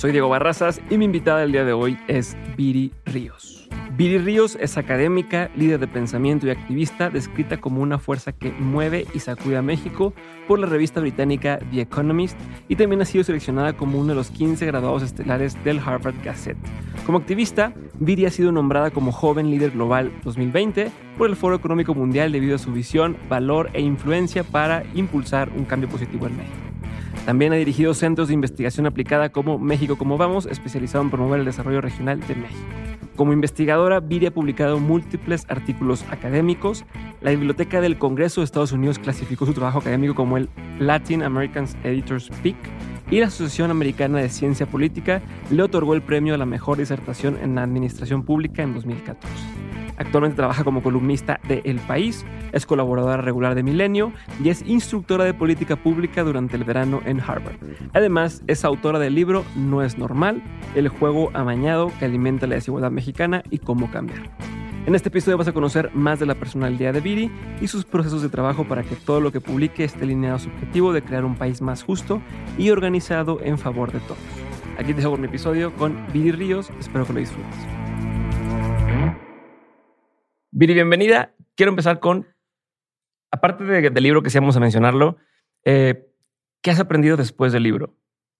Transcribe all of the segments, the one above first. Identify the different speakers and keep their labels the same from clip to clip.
Speaker 1: Soy Diego Barrazas y mi invitada del día de hoy es Viri Ríos. Viri Ríos es académica, líder de pensamiento y activista, descrita como una fuerza que mueve y sacude a México por la revista británica The Economist y también ha sido seleccionada como uno de los 15 graduados estelares del Harvard Gazette. Como activista, Viri ha sido nombrada como Joven Líder Global 2020 por el Foro Económico Mundial debido a su visión, valor e influencia para impulsar un cambio positivo en México. También ha dirigido centros de investigación aplicada como México como Vamos, especializado en promover el desarrollo regional de México. Como investigadora, Viri ha publicado múltiples artículos académicos. La Biblioteca del Congreso de Estados Unidos clasificó su trabajo académico como el Latin American Editors Peak y la Asociación Americana de Ciencia Política le otorgó el premio a la mejor disertación en la administración pública en 2014. Actualmente trabaja como columnista de El País, es colaboradora regular de Milenio y es instructora de política pública durante el verano en Harvard. Además, es autora del libro No es normal, el juego amañado que alimenta la desigualdad mexicana y cómo cambiar. En este episodio vas a conocer más de la personalidad de Viri y sus procesos de trabajo para que todo lo que publique esté alineado a su objetivo de crear un país más justo y organizado en favor de todos. Aquí te dejo mi episodio con Viri Ríos, espero que lo disfrutes. Viri, bienvenida. Quiero empezar con, aparte del libro que sí vamos a mencionarlo, eh, ¿qué has aprendido después del libro?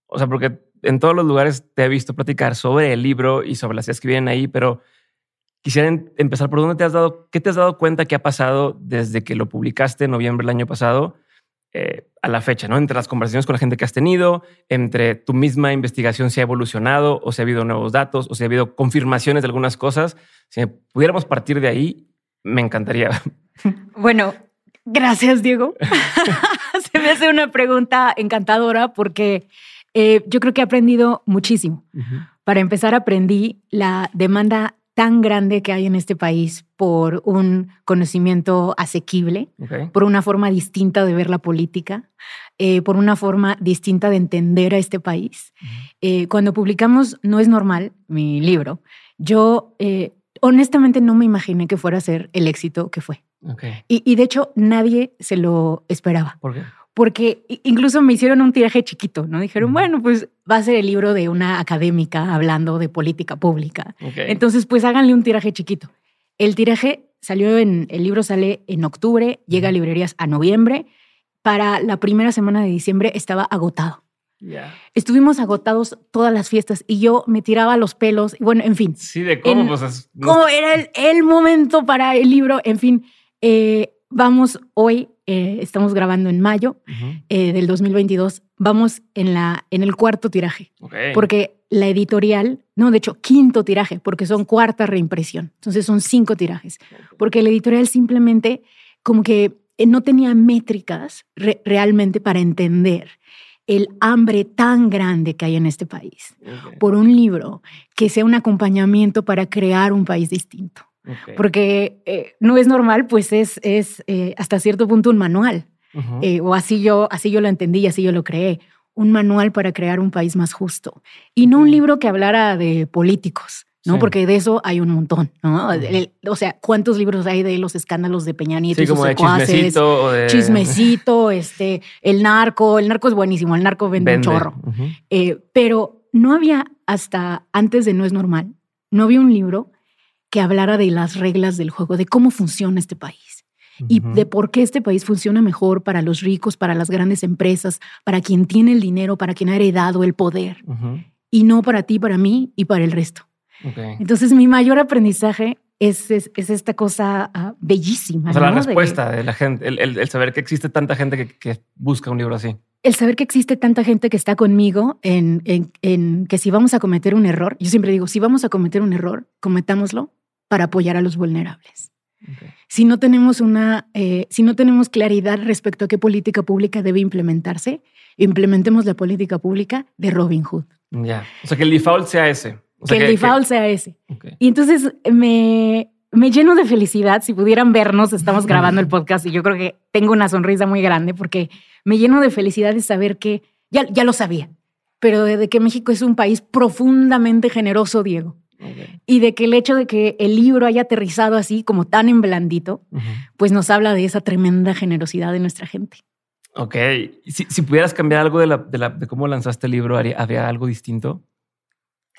Speaker 1: O sea, porque en todos los lugares te he visto platicar sobre el libro y sobre las ideas que vienen ahí, pero quisiera empezar por dónde te has dado, qué te has dado cuenta que ha pasado desde que lo publicaste en noviembre del año pasado eh, a la fecha, ¿no? Entre las conversaciones con la gente que has tenido, entre tu misma investigación si ha evolucionado o si ha habido nuevos datos o si ha habido confirmaciones de algunas cosas. Si pudiéramos partir de ahí, me encantaría.
Speaker 2: Bueno, gracias, Diego. Se me hace una pregunta encantadora porque eh, yo creo que he aprendido muchísimo. Para empezar, aprendí la demanda tan grande que hay en este país por un conocimiento asequible, por una forma distinta de ver la política, eh, por una forma distinta de entender a este país. Eh, cuando publicamos No es normal, mi libro, yo eh, honestamente no me imaginé que fuera a ser el éxito que fue. Y, y, de hecho nadie se lo esperaba.
Speaker 1: ¿Por qué?
Speaker 2: Porque incluso me hicieron un tiraje chiquito, ¿no? Dijeron, bueno, pues va a ser el libro de una académica hablando de política pública. Entonces, pues háganle un tiraje chiquito. El tiraje salió en, el libro sale en octubre, llega a librerías a noviembre. Para la primera semana de diciembre estaba agotado. Estuvimos agotados todas las fiestas y yo me tiraba los pelos. Bueno, en fin.
Speaker 1: Sí, de cómo, pues,
Speaker 2: cómo era el, momento para el libro. En fin, eh, vamos hoy eh, estamos grabando en mayo eh, del 2022, vamos en, la, en el cuarto tiraje, porque la editorial, no, de hecho, quinto tiraje, porque son cuarta reimpresión, entonces son cinco tirajes, porque la editorial simplemente como que eh, no tenía métricas realmente para entender el hambre tan grande que hay en este país por un libro que sea un acompañamiento para crear un país distinto. Porque eh, no es normal, pues es, es eh, hasta cierto punto un manual. Eh, o así yo, así yo lo entendí y así yo lo creé. Un manual para crear un país más justo. Y no un libro que hablara de políticos. ¿no? Porque de eso hay un montón, ¿no? o sea, ¿cuántos libros hay de los escándalos de Peña Nieto
Speaker 1: sí, como de chismecito, de...
Speaker 2: chismecito, este, el narco, el narco es buenísimo, el narco vende, un chorro. pero no había hasta antes de No es normal, no había un libro que hablara de las reglas del juego, de cómo funciona este país y de por qué este país funciona mejor para los ricos, para las grandes empresas, para quien tiene el dinero, para quien ha heredado el poder y no para ti, para mí y para el resto. Entonces mi mayor aprendizaje es, es, esta cosa ah, bellísima.
Speaker 1: O sea, la respuesta de, la gente, el, saber que existe tanta gente que, que busca un libro así
Speaker 2: el saber que existe tanta gente que está conmigo en, en, que si vamos a cometer un error, yo siempre digo, si vamos a cometer un error, cometámoslo para apoyar a los vulnerables. Si no tenemos una, eh, si no tenemos claridad respecto a qué política pública debe implementarse, implementemos la política pública de Robin Hood.
Speaker 1: Ya, o sea que el default sea ese.
Speaker 2: que, el default sea ese. Y entonces me, me lleno de felicidad. Si pudieran vernos, estamos grabando el podcast y yo creo que tengo una sonrisa muy grande porque me lleno de felicidad de saber que ya, ya lo sabía, pero de que México es un país profundamente generoso, Diego. Y de que el hecho de que el libro haya aterrizado así, como tan en blandito, pues nos habla de esa tremenda generosidad de nuestra gente.
Speaker 1: Ok. Si, si pudieras cambiar algo de, la, de, la, de, cómo lanzaste el libro, ¿habría algo distinto?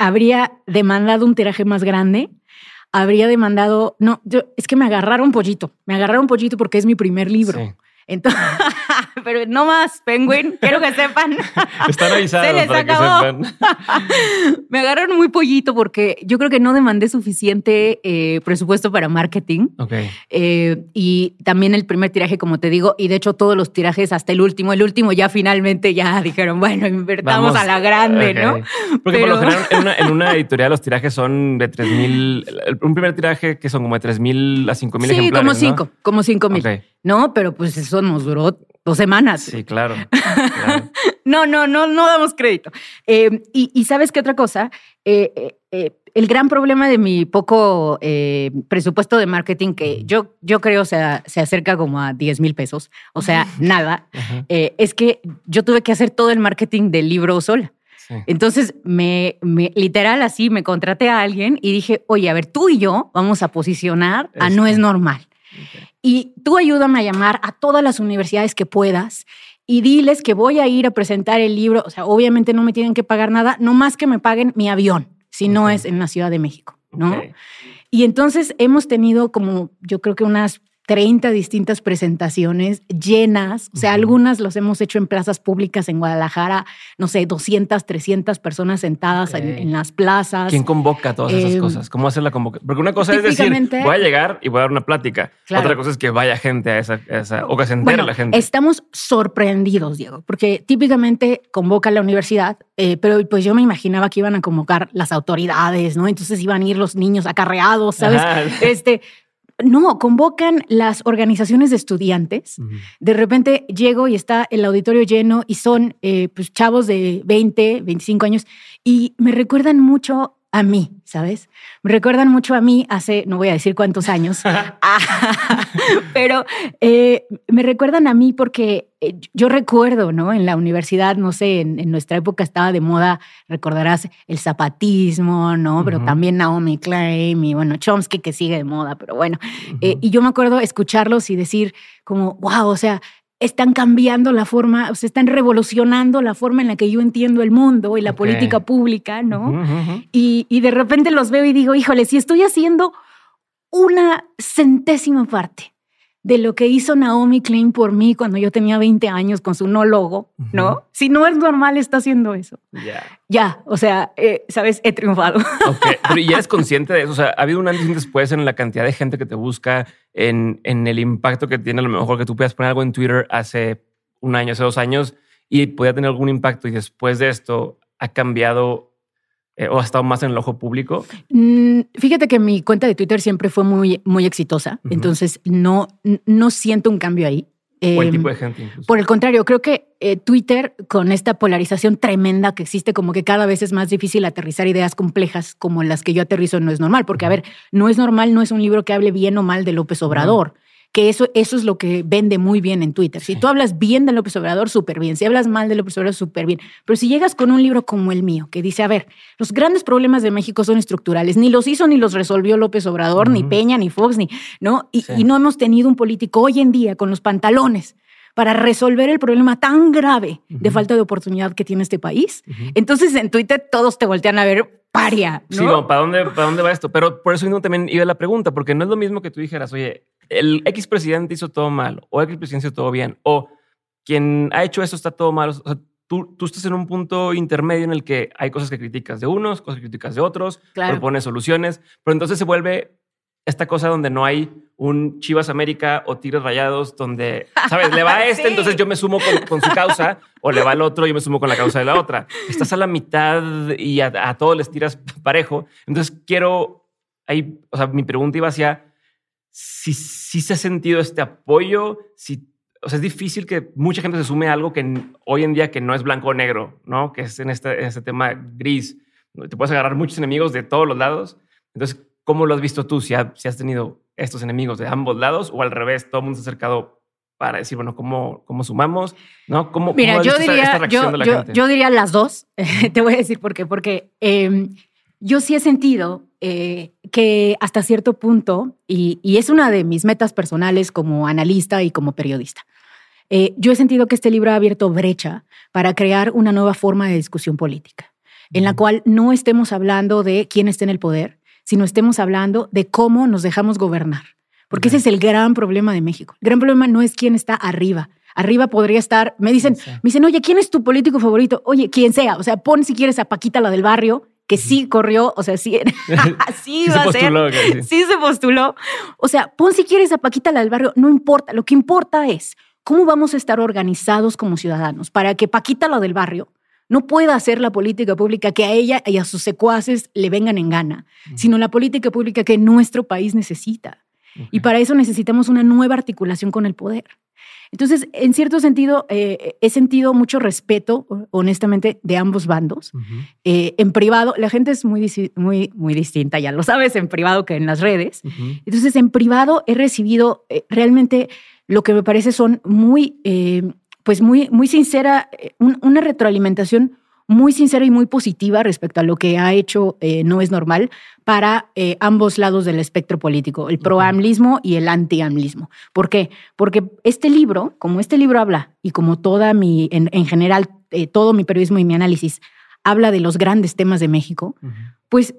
Speaker 2: habría demandado un tiraje más grande, habría demandado, no, yo, es que me agarraron pollito, me agarraron pollito porque es mi primer libro. Entonces, pero no más, Penguin, quiero que sepan.
Speaker 1: Están avisados Se les para acabó. que
Speaker 2: sepan. Me agarraron muy pollito porque yo creo que no demandé suficiente eh, presupuesto para marketing.
Speaker 1: Ok.
Speaker 2: Eh, y también el primer tiraje, como te digo, y de hecho todos los tirajes hasta el último, el último ya finalmente ya dijeron, bueno, invertamos a la grande, ¿no?
Speaker 1: Porque por lo general en una, en una, editorial los tirajes son de 3 mil, un primer tiraje que son como de 3 mil a 5 mil sí, ejemplares.
Speaker 2: Sí, como 5, como 5 mil. ¿no? Pero pues eso nos duró dos semanas.
Speaker 1: Sí, claro.
Speaker 2: no, no, no, no damos crédito. Eh, y, sabes qué otra cosa, eh, eh, el gran problema de mi poco presupuesto de marketing, que yo, yo creo se, se acerca como a 10 mil pesos, o sea, nada, es que yo tuve que hacer todo el marketing del libro sola. Entonces, me, literal así, me contraté a alguien y dije, oye, a ver, tú y yo vamos a posicionar a No es normal. Y tú ayúdame a llamar a todas las universidades que puedas y diles que voy a ir a presentar el libro. O sea, obviamente no me tienen que pagar nada, no más que me paguen mi avión, si no es en la Ciudad de México, ¿no? Y entonces hemos tenido como, yo creo que unas 30 distintas presentaciones llenas, o sea, algunas los hemos hecho en plazas públicas en Guadalajara, no sé, 200, 300 personas sentadas en, las plazas.
Speaker 1: ¿Quién convoca todas esas eh, cosas? ¿Cómo hacer la convocación? Porque una cosa es decir, voy a llegar y voy a dar una plática. Otra cosa es que vaya gente a esa, o que se entere la gente.
Speaker 2: Estamos sorprendidos, Diego, porque típicamente convoca la universidad, eh, pero pues yo me imaginaba que iban a convocar las autoridades, ¿no? Entonces iban a ir los niños acarreados, ¿sabes? Este, no, convocan las organizaciones de estudiantes. De repente llego y está el auditorio lleno y son eh, pues, chavos de 20, 25 años y me recuerdan mucho a mí, ¿sabes? Me recuerdan mucho a mí hace, no voy a decir cuántos años, ah, pero eh, me recuerdan a mí porque eh, yo recuerdo, ¿no? En la universidad, no sé, en, nuestra época estaba de moda, recordarás el zapatismo, ¿no? Pero también Naomi Klein y bueno, Chomsky que sigue de moda, pero bueno. Eh, y yo me acuerdo escucharlos y decir como, wow, o sea, están cambiando la forma, o sea, están revolucionando la forma en la que yo entiendo el mundo y la política pública, ¿no? y, y, de repente los veo y digo, híjole, si estoy haciendo una centésima parte de lo que hizo Naomi Klein por mí cuando yo tenía 20 años con su no logo, ¿no? Si no es normal, está haciendo eso.
Speaker 1: Ya.
Speaker 2: Ya, o sea, eh, sabes, he triunfado.
Speaker 1: Ok, pero ya eres consciente de eso. O sea, ha habido un antes y un después en la cantidad de gente que te busca, en, en el impacto que tiene. A lo mejor que tú puedas poner algo en Twitter hace un año, hace dos años y podía tener algún impacto y después de esto ha cambiado eh, o ha estado más en el ojo público?
Speaker 2: Mm, fíjate que mi cuenta de Twitter siempre fue muy, muy exitosa, entonces no, no siento un cambio ahí.
Speaker 1: o el em, tipo de gente.
Speaker 2: Por el contrario, creo que eh, Twitter, con esta polarización tremenda que existe, como que cada vez es más difícil aterrizar ideas complejas como las que yo aterrizo, no es normal. Porque, a ver, no es normal, no es un libro que hable bien o mal de López Obrador que eso, eso es lo que vende muy bien en Twitter. Si tú hablas bien de López Obrador, súper bien. Si hablas mal de López Obrador, súper bien. Pero si llegas con un libro como el mío, que dice, a ver, los grandes problemas de México son estructurales, ni los hizo ni los resolvió López Obrador, ni Peña, ni Fox, ni, ¿no? Y, y no hemos tenido un político hoy en día con los pantalones para resolver el problema tan grave de falta de oportunidad que tiene este país. Entonces en Twitter todos te voltean a ver paria. ¿no?
Speaker 1: Sí, ¿para dónde, ¿para dónde va esto? Pero por eso mismo también iba la pregunta, porque no es lo mismo que tú dijeras, oye, el X presidente hizo todo mal, o X presidente hizo todo bien, o quien ha hecho eso está todo mal. O sea, tú, tú estás en un punto intermedio en el que hay cosas que criticas de unos, cosas que criticas de otros, propones soluciones, pero entonces se vuelve esta cosa donde no hay un Chivas América o Tigres Rayados, donde, ¿sabes? Le va a este, entonces yo me sumo con, su causa, o le va al otro y yo me sumo con la causa de la otra. Estás a la mitad y a, a todos les tiras parejo. Entonces quiero, ahí, o sea, mi pregunta iba hacia si, si se ha sentido este apoyo, si, o sea, es difícil que mucha gente se sume a algo que hoy en día que no es blanco o negro, ¿no? Que es en este, en este tema gris. Te puedes agarrar muchos enemigos de todos los lados. Entonces, ¿cómo lo has visto tú? Si, si has tenido estos enemigos de ambos lados o al revés, todo el mundo se ha acercado para decir, bueno, ¿cómo, cómo sumamos? ¿No? ¿Cómo,
Speaker 2: Mira, yo, diría, yo, yo, yo, diría las dos. Te voy a decir por qué. Porque eh, yo sí he sentido eh, que hasta cierto punto, y, es una de mis metas personales como analista y como periodista, eh, yo he sentido que este libro ha abierto brecha para crear una nueva forma de discusión política. en la cual no estemos hablando de quién está en el poder, sino estemos hablando de cómo nos dejamos gobernar. Porque ese es el gran problema de México. El gran problema no es quién está arriba. Arriba podría estar, me dicen, me dicen, oye, ¿quién es tu político favorito? Oye, quien sea. O sea, pon si quieres a Paquita, la del barrio, que sí corrió, o sea, sí, sí va a ser. Sí se postuló. O sea, pon si quieres a Paquita, la del barrio, no importa. Lo que importa es cómo vamos a estar organizados como ciudadanos para que Paquita, la del barrio, no pueda hacer la política pública que a ella y a sus secuaces le vengan en gana, sino la política pública que nuestro país necesita. Y para eso necesitamos una nueva articulación con el poder. Entonces, en cierto sentido, eh, he sentido mucho respeto, honestamente, de ambos bandos. Eh, en privado, la gente es muy, muy, muy distinta, ya lo sabes, en privado que en las redes. Entonces, en privado he recibido eh, realmente lo que me parece son muy, pues muy, muy sincera, una retroalimentación muy sincera y muy positiva respecto a lo que ha hecho eh, No es Normal para eh, ambos lados del espectro político, el pro-amlismo y el anti-amlismo. ¿Por qué? Porque este libro, como este libro habla y como toda mi, en, general, eh, todo mi periodismo y mi análisis habla de los grandes temas de México, pues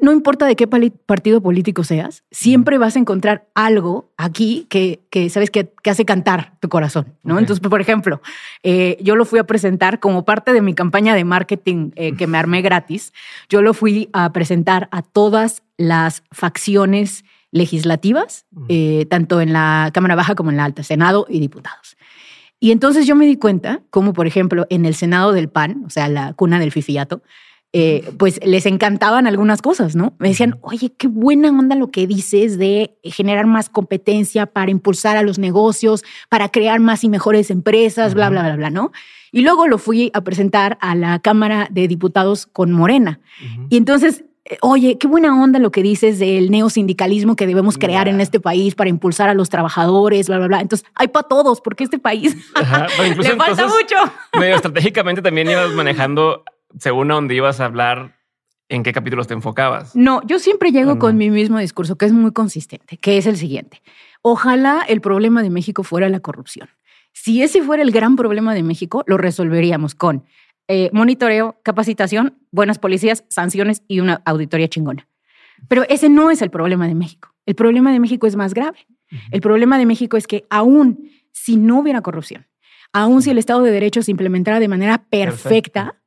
Speaker 2: no importa de qué partido político seas, siempre vas a encontrar algo aquí que, sabes que, hace cantar tu corazón, ¿no? Entonces, por ejemplo, eh, yo lo fui a presentar como parte de mi campaña de marketing eh, que me armé gratis. Yo lo fui a presentar a todas las facciones legislativas, tanto en la Cámara Baja como en la Alta, Senado y diputados. Y entonces yo me di cuenta, como por ejemplo en el Senado del PAN, o sea, la cuna del fifiato, eh, pues les encantaban algunas cosas, ¿no? Me decían, oye, qué buena onda lo que dices de generar más competencia para impulsar a los negocios, para crear más y mejores empresas, bla, bla, bla, bla, ¿no? Y luego lo fui a presentar a la Cámara de Diputados con Morena. Y entonces eh, oye, qué buena onda lo que dices del neosindicalismo que debemos crear en este país para impulsar a los trabajadores, bla, bla, bla. Entonces, hay para todos, porque este país le falta mucho.
Speaker 1: Medio estratégicamente también ibas manejando según a dónde ibas a hablar, ¿en qué capítulos te enfocabas?
Speaker 2: No, yo siempre llego con mi mismo discurso, que es muy consistente, que es el siguiente. Ojalá el problema de México fuera la corrupción. Si ese fuera el gran problema de México, lo resolveríamos con eh, monitoreo, capacitación, buenas policías, sanciones y una auditoría chingona. Pero ese no es el problema de México. El problema de México es más grave. El problema de México es que aún si no hubiera corrupción, aún si el Estado de Derecho se implementara de manera perfecta,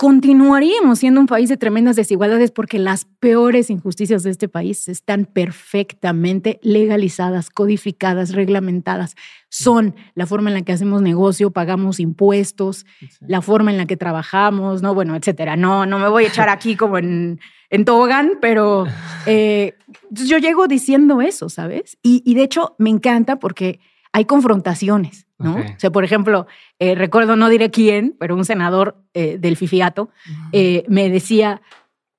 Speaker 2: continuaríamos siendo un país de tremendas desigualdades porque las peores injusticias de este país están perfectamente legalizadas, codificadas, reglamentadas. Son la forma en la que hacemos negocio, pagamos impuestos, la forma en la que trabajamos, no, bueno, etcétera. No, no me voy a echar aquí como en, en tobogán, pero eh, yo llego diciendo eso, ¿sabes? Y, y de hecho me encanta porque hay confrontaciones. ¿no? O sea, por ejemplo, eh, recuerdo, no diré quién, pero un senador eh, del FIFIATO eh, me decía,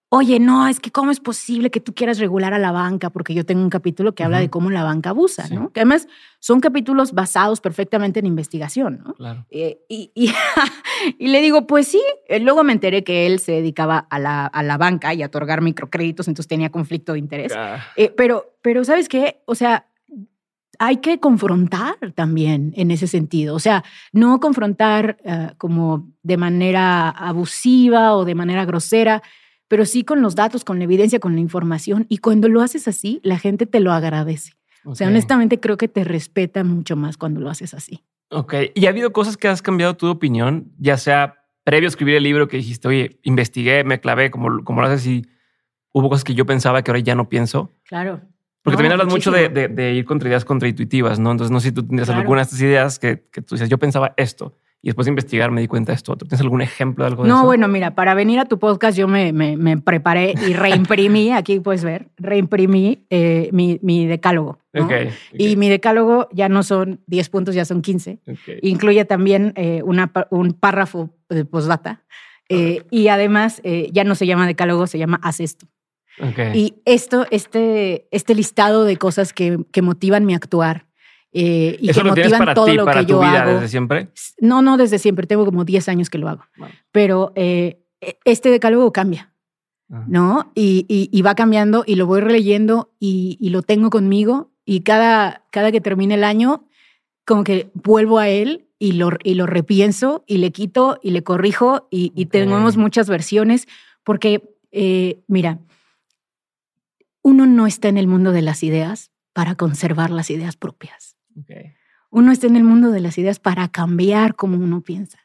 Speaker 2: oye, no, es que cómo es posible que tú quieras regular a la banca, porque yo tengo un capítulo que habla de cómo la banca abusa, ¿no? Que además son capítulos basados perfectamente en investigación, ¿no?
Speaker 1: Claro.
Speaker 2: y, y, le digo, pues sí, luego me enteré que él se dedicaba a la, a la banca y a otorgar microcréditos, entonces tenía conflicto de interés. pero, pero, ¿sabes qué? O sea, hay que confrontar también en ese sentido. O sea, no confrontar eh, como de manera abusiva o de manera grosera, pero sí con los datos, con la evidencia, con la información. Y cuando lo haces así, la gente te lo agradece. O sea, honestamente creo que te respeta mucho más cuando lo haces así.
Speaker 1: Ok. ¿Y ha habido cosas que has cambiado tu opinión? Ya sea previo a escribir el libro que dijiste, oye, investigué, me clavé, como, como lo haces y hubo cosas que yo pensaba que ahora ya no pienso.
Speaker 2: Claro.
Speaker 1: Porque también hablas mucho de, ir contra ideas contraintuitivas, ¿no? Entonces, no sé si tú tendrías alguna de estas ideas que, que tú dices, yo pensaba esto y después de investigar me di cuenta de esto. ¿Tú tienes algún ejemplo de algo de
Speaker 2: no,
Speaker 1: eso?
Speaker 2: No, bueno, mira, para venir a tu podcast yo me, me, preparé y reimprimí, aquí puedes ver, reimprimí eh, mi, mi, decálogo. Y mi decálogo ya no son 10 puntos, ya son 15. Incluye también eh, una, un párrafo de postdata. Eh, y además ya no se llama decálogo, se llama haz esto. Y esto, este, este listado de cosas que, que motivan mi actuar eh, y que motivan todo lo que yo hago.
Speaker 1: ¿Desde siempre?
Speaker 2: No, no desde siempre. Tengo como 10 años que lo hago. Pero eh, e, este decálogo cambia, ah. ¿no? Y, y, va cambiando y lo voy releyendo y, y, lo tengo conmigo. Y cada, cada que termine el año, como que vuelvo a él y lo, y lo repienso y le quito y le corrijo y, tenemos muchas versiones porque, eh, mira, uno no está en el mundo de las ideas para conservar las ideas propias. Uno está en el mundo de las ideas para cambiar como uno piensa.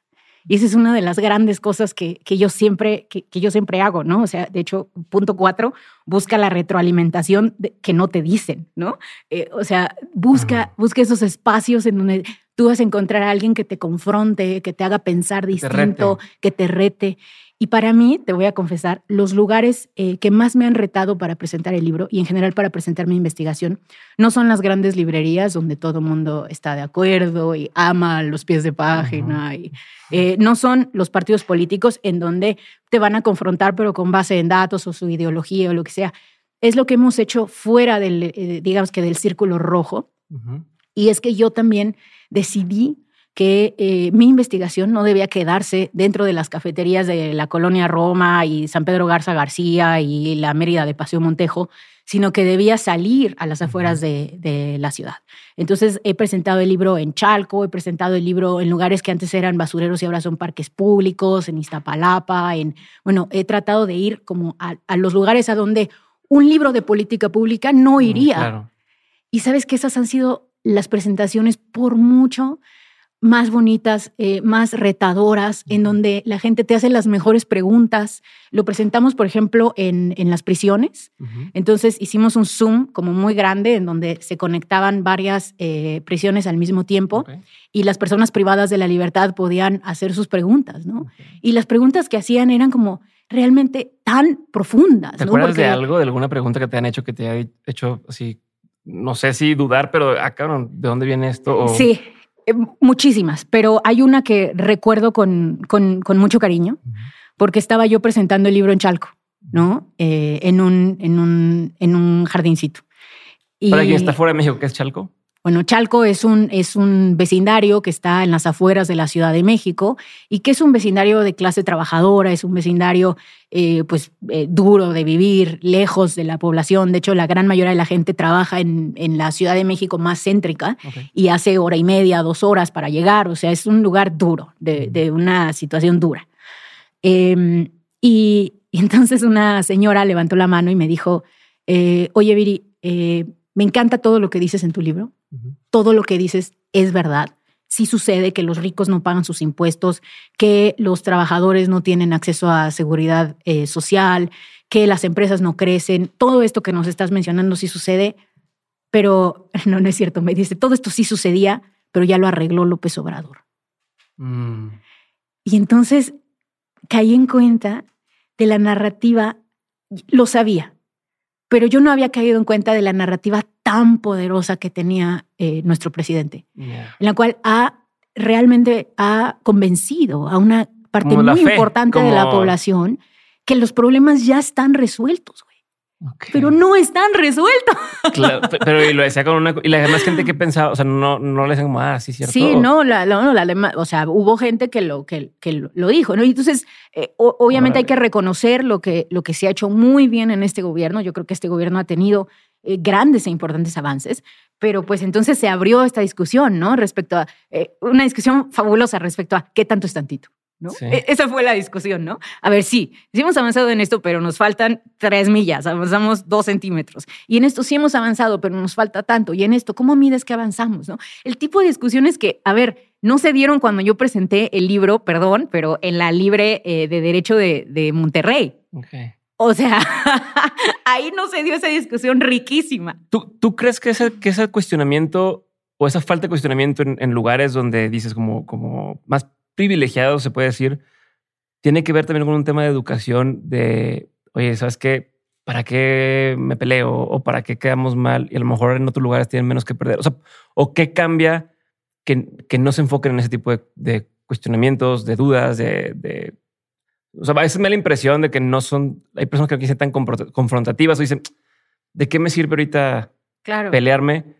Speaker 2: Y esa es una de las grandes cosas que, que yo, siempre, que, yo siempre hago, ¿no? O sea, de hecho, punto cuatro, busca la retroalimentación que no te dicen, ¿no? Eh, o sea, busca, busca esos espacios en donde tú vas a encontrar a alguien que te confronte, que te haga pensar distinto, que te rete. Y para mí, te voy a confesar, los lugares eh, que más me han retado para presentar el libro y en general para presentar mi investigación no son las grandes librerías donde todo el mundo está de acuerdo y ama los pies de página. y, eh, no son los partidos políticos en donde te van a confrontar pero con base en datos o su ideología o lo que sea. Es lo que hemos hecho fuera del, eh, digamos que del círculo rojo. Y es que yo también decidí que eh, mi investigación no debía quedarse dentro de las cafeterías de la colonia Roma y San Pedro Garza García y la Mérida de Paseo Montejo, sino que debía salir a las afueras de, la ciudad. Entonces he presentado el libro en Chalco, he presentado el libro en lugares que antes eran basureros y ahora son parques públicos, en Iztapalapa, en, bueno, he tratado de ir como a, los lugares a donde un libro de política pública no mm, iría. Y sabes que esas han sido las presentaciones por mucho más bonitas, eh, más retadoras, en donde la gente te hace las mejores preguntas. Lo presentamos, por ejemplo, en, en las prisiones. Entonces hicimos un Zoom como muy grande en donde se conectaban varias eh, prisiones al mismo tiempo y las personas privadas de la libertad podían hacer sus preguntas, ¿no? Y las preguntas que hacían eran como realmente tan profundas.
Speaker 1: ¿Te acuerdas de algo, de alguna pregunta que te han hecho que te haya hecho así no sé si dudar, pero acá, ah, ¿de dónde viene esto?
Speaker 2: Sí, eh, muchísimas, pero hay una que recuerdo con, con, mucho cariño, porque estaba yo presentando el libro en Chalco, ¿no? Eh, en, un, en, un, en un jardincito.
Speaker 1: Y, Para quien está fuera de México, ¿qué es Chalco?
Speaker 2: Bueno, Chalco es un, es un vecindario que está en las afueras de la Ciudad de México y que es un vecindario de clase trabajadora, es un vecindario eh, pues eh, duro de vivir, lejos de la población. De hecho, la gran mayoría de la gente trabaja en, en la Ciudad de México más céntrica y hace hora y media, dos horas para llegar. O sea, es un lugar duro, de, de una situación dura. Em, y, entonces una señora levantó la mano y me dijo, eh, oye, Viri, me encanta todo lo que dices en tu libro todo lo que dices es verdad. Sí sucede que los ricos no pagan sus impuestos, que los trabajadores no tienen acceso a seguridad eh, social, que las empresas no crecen. Todo esto que nos estás mencionando sí sucede, pero no, no es cierto. Me dice, todo esto sí sucedía, pero ya lo arregló López Obrador. Mm. Y entonces caí en cuenta de la narrativa, lo sabía, pero yo no había caído en cuenta de la narrativa tan poderosa que tenía eh, nuestro presidente, en la cual ha realmente ha convencido a una parte muy importante de la población que los problemas ya están resueltos. Pero no están resueltos.
Speaker 1: Claro, pero y lo decía con una. Y la demás gente que pensaba, o sea, no, no le decían como, ah, sí, cierto.
Speaker 2: Sí, no, la, no, la, o sea, hubo gente que lo, que, que lo dijo, ¿no? Y entonces, eh, obviamente hay que reconocer lo que, lo que se ha hecho muy bien en este gobierno. Yo creo que este gobierno ha tenido eh, grandes e importantes avances, pero pues entonces se abrió esta discusión, ¿no? Respecto a eh, una discusión fabulosa respecto a qué tanto es tantito. ¿no? E, esa fue la discusión, ¿no? A ver, sí, sí hemos avanzado en esto, pero nos faltan tres millas, avanzamos dos centímetros. Y en esto sí hemos avanzado, pero nos falta tanto. Y en esto, ¿cómo mides que avanzamos, no? El tipo de discusiones que, a ver, no se dieron cuando yo presenté el libro, perdón, pero en la libre eh, de Derecho de, de Monterrey. O sea, ahí no se dio esa discusión riquísima.
Speaker 1: ¿Tú, tú crees que ese, que ese cuestionamiento o esa falta de cuestionamiento en, lugares donde dices como, como más privilegiado, se puede decir, tiene que ver también con un tema de educación de, oye, ¿sabes qué? ¿Para qué me peleo? ¿O para qué quedamos mal? Y a lo mejor en otros lugares tienen menos que perder. O sea, ¿o qué cambia que, que no se enfoquen en ese tipo de, cuestionamientos, de dudas, de, O sea, a veces me da la impresión de que no son... Hay personas que no quieren tan confrontativas o dicen, ¿de qué me sirve ahorita pelearme?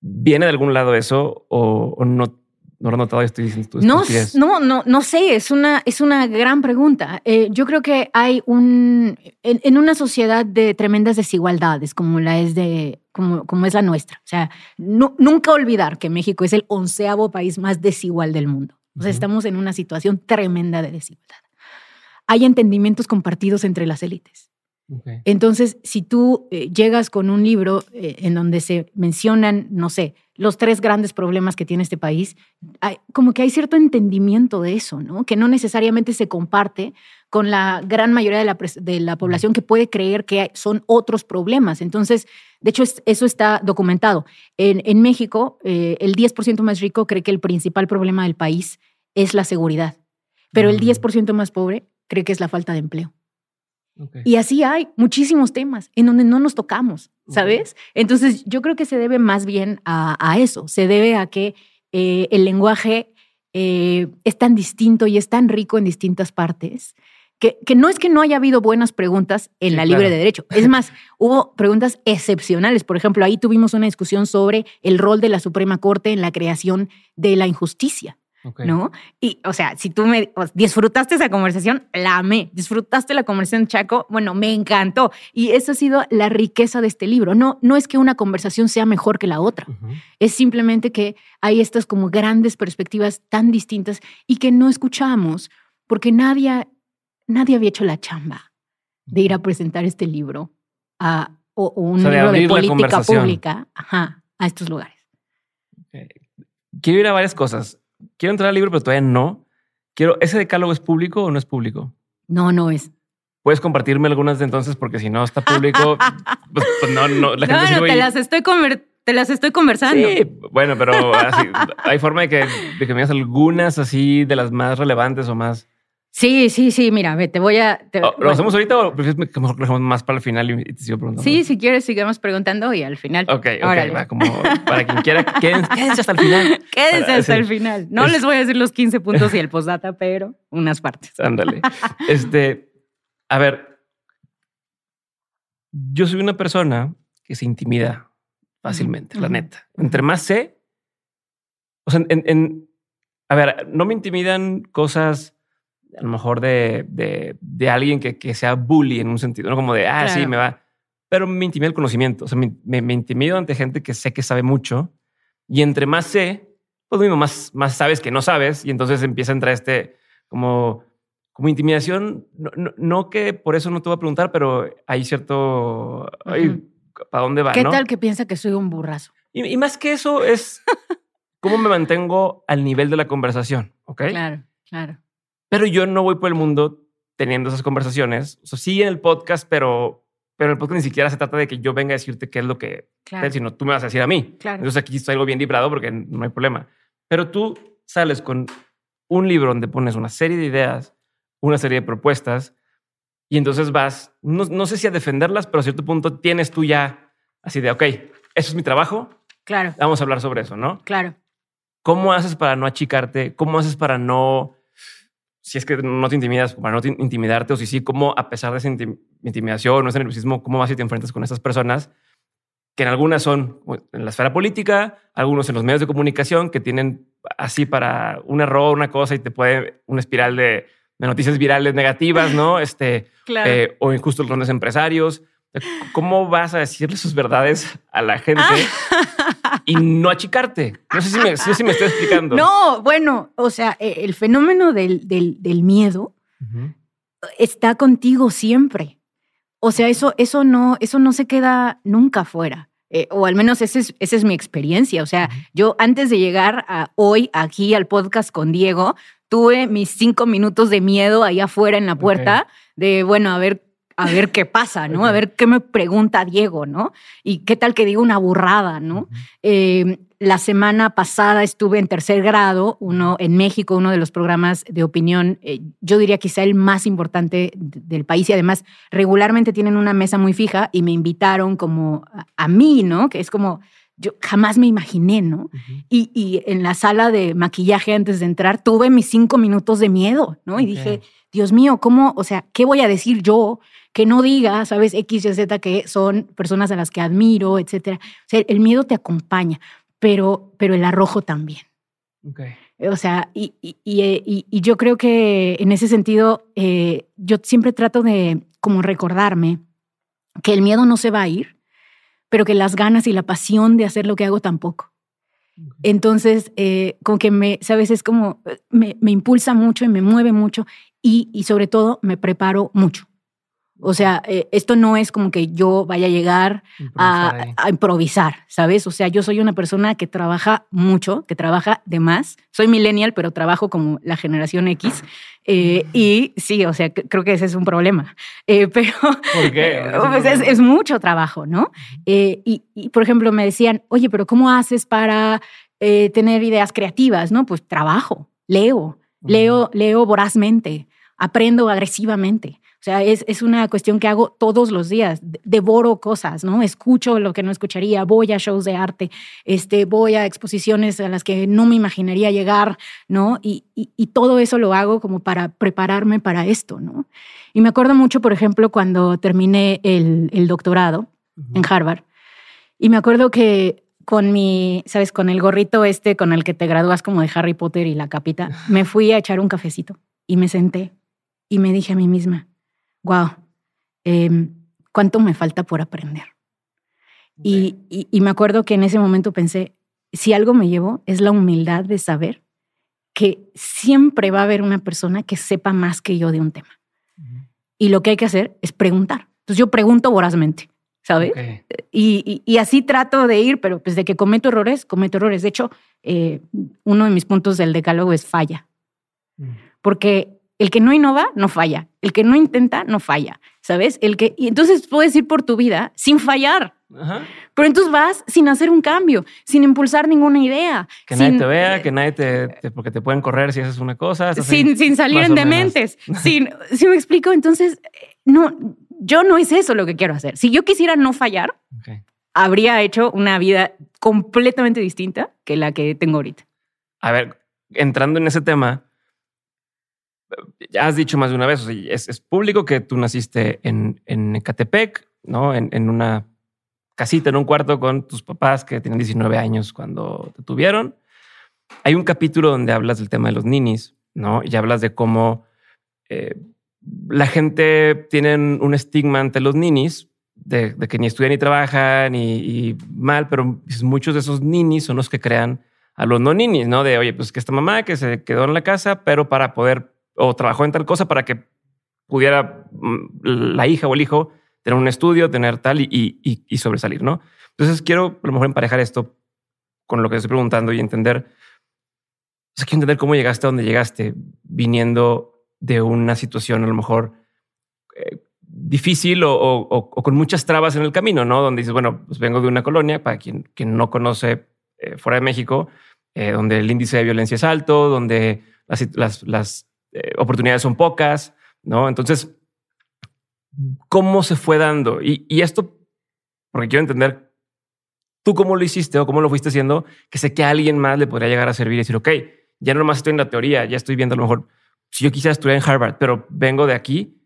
Speaker 1: ¿Viene de algún lado eso o, o no no lo he notado, estoy diciendo
Speaker 2: no, no, no, no sé, es una, es una gran pregunta. Eh, yo creo que hay un, en, una sociedad de tremendas desigualdades, como la es de, como, como es la nuestra. O sea, nunca olvidar que México es el onceavo país más desigual del mundo. O sea, estamos en una situación tremenda de desigualdad. Hay entendimientos compartidos entre las élites. Entonces, si tú eh, llegas con un libro eh, en donde se mencionan, no sé, los tres grandes problemas que tiene este país, como que hay cierto entendimiento de eso, ¿no? Que no necesariamente se comparte con la gran mayoría de la, de la población que puede creer que son otros problemas. Entonces, de hecho, eso está documentado. En, México, eh, el 10% más rico cree que el principal problema del país es la seguridad, pero el 10% mm. más pobre cree que es la falta de empleo. Y así hay muchísimos temas en donde no nos tocamos, ¿sabes? Entonces yo creo que se debe más bien a, eso, se debe a que eh, el lenguaje eh, es tan distinto y es tan rico en distintas partes. Que, que, no es que no haya habido buenas preguntas en la libre de derecho. Es más, hubo preguntas excepcionales. Por ejemplo, ahí tuvimos una discusión sobre el rol de la Suprema Corte en la creación de la injusticia. ¿No? Y, o sea, si tú me disfrutaste esa conversación, la amé. Disfrutaste la conversación, Chaco, bueno, me encantó. Y eso ha sido la riqueza de este libro. No, no es que una conversación sea mejor que la otra. Es simplemente que hay estas como grandes perspectivas tan distintas y que no escuchamos porque nadie, nadie había hecho la chamba de ir a presentar este libro a, o, un libro de, política pública a estos lugares.
Speaker 1: Quiero ir a varias cosas quiero entrar al libro, pero todavía no. Quiero, ¿ese decálogo es público o no es público?
Speaker 2: No, no es.
Speaker 1: ¿Puedes compartirme algunas de entonces? Porque si no está público, pues, pues, no, no.
Speaker 2: La gente no, no, te las estoy te las estoy conversando.
Speaker 1: Sí, bueno, pero hay forma de que, de que me digas algunas así de las más relevantes o más.
Speaker 2: Sí, sí, sí, mira, ve, te voy a...
Speaker 1: Oh, ¿Lo hacemos ahorita o prefieres que dejemos más para el final y te sigo preguntando?
Speaker 2: Sí, si quieres, sigamos preguntando y al final.
Speaker 1: Ok, ok, va, como para quien quiera, quédense, hasta el final.
Speaker 2: Quédense hasta el final. No les voy a decir los 15 puntos y el postdata, pero unas partes.
Speaker 1: Ándale. Este, a ver, yo soy una persona que se intimida fácilmente, la neta. Entre más sé, o sea, en, en, a ver, no me intimidan cosas a lo mejor de, de, alguien que, que, sea bully en un sentido, no como de, ah, sí, me va. Pero me intimida el conocimiento. O sea, me, me, intimido ante gente que sé que sabe mucho. Y entre más sé, pues mismo, más, más sabes que no sabes. Y entonces empieza a entrar este como, como intimidación. No, no, que por eso no te voy a preguntar, pero hay cierto. ¿Para dónde va?
Speaker 2: ¿Qué tal que piensa que soy un burrazo?
Speaker 1: Y, y más que eso es cómo me mantengo al nivel de la conversación. Ok.
Speaker 2: Claro, claro.
Speaker 1: Pero yo no voy por el mundo teniendo esas conversaciones. O sea, sí en el podcast, pero, pero el podcast ni siquiera se trata de que yo venga a decirte qué es lo que claro. sino tú me vas a decir a mí.
Speaker 2: Claro.
Speaker 1: Entonces aquí estoy algo bien librado porque no hay problema. Pero tú sales con un libro donde pones una serie de ideas, una serie de propuestas, y entonces vas, no, no sé si a defenderlas, pero a cierto punto tienes tú ya así de, ok, eso es mi trabajo.
Speaker 2: Claro.
Speaker 1: Vamos a hablar sobre eso, ¿no?
Speaker 2: Claro.
Speaker 1: ¿Cómo haces para no achicarte? ¿Cómo haces para no si es que no te intimidas, para no intimidarte, o si sí, cómo a pesar de esa intimidación o ese nerviosismo, cómo vas y te enfrentas con estas personas, que en algunas son en la esfera política, algunos en los medios de comunicación, que tienen así para un error, una cosa, y te puede una espiral de, noticias virales negativas, ¿no? Este, eh, o injusto los grandes empresarios. ¿Cómo vas a decirle sus verdades a la gente y no achicarte? No sé si me, estoy explicando.
Speaker 2: No, bueno, o sea, e, el fenómeno del, miedo está contigo siempre. O sea, eso, eso, no, eso no se queda nunca fuera. Eh, o al menos esa es, esa es mi experiencia. O sea, yo antes de llegar a hoy aquí al podcast con Diego, tuve mis cinco minutos de miedo ahí afuera en la puerta de, bueno, a ver a ver qué pasa, ¿no? A ver qué me pregunta Diego, ¿no? Y qué tal que diga una burrada, ¿no? Eh, la semana pasada estuve en tercer grado, uno en México, uno de los programas de opinión, eh, yo diría quizá el más importante del país y además regularmente tienen una mesa muy fija y me invitaron como a, mí, ¿no? Que es como, yo jamás me imaginé, ¿no? y, y, en la sala de maquillaje antes de entrar tuve mis cinco minutos de miedo, ¿no? Y dije, Dios mío, ¿cómo, o sea, qué voy a decir yo? Que no diga, sabes, X y Z, que son personas a las que admiro, etcétera. O sea, el miedo te acompaña, pero, pero el arrojo también.
Speaker 1: Okay.
Speaker 2: O sea, y, y, y, yo creo que en ese sentido, eh, yo siempre trato de como recordarme que el miedo no se va a ir, pero que las ganas y la pasión de hacer lo que hago tampoco. Entonces, eh, como que me, sabes, es como, me, me, impulsa mucho y me mueve mucho y, y sobre todo me preparo mucho. O sea, eh, esto no es como que yo vaya a llegar a, improvisar, ¿sabes? O sea, yo soy una persona que trabaja mucho, que trabaja de más. Soy millennial, pero trabajo como la generación X. Eh, y sí, o sea, creo que ese es un problema. Eh, pero
Speaker 1: ¿Por qué?
Speaker 2: Pues es, mucho trabajo, ¿no? Y, y, por ejemplo, me decían, oye, pero ¿cómo haces para tener ideas creativas? No, pues trabajo, leo, leo, leo vorazmente, aprendo agresivamente. Sea, es, es, una cuestión que hago todos los días. Devoro cosas, ¿no? Escucho lo que no escucharía, voy a shows de arte, este, voy a exposiciones a las que no me imaginaría llegar, ¿no? Y, y, todo eso lo hago como para prepararme para esto, ¿no? Y me acuerdo mucho, por ejemplo, cuando terminé el, el doctorado en Harvard. Y me acuerdo que con mi, ¿sabes? Con el gorrito este con el que te gradúas como de Harry Potter y la capita, me fui a echar un cafecito y me senté y me dije a mí misma, wow, em, ¿cuánto me falta por aprender? Y, y, me acuerdo que en ese momento pensé, si algo me llevo es la humildad de saber que siempre va a haber una persona que sepa más que yo de un tema. Y lo que hay que hacer es preguntar. Entonces yo pregunto vorazmente, ¿sabes? Y, y, así trato de ir, pero pues de que cometo errores, cometo errores. De hecho, eh, uno de mis puntos del decálogo es falla. Mm. Porque el que no innova no falla, el que no intenta no falla, ¿sabes? El que y entonces puedes ir por tu vida sin fallar. Pero entonces vas sin hacer un cambio, sin impulsar ninguna idea.
Speaker 1: Que nadie te vea, que nadie te, porque te pueden correr si haces una cosa.
Speaker 2: Sin, sin salir en dementes. sin, si me explico, entonces, no, yo no es eso lo que quiero hacer. Si yo quisiera no fallar, habría hecho una vida completamente distinta que la que tengo ahorita.
Speaker 1: A ver, entrando en ese tema, ya has dicho más de una vez, es, público que tú naciste en, en Ecatepec, ¿no? En, una casita, en un cuarto con tus papás que tienen 19 años cuando te tuvieron. Hay un capítulo donde hablas del tema de los ninis, ¿no? Y hablas de cómo eh, la gente tiene un estigma ante los ninis, de, que ni estudian ni trabajan y, mal, pero muchos de esos ninis son los que crean a los no ninis, ¿no? De, oye, pues que esta mamá que se quedó en la casa, pero para poder o trabajó en tal cosa para que pudiera mm, la hija o el hijo tener un estudio, tener tal y, sobresalir, ¿no? Entonces quiero a lo mejor emparejar esto con lo que estoy preguntando y entender, o sea, quiero entender cómo llegaste a donde llegaste viniendo de una situación a lo mejor eh, difícil o, con muchas trabas en el camino, ¿no? Donde dices, bueno, pues vengo de una colonia, para quien, quien no conoce eh, fuera de México, eh, donde el índice de violencia es alto, donde las, las eh, oportunidades son pocas, ¿no? Entonces, ¿cómo se fue dando? Y, esto, porque quiero entender tú cómo lo hiciste o cómo lo fuiste haciendo, que sé que a alguien más le podría llegar a servir y decir, ok, ya no más estoy en la teoría, ya estoy viendo a lo mejor, si yo quisiera estudiar en Harvard, pero vengo de aquí,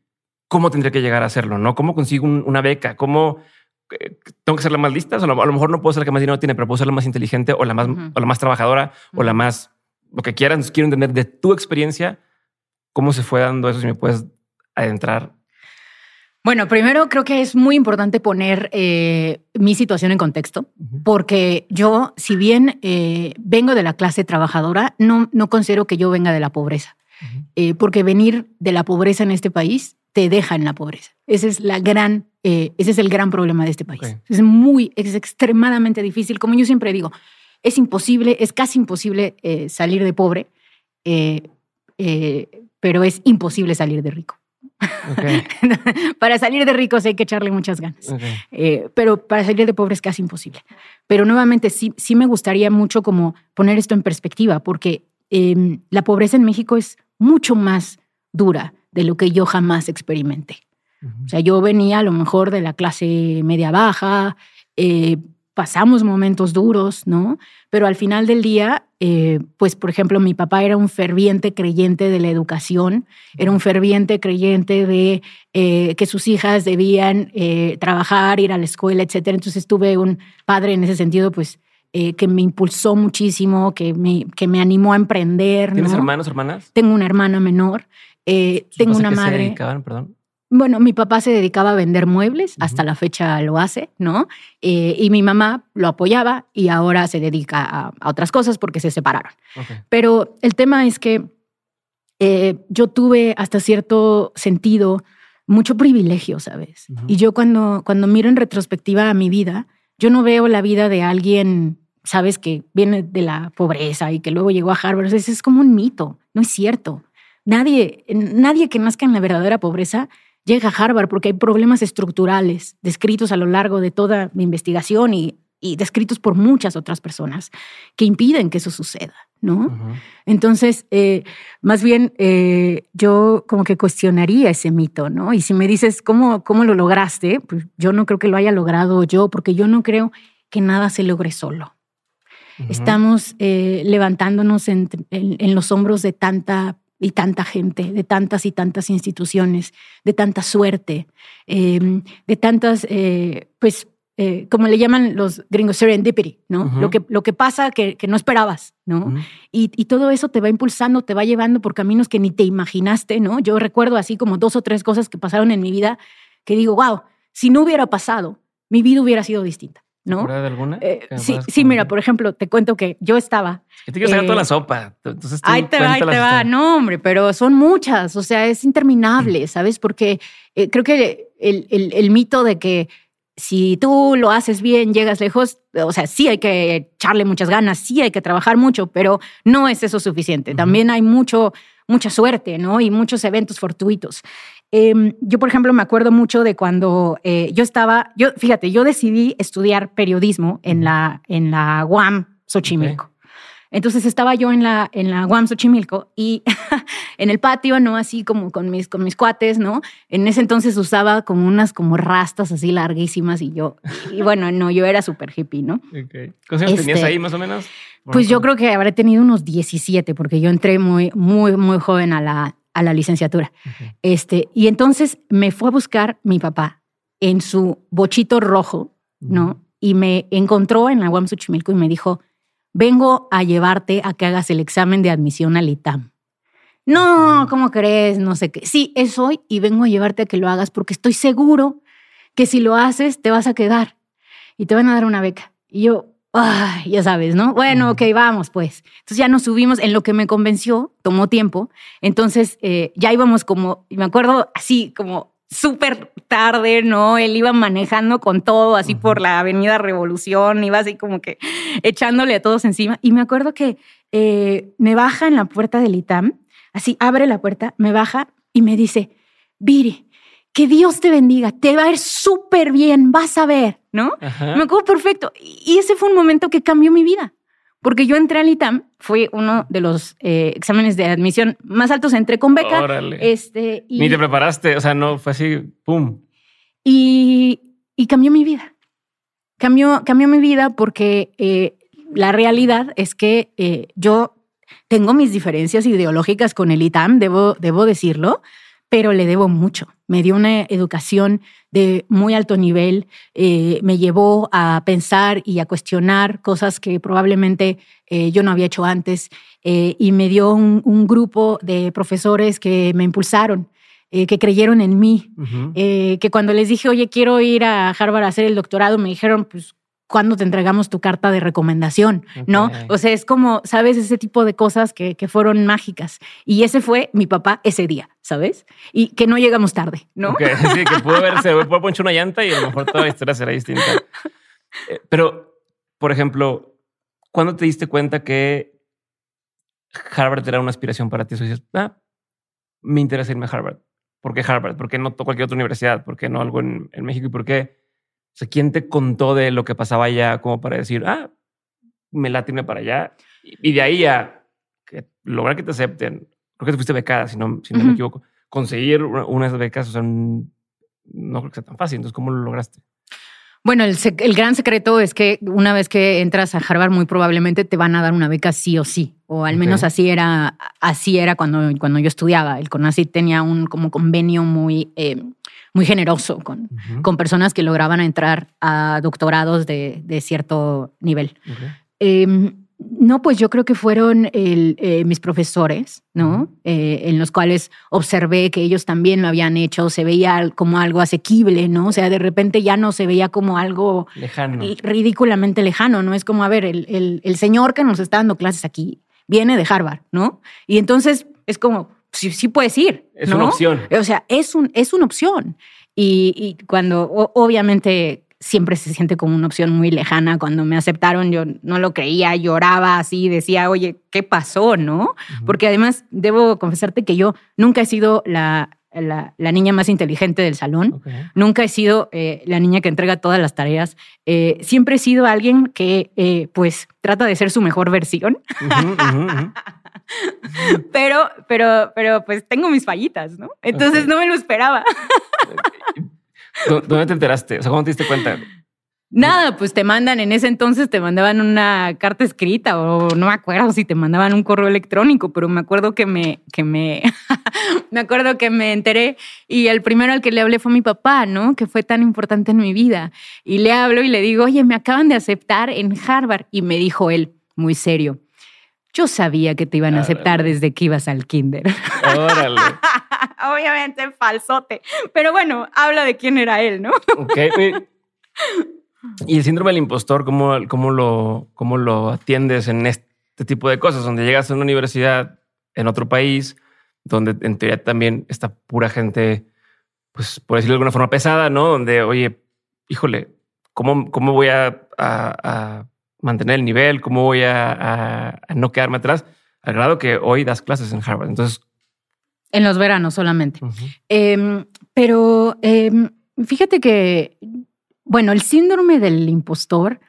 Speaker 1: ¿cómo tendré que llegar a hacerlo? ¿No? ¿Cómo consigo una beca? ¿Cómo eh, tengo que ser la más lista? a, lo, mejor no puedo ser la que más dinero tiene, pero puedo ser la más inteligente o la más, o la más trabajadora o la más, lo que quieran. quiero entender de tu experiencia ¿Cómo se fue dando eso? Si me puedes adentrar.
Speaker 2: Bueno, primero creo que es muy importante poner eh, mi situación en contexto, porque yo, si bien eh, vengo de la clase trabajadora, no, no considero que yo venga de la pobreza, eh, porque venir de la pobreza en este país te deja en la pobreza. Ese es la gran, ese es el gran problema de este país. Es muy, es extremadamente difícil. Como yo siempre digo, es imposible, es casi imposible salir de pobre pero es imposible salir de rico. para salir de ricos hay que echarle muchas ganas, eh, pero para salir de pobre es casi imposible. Pero nuevamente sí, sí me gustaría mucho como poner esto en perspectiva, porque em, la pobreza en México es mucho más dura de lo que yo jamás experimenté. O sea, yo venía a lo mejor de la clase media baja, eh, pasamos momentos duros, ¿no? Pero al final del día, eh, pues por ejemplo, mi papá era un ferviente creyente de la educación, era un ferviente creyente de eh, que sus hijas debían eh, trabajar, ir a la escuela, etc. Entonces tuve un padre en ese sentido, pues que me impulsó muchísimo, que me, que me animó a emprender.
Speaker 1: ¿Tienes hermanos, hermanas?
Speaker 2: Tengo una hermana menor, tengo una madre.
Speaker 1: perdón?
Speaker 2: Bueno, mi papá se dedicaba a vender muebles, hasta la fecha lo hace, ¿no? Eh, y mi mamá lo apoyaba y ahora se dedica a, otras cosas porque se separaron. Pero el tema es que eh, yo tuve hasta cierto sentido mucho privilegio, ¿sabes? Y yo cuando, cuando miro en retrospectiva a mi vida, yo no veo la vida de alguien, ¿sabes? Que viene de la pobreza y que luego llegó a Harvard. Ese es como un mito, no es cierto. Nadie, nadie que nazca en la verdadera pobreza llega a Harvard porque hay problemas estructurales descritos a lo largo de toda mi investigación y, descritos por muchas otras personas que impiden que eso suceda, ¿no? Entonces, eh, más bien, eh, yo como que cuestionaría ese mito, ¿no? Y si me dices, ¿cómo, cómo lo lograste? Pues yo no creo que lo haya logrado yo, porque yo no creo que nada se logre solo. Estamos eh, levantándonos en, los hombros de tanta y tanta gente, de tantas y tantas instituciones, de tanta suerte, em, de tantas, eh, pues, eh, como le llaman los gringos, serendipity, ¿no? lo, que, lo que pasa que, que no esperabas, ¿no? y, y, todo eso te va impulsando, te va llevando por caminos que ni te imaginaste, ¿no? Yo recuerdo así como dos o tres cosas que pasaron en mi vida que digo, wow, si no hubiera pasado, mi vida hubiera sido distinta. ¿No?
Speaker 1: de alguna?
Speaker 2: Eh, sí, sí, mira, por ejemplo, te cuento que yo estaba.
Speaker 1: te quiero sacar toda la eh, sopa. Entonces
Speaker 2: ahí te va, ahí te va. No, hombre, pero son muchas. O sea, es interminable, ¿sabes? Porque eh, creo que el, el, el, mito de que si tú lo haces bien, llegas lejos, o sea, sí hay que echarle muchas ganas, sí hay que trabajar mucho, pero no es eso suficiente. También hay mucho, mucha suerte, ¿no? Y muchos eventos fortuitos. Em, yo, por ejemplo, me acuerdo mucho de cuando eh, yo estaba, yo, fíjate, yo decidí estudiar periodismo en la, en la UAM Xochimilco. Entonces estaba yo en la, en la UAM Xochimilco y en el patio, ¿no? Así como con mis, con mis cuates, ¿no? En ese entonces usaba como unas como rastas así larguísimas y yo, y bueno, no, yo era súper hippie, ¿no?
Speaker 1: Okay. ¿Cuántos años tenías este, ahí más o menos?
Speaker 2: pues yo creo que habré tenido unos 17 porque yo entré muy, muy, muy joven a la, a la licenciatura. este, y entonces me fue a buscar mi papá en su bochito rojo, ¿no? Y me encontró en la UAM Xochimilco y me dijo, vengo a llevarte a que hagas el examen de admisión al ITAM. No, ¿cómo crees? No sé qué. Sí, es hoy y vengo a llevarte a que lo hagas porque estoy seguro que si lo haces te vas a quedar y te van a dar una beca. Y yo, Ay, ya sabes, ¿no? Bueno, ok, vamos pues. Entonces ya nos subimos en lo que me convenció, tomó tiempo. Entonces eh, ya íbamos como, me acuerdo así como súper tarde, ¿no? Él iba manejando con todo, así por la Avenida Revolución, iba así como que echándole a todos encima. Y me acuerdo que eh, me baja en la puerta del ITAM, así abre la puerta, me baja y me dice, Viri, que Dios te bendiga, te va a ir súper bien, vas a ver, ¿no? Me acuerdo perfecto. Y ese fue un momento que cambió mi vida, porque yo entré al ITAM, fue uno de los eh, exámenes de admisión más altos, entré con beca. Este,
Speaker 1: Ni te preparaste, o sea, no fue así, ¡pum!
Speaker 2: Y, cambió mi vida. Cambió, cambió mi vida porque eh, la realidad es que eh, yo tengo mis diferencias ideológicas con el ITAM, debo, debo decirlo, pero le debo mucho. Me dio una educación de muy alto nivel, eh, me llevó a pensar y a cuestionar cosas que probablemente eh, yo no había hecho antes eh, y me dio un, grupo de profesores que me impulsaron. que creyeron en mí, que cuando les dije, oye, quiero ir a Harvard a hacer el doctorado, me dijeron, pues cuándo te entregamos tu carta de recomendación, ¿no? O sea, es como, ¿sabes? Ese tipo de cosas que, que, fueron mágicas. Y ese fue mi papá ese día, ¿sabes? Y que no llegamos tarde, ¿no?
Speaker 1: Sí, que pudo verse, pudo ponchar una llanta y a lo mejor toda la historia será distinta. Eh, pero, por ejemplo, ¿cuándo te diste cuenta que Harvard era una aspiración para ti? O dices, ah, me interesa irme a Harvard. ¿Por qué Harvard? ¿Por qué no cualquier otra universidad? ¿Por qué no algo en, en México? ¿Y por qué? O sea, ¿quién te contó de lo que pasaba allá como para decir, ah, me late para allá? Y de ahí a que lograr que te acepten, creo que te fuiste becada, si no, si no me equivoco, conseguir una de esas becas, o sea, no creo que sea tan fácil. Entonces, ¿cómo lo lograste?
Speaker 2: Bueno, el, el, gran secreto es que una vez que entras a Harvard, muy probablemente te van a dar una beca sí o sí. O al menos así era, así era cuando, cuando yo estudiaba. El CONACYT tenía un como convenio muy, eh, muy generoso con, con personas que lograban entrar a doctorados de, de cierto nivel. Em, no, pues yo creo que fueron eh, mis profesores, ¿no? Eh, en los cuales observé que ellos también lo habían hecho, se veía como algo asequible, ¿no? O sea, de repente ya no se veía como algo
Speaker 1: lejano.
Speaker 2: ridículamente lejano, ¿no? Es como, a ver, el, el, señor que nos está dando clases aquí viene de Harvard, ¿no? Y entonces es como, sí, sí puedes ir.
Speaker 1: Es una opción.
Speaker 2: O sea, es, un, es una opción. Y, y cuando obviamente siempre se siente como una opción muy lejana. Cuando me aceptaron, yo no lo creía, lloraba así, decía, oye, ¿qué pasó? ¿No? Porque además, debo confesarte que yo nunca he sido la, la, niña más inteligente del salón, nunca he sido eh, la niña que entrega todas las tareas, eh, siempre he sido alguien que, eh, pues, trata de ser su mejor versión. pero, pero, pero, pues tengo mis fallitas, ¿no? Entonces no me lo esperaba.
Speaker 1: ¿Dónde te enteraste? O sea, ¿cómo te diste cuenta?
Speaker 2: Nada, pues te mandan, en ese entonces te mandaban una carta escrita o no me acuerdo si te mandaban un correo electrónico, pero me acuerdo que me, que me, me acuerdo que me enteré y el primero al que le hablé fue mi papá, ¿no? Que fue tan importante en mi vida. Y le hablo y le digo, oye, me acaban de aceptar en Harvard. Y me dijo él, muy serio, yo sabía que te iban a aceptar desde que ibas al kinder. Órale. Obviamente falsote. Pero bueno, habla de quién era él, ¿no?
Speaker 1: Ok. Y el síndrome del impostor, ¿cómo, cómo, lo, ¿cómo lo atiendes en este tipo de cosas? Donde llegas a una universidad en otro país, donde en teoría también está pura gente, pues por decirlo de alguna forma pesada, ¿no? Donde, oye, híjole, ¿cómo, cómo voy a mantener el nivel, cómo voy a, no quedarme atrás, al grado que hoy das clases en Harvard. Entonces...
Speaker 2: En los veranos solamente. Em, pero em, fíjate que, bueno, el síndrome del impostor,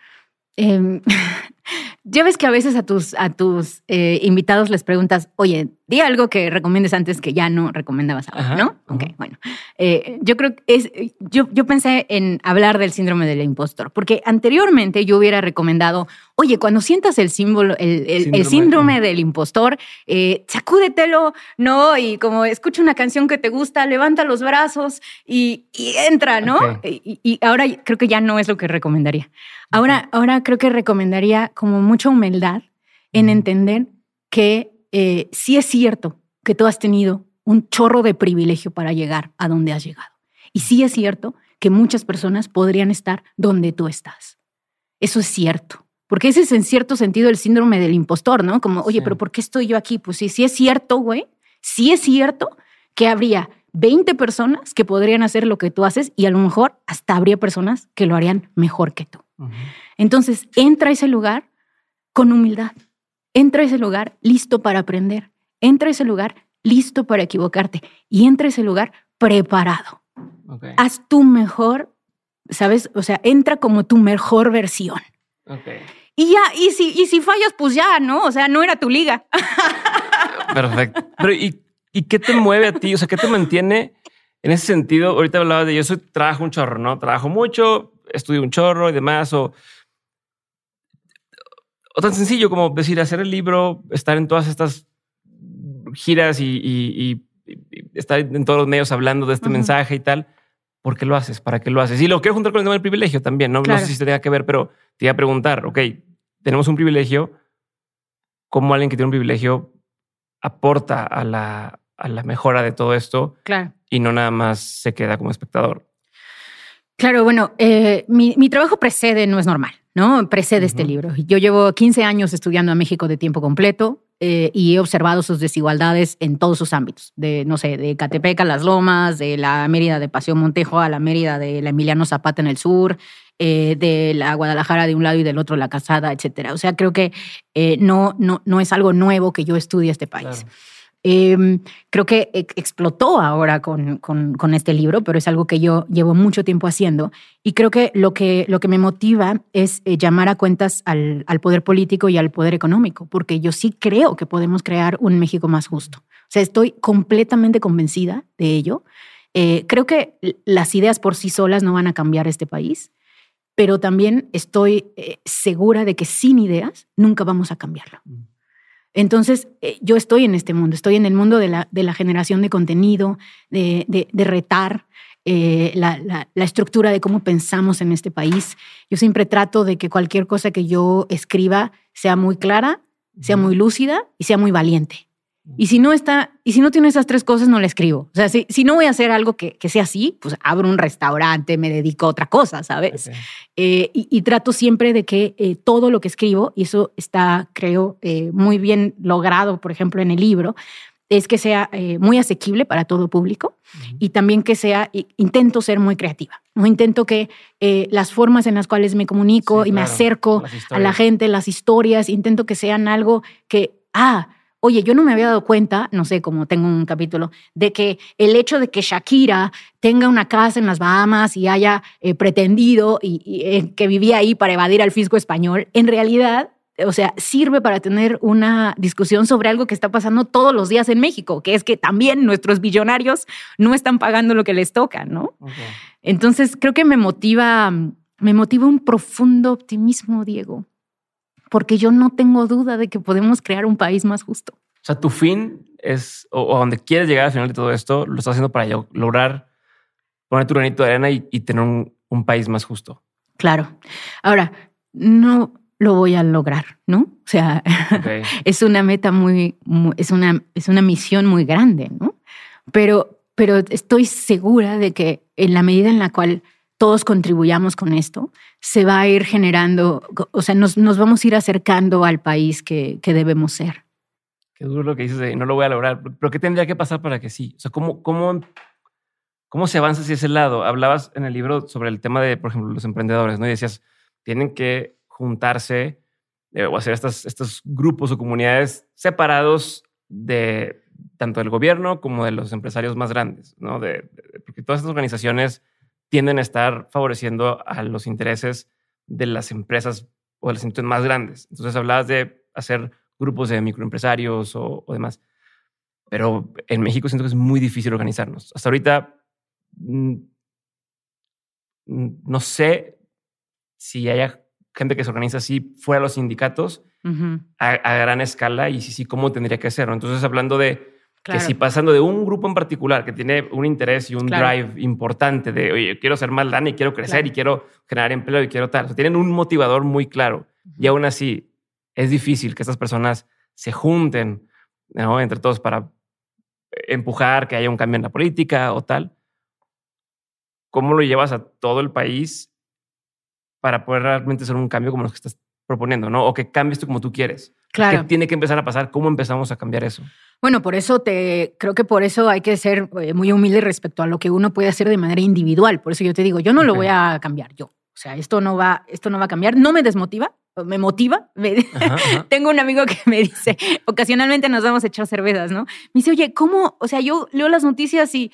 Speaker 2: em, ya ves que a veces a tus, a tus eh, invitados les preguntas, oye, di algo que recomiendes antes que ya no recomendabas ahora, ¿no? Ok, bueno. Eh, yo creo que es, yo, yo pensé en hablar del síndrome del impostor, porque anteriormente yo hubiera recomendado, oye, cuando sientas el símbolo, el, síndrome, del impostor, eh, sacúdetelo, ¿no? Y como escucha una canción que te gusta, levanta los brazos y, entra, ¿no? Y, ahora creo que ya no es lo que recomendaría. Ahora, ahora creo que recomendaría como mucha humildad en entender que eh, sí es cierto que tú has tenido un chorro de privilegio para llegar a donde has llegado. Y sí es cierto que muchas personas podrían estar donde tú estás. Eso es cierto. Porque ese es en cierto sentido el síndrome del impostor, ¿no? Como, oye, pero ¿por qué estoy yo aquí? Pues sí, sí es cierto, güey. Sí es cierto que habría 20 personas que podrían hacer lo que tú haces y a lo mejor hasta habría personas que lo harían mejor que tú. Entonces, entra a ese lugar con humildad. Entra a ese lugar listo para aprender. Entra a ese lugar listo para equivocarte. Y entra a ese lugar preparado. Haz tu mejor, ¿sabes? O sea, entra como tu mejor versión. Y ya, y si, y si fallas, pues ya, ¿no? O sea, no era tu liga.
Speaker 1: Perfecto. Pero, ¿y, ¿y qué te mueve a ti? O sea, ¿qué te mantiene en ese sentido? Ahorita hablabas de yo soy, trabajo un chorro, ¿no? Trabajo mucho, estudio un chorro y demás, o o tan sencillo como decir, hacer el libro, estar en todas estas giras y, estar en todos los medios hablando de este mensaje y tal. ¿Por qué lo haces? ¿Para qué lo haces? Y lo quiero juntar con el tema del privilegio también, ¿no? No sé si tenga que ver, pero te iba a preguntar, ok, tenemos un privilegio, ¿cómo alguien que tiene un privilegio aporta a la, a la mejora de todo esto?
Speaker 2: Claro.
Speaker 1: Y no nada más se queda como espectador.
Speaker 2: Claro, bueno, eh, mi, mi, trabajo precede, no es normal. ¿no? Precede este libro. Yo llevo 15 años estudiando a México de tiempo completo eh, y he observado sus desigualdades en todos sus ámbitos, de, no sé, de Catepec a Las Lomas, de la Mérida de Paseo Montejo a la Mérida de la Emiliano Zapata en el sur, eh, de la Guadalajara de un lado y del otro la Casada, etcétera. O sea, creo que eh, no, no, no es algo nuevo que yo estudie este país. Em, creo que explotó ahora con, con, este libro, pero es algo que yo llevo mucho tiempo haciendo. Y creo que lo que, lo que me motiva es eh, llamar a cuentas al, al, poder político y al poder económico, porque yo sí creo que podemos crear un México más justo. O sea, estoy completamente convencida de ello. Eh, creo que las ideas por sí solas no van a cambiar este país, pero también estoy eh, segura de que sin ideas nunca vamos a cambiarlo. Mm. Entonces, eh, yo estoy en este mundo, estoy en el mundo de la, de la generación de contenido, de, de, retar eh, la, la, la, estructura de cómo pensamos en este país. Yo siempre trato de que cualquier cosa que yo escriba sea muy clara, sea muy lúcida y sea muy valiente. Y si no está, y si no tiene esas tres cosas, no la escribo. O sea, si, si no voy a hacer algo que, que, sea así, pues abro un restaurante, me dedico a otra cosa, ¿sabes? Eh, y, trato siempre de que eh, todo lo que escribo, y eso está, creo, eh, muy bien logrado, por ejemplo, en el libro, es que sea muy asequible para todo público y también que sea, intento ser muy creativa. No intento que las formas en las cuales me comunico y me acerco a la gente, las historias, intento que sean algo que, ah, Oye, yo no me había dado cuenta, no sé, como tengo un capítulo, de que el hecho de que Shakira tenga una casa en las Bahamas y haya eh, pretendido y, eh, que vivía ahí para evadir al fisco español, en realidad o sea, sirve para tener una discusión sobre algo que está pasando todos los días en México, que es que también nuestros billonarios no están pagando lo que les toca, ¿no? Entonces, creo que me motiva, me motiva un profundo optimismo, Diego porque yo no tengo duda de que podemos crear un país más justo.
Speaker 1: O sea, tu fin es, o, donde quieres llegar al final de todo esto, lo estás haciendo para lograr poner tu granito de arena y, tener un, país más justo.
Speaker 2: Claro. Ahora, no lo voy a lograr, ¿no? O sea, es una meta muy, es, una, es una misión muy grande, ¿no? Pero, pero estoy segura de que en la medida en la cual todos contribuyamos con esto, se va a ir generando, o sea, nos, nos vamos a ir acercando al país que, que, debemos ser.
Speaker 1: Qué duro lo que dices no lo voy a lograr, pero ¿qué tendría que pasar para que sí? O sea, ¿cómo, cómo, cómo se avanza hacia ese lado? Hablabas en el libro sobre el tema de, por ejemplo, los emprendedores, ¿no? Y decías, tienen que juntarse eh, o hacer estas, estos grupos o comunidades separados de tanto del gobierno como de los empresarios más grandes, ¿no? De, porque todas estas organizaciones tienden a estar favoreciendo a los intereses de las empresas o de las instituciones más grandes. Entonces hablabas de hacer grupos de microempresarios o, demás. Pero en México siento que es muy difícil organizarnos. Hasta ahorita mm, mm, no sé si haya gente que se organiza así fuera de los sindicatos a, gran escala y si sí, cómo tendría que ser. Entonces, hablando de que si pasando de un grupo en particular que tiene un interés y un drive importante de, oye, quiero ser más lana y quiero crecer y quiero generar empleo y quiero tal, o sea, tienen un motivador muy claro. Y aún así, es difícil que estas personas se junten ¿no? entre todos para empujar que haya un cambio en la política o tal. ¿Cómo lo llevas a todo el país para poder realmente hacer un cambio como los que estás proponiendo, ¿no? O que cambies tú como tú quieres.
Speaker 2: Claro.
Speaker 1: ¿Qué tiene que empezar a pasar? ¿Cómo empezamos a cambiar eso?
Speaker 2: Bueno, por eso te creo que por eso hay que ser eh, muy humilde respecto a lo que uno puede hacer de manera individual. Por eso yo te digo, yo no lo voy a cambiar yo. O sea, esto no va, esto no va a cambiar. No me desmotiva, me motiva. Tengo un amigo que me dice, ocasionalmente nos vamos a echar cervezas, ¿no? Me dice, oye, ¿cómo? O sea, yo leo las noticias y,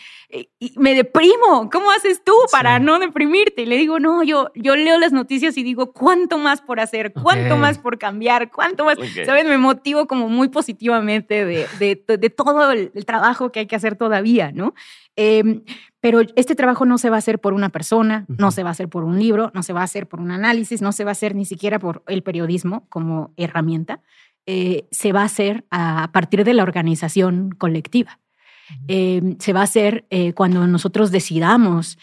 Speaker 2: me deprimo. ¿Cómo haces tú para no deprimirte? Y le digo, no, yo, yo leo las noticias y digo, ¿cuánto más por hacer? ¿Cuánto más por cambiar? ¿Cuánto más? ¿Sabes? Me motivo como muy positivamente de, de, de todo el, el, trabajo que hay que hacer todavía, ¿no? Eh, pero este trabajo no se va a hacer por una persona, no se va a hacer por un libro, no se va a hacer por un análisis, no se va a hacer ni siquiera por el periodismo como herramienta. Eh, se va a hacer a partir de la organización colectiva. Eh, se va a hacer eh, cuando nosotros decidamos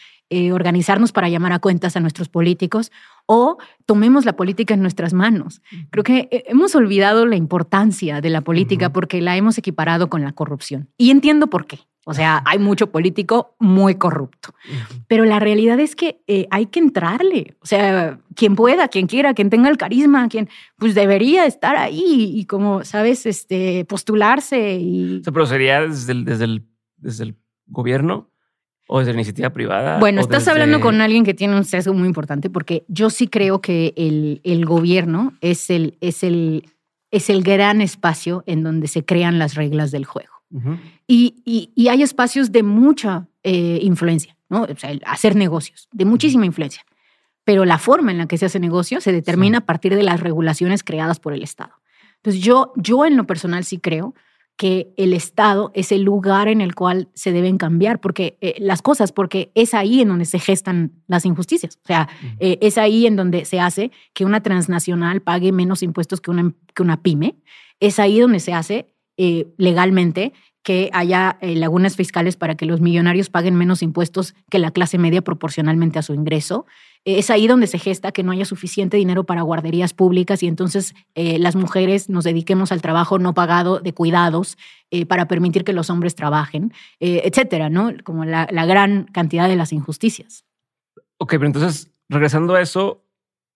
Speaker 2: organizarnos para llamar a cuentas a nuestros políticos o tomemos la política en nuestras manos. Creo que hemos olvidado la importancia de la política porque la hemos equiparado con la corrupción. Y entiendo por qué. O sea, hay mucho político muy corrupto. Pero la realidad es que eh, hay que entrarle. O sea, quien pueda, quien quiera, quien tenga el carisma, quien pues debería estar ahí y como, sabes, este, postularse. Y...
Speaker 1: pero sería desde el, desde el, desde el gobierno o desde la iniciativa privada.
Speaker 2: Bueno, estás hablando con alguien que tiene un sesgo muy importante porque yo sí creo que el, el gobierno es el, es, el, es el gran espacio en donde se crean las reglas del juego y, hay espacios de mucha eh, influencia, ¿no? O sea, hacer negocios, de muchísima influencia. Pero la forma en la que se hace negocio se determina a partir de las regulaciones creadas por el Estado. Entonces, yo, yo en lo personal sí creo que el Estado es el lugar en el cual se deben cambiar porque eh, las cosas, porque es ahí en donde se gestan las injusticias. O sea, eh, es ahí en donde se hace que una transnacional pague menos impuestos que una, que una pyme es ahí donde se hace eh, legalmente que haya eh, lagunas fiscales para que los millonarios paguen menos impuestos que la clase media proporcionalmente a su ingreso. Es ahí donde se gesta que no haya suficiente dinero para guarderías públicas y entonces eh, las mujeres nos dediquemos al trabajo no pagado de cuidados para permitir que los hombres trabajen, etcétera, ¿no? Como la, la gran cantidad de las injusticias.
Speaker 1: Ok, pero entonces, regresando a eso,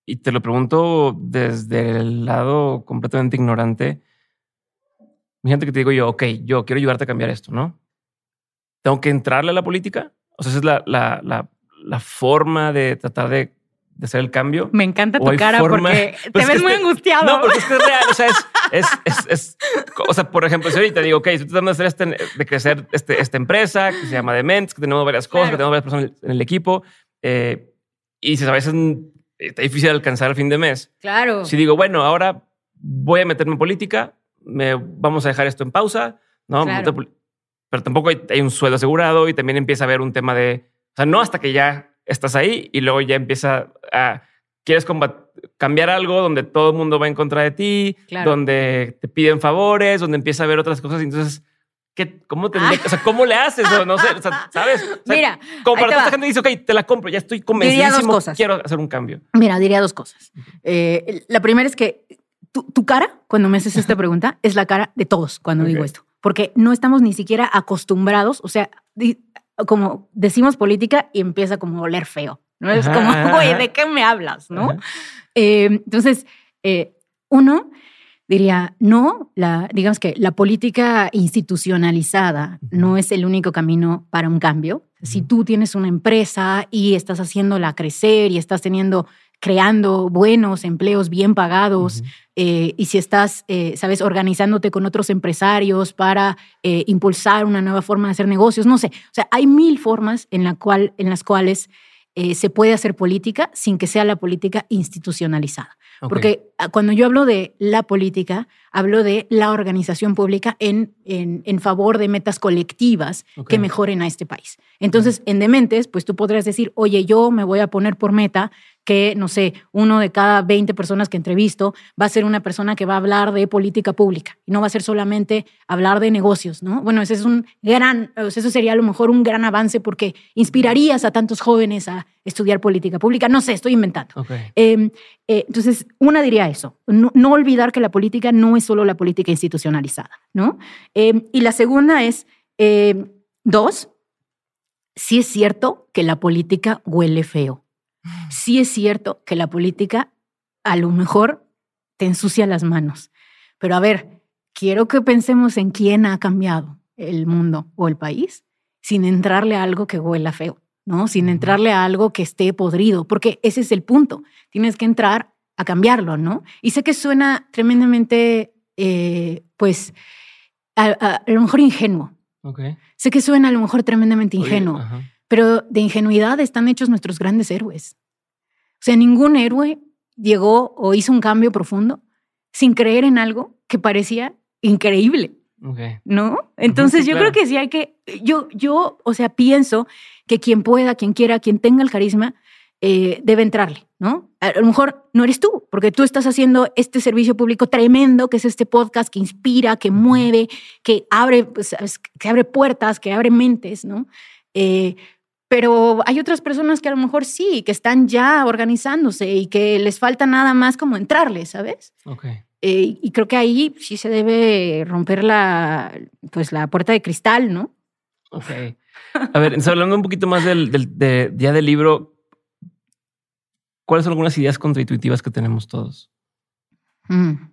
Speaker 1: y te lo pregunto desde el lado completamente ignorante, gente que te digo yo, ok, yo quiero ayudarte a cambiar esto, ¿no? Tengo que entrarle a la política. O sea, esa es la, la, la, la forma de tratar de, de, hacer el cambio.
Speaker 2: Me encanta tu cara porque pues te ves muy angustiado.
Speaker 1: No, porque es que es real. O sea, es, es, es, es o sea, por ejemplo, si ahorita digo, ok, estoy tratando de hacer este, de crecer este, esta empresa que se llama Dements, que tenemos varias cosas, que tenemos varias personas en el equipo. Eh, y si a veces está difícil alcanzar el fin de mes.
Speaker 2: Claro.
Speaker 1: Si digo, bueno, ahora voy a meterme en política, me, vamos a dejar esto en pausa, ¿no? Pero tampoco hay, un sueldo asegurado y también empieza a haber un tema de, o sea, no hasta que ya estás ahí y luego ya empieza a, quieres cambiar algo donde todo el mundo va en contra de ti, donde te piden favores, donde empieza a haber otras cosas. Entonces, ¿qué, cómo, te, ah. o sea, ¿cómo le haces? no sé, ¿sabes?
Speaker 2: Mira,
Speaker 1: como para toda esta gente dice, ok, te la compro, ya estoy convencidísimo, quiero hacer un cambio.
Speaker 2: Mira, diría dos cosas. Eh, la primera es que tu, cara, cuando me haces esta pregunta, es la cara de todos cuando digo esto, porque no estamos ni siquiera acostumbrados, o sea, como decimos política y empieza como a oler feo, ¿no? Es como, güey, ¿de qué me hablas? ¿No? Eh, entonces, eh, uno diría, no, la, digamos que la política institucionalizada no es el único camino para un cambio. Si tú tienes una empresa y estás haciéndola crecer y estás teniendo creando buenos empleos bien pagados eh, y si estás, eh, sabes, organizándote con otros empresarios para eh, impulsar una nueva forma de hacer negocios, no sé. O sea, hay mil formas en, la cual, en las cuales se puede hacer política sin que sea la política institucionalizada. Porque ah, cuando yo hablo de la política, hablo de la organización pública en, en, en favor de metas colectivas que mejoren a este país. Entonces, en Dementes, pues tú podrías decir, oye, yo me voy a poner por meta que, no sé, uno de cada 20 personas que entrevisto va a ser una persona que va a hablar de política pública y no va a ser solamente hablar de negocios, ¿no? Bueno, ese es un gran, eso sería a lo mejor un gran avance porque inspirarías a tantos jóvenes a estudiar política pública. No sé, estoy inventando. Em, eh, entonces, una diría eso, no, olvidar que la política no es solo la política institucionalizada, ¿no? Em, y la segunda es, em, dos, sí es cierto que la política huele feo sí es cierto que la política a lo mejor te ensucia las manos. Pero a ver, quiero que pensemos en quién ha cambiado el mundo o el país sin entrarle a algo que huela feo, ¿no? Sin entrarle a algo que esté podrido, porque ese es el punto. Tienes que entrar a cambiarlo, ¿no? Y sé que suena tremendamente, eh, pues, a, lo mejor ingenuo. Sé que suena a lo mejor tremendamente ingenuo, pero de ingenuidad están hechos nuestros grandes héroes. O sea, ningún héroe llegó o hizo un cambio profundo sin creer en algo que parecía increíble. ¿No? Entonces yo creo que sí hay que, yo, yo, o sea, pienso que quien pueda, quien quiera, quien tenga el carisma, eh, debe entrarle, ¿no? A lo mejor no eres tú, porque tú estás haciendo este servicio público tremendo, que es este podcast que inspira, que mueve, que abre, pues, que abre puertas, que abre mentes, ¿no? Eh, pero hay otras personas que a lo mejor sí, que están ya organizándose y que les falta nada más como entrarle, ¿sabes?
Speaker 1: Ok.
Speaker 2: Eh, y creo que ahí sí se debe romper la, pues, la puerta de cristal, ¿no?
Speaker 1: Ok. A ver, hablando un poquito más del, día del libro, ¿cuáles son algunas ideas contraintuitivas que tenemos todos?
Speaker 2: Mm.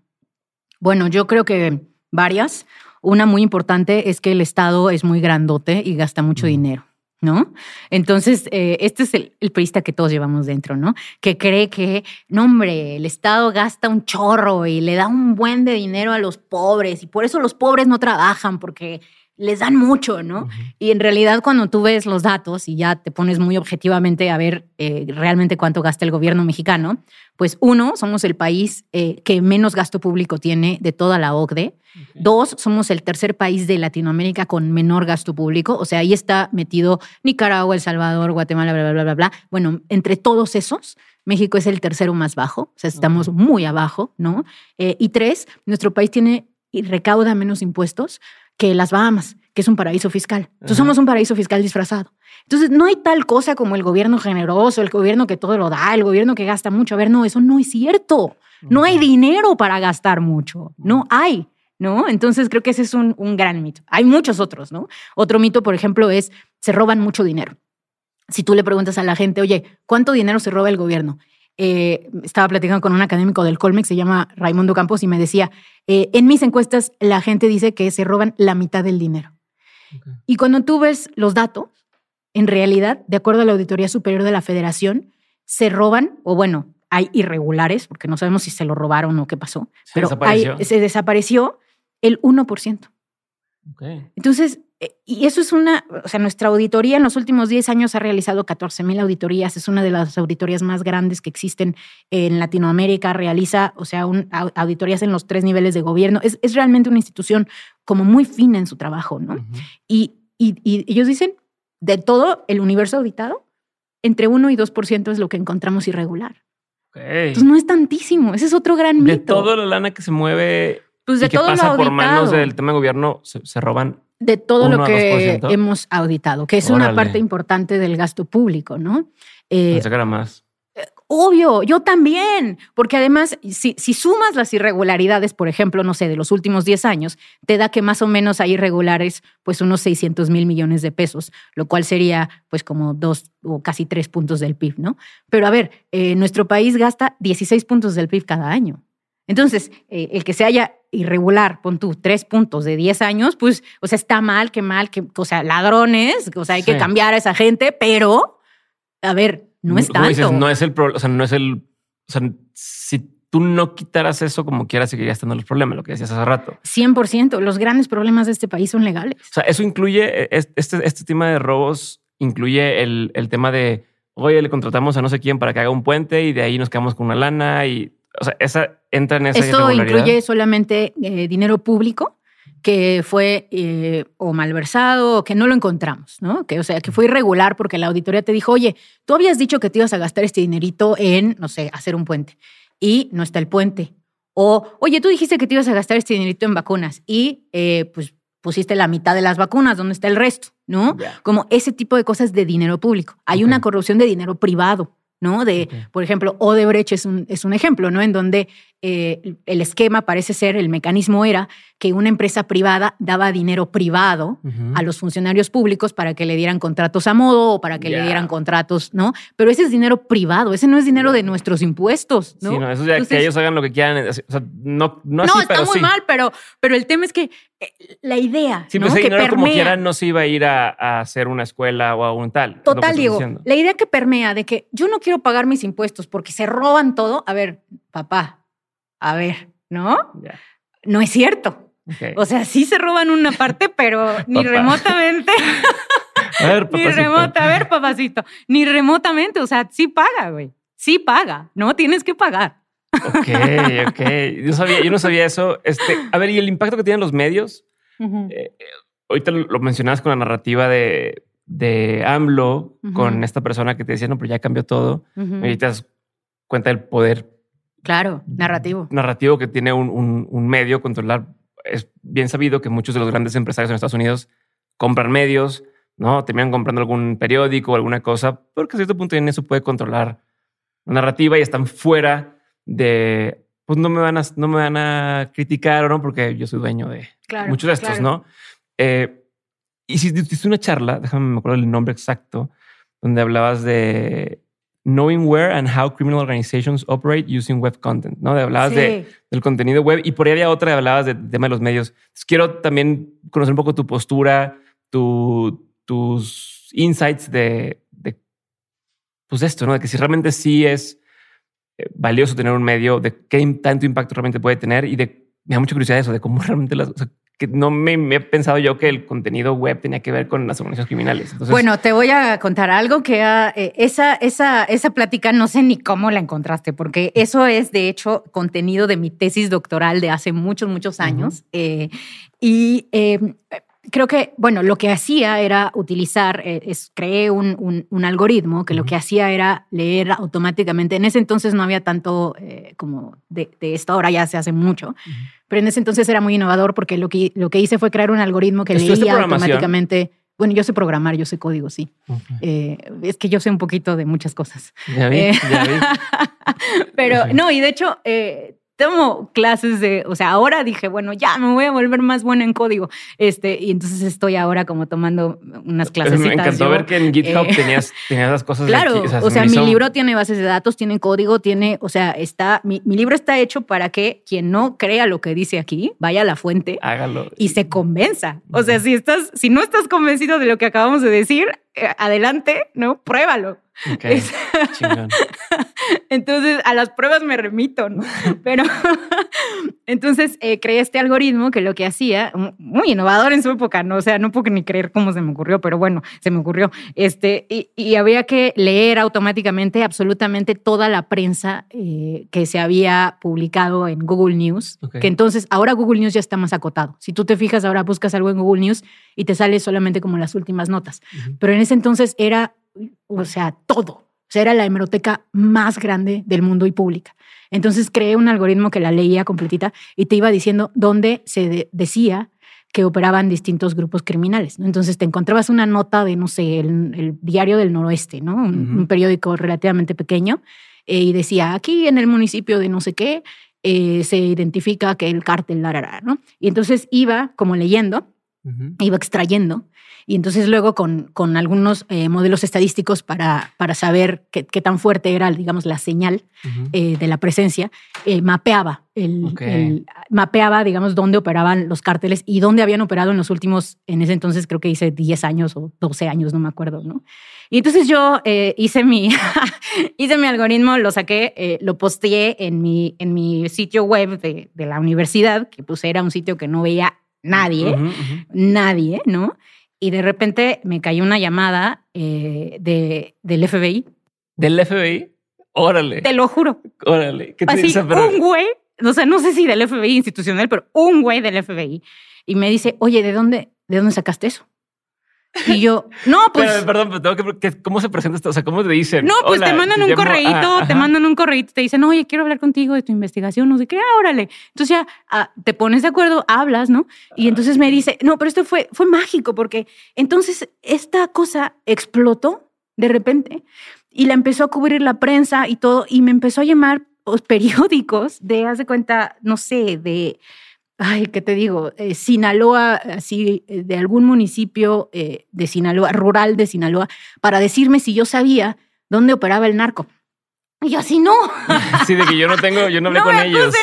Speaker 2: Bueno, yo creo que varias. Una muy importante es que el Estado es muy grandote y gasta mucho dinero. ¿no? Entonces, eh, este es el, el que todos llevamos dentro, ¿no? Que cree que, no, hombre, el Estado gasta un chorro y le da un buen de dinero a los pobres y por eso los pobres no trabajan porque les dan mucho, ¿no? Y en realidad cuando tú ves los datos y ya te pones muy objetivamente a ver eh, realmente cuánto gasta el gobierno mexicano, pues uno, somos el país eh, que menos gasto público tiene de toda la OCDE. Dos, somos el tercer país de Latinoamérica con menor gasto público. O sea, ahí está metido Nicaragua, El Salvador, Guatemala, bla, bla, bla, bla, bla. Bueno, entre todos esos, México es el tercero más bajo. O sea, estamos muy abajo, ¿no? Eh, y tres, nuestro país tiene y recauda menos impuestos que las Bahamas, que es un paraíso fiscal. Entonces somos un paraíso fiscal disfrazado. Entonces no hay tal cosa como el gobierno generoso, el gobierno que todo lo da, el gobierno que gasta mucho. A ver, no, eso no es cierto. No hay dinero para gastar mucho. No hay. ¿No? Entonces creo que ese es un, un gran mito. Hay muchos otros, ¿no? Otro mito, por ejemplo, es se roban mucho dinero. Si tú le preguntas a la gente, oye, ¿cuánto dinero se roba el gobierno? Eh, estaba platicando con un académico del Colmex, se llama Raimundo Campos, y me decía, eh, en mis encuestas la gente dice que se roban la mitad del dinero. Y cuando tú ves los datos, en realidad, de acuerdo a la Auditoría Superior de la Federación, se roban, o bueno, hay irregulares, porque no sabemos si se lo robaron o qué pasó, pero se desapareció el 1%. Entonces, y eso es una, o sea, nuestra auditoría en los últimos 10 años ha realizado 14 mil auditorías, es una de las auditorías más grandes que existen en Latinoamérica, realiza, o sea, auditorías en los tres niveles de gobierno, es, es, realmente una institución como muy fina en su trabajo, ¿no? y, y, y, ellos dicen, de todo el universo auditado, entre 1 y 2% es lo que encontramos irregular. Entonces no es tantísimo, ese es otro gran mito.
Speaker 1: De toda la lana que se mueve pues de y que pasa por manos del tema de gobierno, se roban
Speaker 2: de todo lo que hemos auditado, que es una parte importante del gasto público, ¿no?
Speaker 1: Eh, Pensé más.
Speaker 2: Eh, obvio, yo también, porque además, si, si, sumas las irregularidades, por ejemplo, no sé, de los últimos 10 años, te da que más o menos hay irregulares, pues unos 600 mil millones de pesos, lo cual sería pues como dos o casi tres puntos del PIB, ¿no? Pero a ver, eh, nuestro país gasta 16 puntos del PIB cada año. Entonces, eh, el que se haya irregular, pon tú, tres puntos de 10 años, pues, o sea, está mal, qué mal, que, o sea, ladrones, o sea, hay que cambiar a esa gente, pero, a ver, no es tanto.
Speaker 1: no es el problema, o sea, no es el, o sea, si tú no quitaras eso como quieras, seguirías estando los problemas, lo que decías hace rato.
Speaker 2: 100%, los grandes problemas de este país son legales.
Speaker 1: O sea, eso incluye, e, este, este tema de robos incluye el, el tema de, oye, le contratamos a no sé quién para que haga un puente y de ahí nos quedamos con una lana y o sea, esa entra en esa
Speaker 2: Esto incluye solamente eh, dinero público que fue eh, o malversado o que no lo encontramos, ¿no? Que, o sea, que fue irregular porque la auditoría te dijo, oye, tú habías dicho que te ibas a gastar este dinerito en, no sé, hacer un puente y no está el puente. O, oye, tú dijiste que te ibas a gastar este dinerito en vacunas y, eh, pues, pusiste la mitad de las vacunas, ¿dónde está el resto? ¿No? Como ese tipo de cosas de dinero público. Hay una corrupción de dinero privado. ¿no? De, por ejemplo, Odebrecht es un, es un ejemplo, ¿no? En donde eh, el esquema parece ser, el mecanismo era que una empresa privada daba dinero privado a los funcionarios públicos para que le dieran contratos a modo o para que le dieran contratos, ¿no? Pero ese es dinero privado, ese no es dinero de nuestros impuestos, ¿no?
Speaker 1: Sí, no, eso es que ellos hagan lo que quieran. O sea, no, no,
Speaker 2: no
Speaker 1: está
Speaker 2: muy mal, pero, pero el tema es que eh, la idea.
Speaker 1: Sí, pues que como quiera no se iba a ir a, hacer una escuela o a un tal.
Speaker 2: Total, digo, la idea que permea de que yo no quiero pagar mis impuestos porque se roban todo. A ver, papá, a ver, ¿no? No es cierto. O sea, sí se roban una parte, pero ni remotamente.
Speaker 1: a ver,
Speaker 2: Ni remota, a ver, papacito. Ni remotamente, o sea, sí paga, güey. Sí paga, ¿no? Tienes que pagar.
Speaker 1: Ok, ok. Yo, sabía, yo no sabía eso. Este, a ver, ¿y el impacto que tienen los medios? Eh, ahorita lo mencionabas con la narrativa de, de AMLO, con esta persona que te decía, no, pero ya cambió todo. Y te das cuenta del poder.
Speaker 2: Claro, narrativo.
Speaker 1: Narrativo que tiene un, un medio controlar es bien sabido que muchos de los grandes empresarios en Estados Unidos compran medios, ¿no? Terminan comprando algún periódico o alguna cosa, porque a cierto punto en eso puede controlar la narrativa y están fuera de, pues no me van a, no me van a criticar o no, porque yo soy dueño de muchos de estos, ¿no? Eh, y si hiciste una charla, déjame me acuerdo el nombre exacto, donde hablabas de Knowing Where and How Criminal Organizations Operate Using Web Content, ¿no? De hablabas de, del contenido web y por ahí había otra, de hablabas del tema de los medios. quiero también conocer un poco tu postura, tu, tus insights de, de, pues esto, ¿no? De que si realmente sí es eh, valioso tener un medio, de qué tanto impacto realmente puede tener y de, me da mucha curiosidad eso, de cómo realmente las, que no me, he pensado yo que el contenido web tenía que ver con las organizaciones criminales.
Speaker 2: bueno, te voy a contar algo que eh, esa, esa, esa plática no sé ni cómo la encontraste, porque eso es de hecho contenido de mi tesis doctoral de hace muchos, muchos años. Eh, y em, creo que, bueno, lo que hacía era utilizar, eh, es, creé un, un, algoritmo que lo que hacía era leer automáticamente. En ese entonces no había tanto eh, como de, esto, ahora ya se hace mucho, pero en ese entonces era muy innovador porque lo que, lo que hice fue crear un algoritmo que leía automáticamente. Bueno, yo sé programar, yo sé código, sí. Eh, es que yo sé un poquito de muchas cosas.
Speaker 1: Ya vi, ya vi.
Speaker 2: pero no, y de hecho, tomo clases de, o sea, ahora dije, bueno, ya me voy a volver más buena en código. Este, y entonces estoy ahora como tomando unas clases.
Speaker 1: Me encantó ver que en GitHub eh, tenías, tenías las cosas.
Speaker 2: Claro, o sea, mi libro tiene bases de datos, tiene código, tiene, o sea, está, mi, mi, libro está hecho para que quien no crea lo que dice aquí, vaya a la fuente.
Speaker 1: Hágalo.
Speaker 2: Y se convenza. O sea, si estás, si no estás convencido de lo que acabamos de decir, adelante, ¿no? Pruébalo. entonces, a las pruebas me remito, ¿no? Pero entonces eh, creé este algoritmo que lo que hacía, muy innovador en su época, ¿no? O sea, no puedo ni creer cómo se me ocurrió, pero bueno, se me ocurrió. Este, y, había que leer automáticamente absolutamente toda la prensa eh, que se había publicado en Google News, que entonces ahora Google News ya está más acotado. Si tú te fijas, ahora buscas algo en Google News y te sale solamente como las últimas notas. Pero en ese entonces era o sea, todo. O sea, era la hemeroteca más grande del mundo y pública. Entonces creé un algoritmo que la leía completita y te iba diciendo dónde se decía que operaban distintos grupos criminales. Entonces te encontrabas una nota de, no sé, el, Diario del Noroeste, ¿no? Un, periódico relativamente pequeño, eh, y decía, aquí en el municipio de no sé qué, eh, se identifica que el cártel, la, ¿no? Y entonces iba como leyendo, iba extrayendo y entonces luego con, con algunos eh, modelos estadísticos para, para saber qué, qué, tan fuerte era, digamos, la señal eh, de la presencia, eh, mapeaba, el, mapeaba, digamos, dónde operaban los cárteles y dónde habían operado en los últimos, en ese entonces creo que hice 10 años o 12 años, no me acuerdo, ¿no? Y entonces yo hice, mi, hice mi algoritmo, lo saqué, lo posteé en mi, en mi sitio web de, de la universidad, que pues era un sitio que no veía nadie, nadie, ¿no? Y de repente me cayó una llamada eh, de, del FBI.
Speaker 1: ¿Del FBI? Órale.
Speaker 2: Te lo juro.
Speaker 1: Órale.
Speaker 2: ¿Qué te Así, un güey, o sea, no sé si del FBI institucional, pero un güey del FBI. Y me dice, oye, ¿de dónde, de dónde sacaste eso? Y yo, no, pues.
Speaker 1: perdón, pero tengo que, ¿cómo se presenta esto? O sea, ¿cómo te dicen?
Speaker 2: No, pues te mandan un correíto, te mandan un correíto, te dicen, oye, quiero hablar contigo de tu investigación, no sé qué, ah, órale. Entonces ya ah, te pones de acuerdo, hablas, ¿no? Y entonces me dice, no, pero esto fue, fue mágico porque entonces esta cosa explotó de repente y la empezó a cubrir la prensa y todo, y me empezó a llamar los periódicos de, haz de cuenta, no sé, de ay, ¿qué te digo? Eh, Sinaloa, así, eh, de algún municipio eh, de Sinaloa, rural de Sinaloa, para decirme si yo sabía dónde operaba el narco. Y yo así no.
Speaker 1: Sí, de que yo no tengo, yo no hablé con ellos.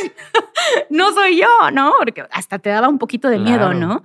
Speaker 2: no soy yo, ¿no? Porque hasta te daba un poquito de miedo, ¿no?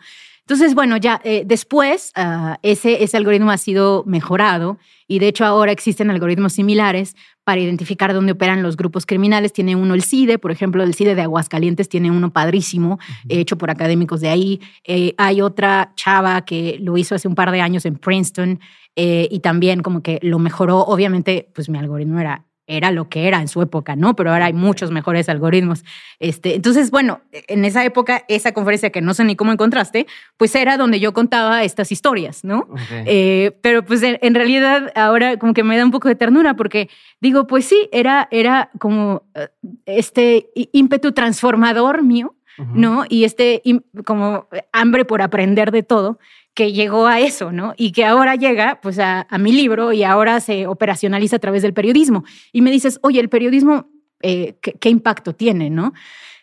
Speaker 2: Entonces, bueno, ya después ah, ese, ese algoritmo ha sido mejorado y de hecho ahora existen algoritmos similares para identificar dónde operan los grupos criminales. Tiene uno el CIDE, por ejemplo, el CIDE de Aguascalientes tiene uno padrísimo, hecho por académicos de ahí. Eh, hay otra chava que lo hizo hace un par de años en Princeton eh, y también como que lo mejoró. Obviamente, pues mi algoritmo era era lo que era en su época, ¿no? Pero ahora hay muchos mejores algoritmos. Este, entonces, bueno, en esa época, esa conferencia que no sé ni cómo encontraste, pues era donde yo contaba estas historias, ¿no? Eh, pero pues en, realidad ahora como que me da un poco de ternura porque digo, pues sí, era, era como eh, este ímpetu transformador mío, ¿no? Y este como hambre por aprender de todo que llegó a eso, ¿no? Y que ahora llega pues a, mi libro y ahora se operacionaliza a través del periodismo. Y me dices, oye, el periodismo, eh, ¿qué, impacto tiene, no?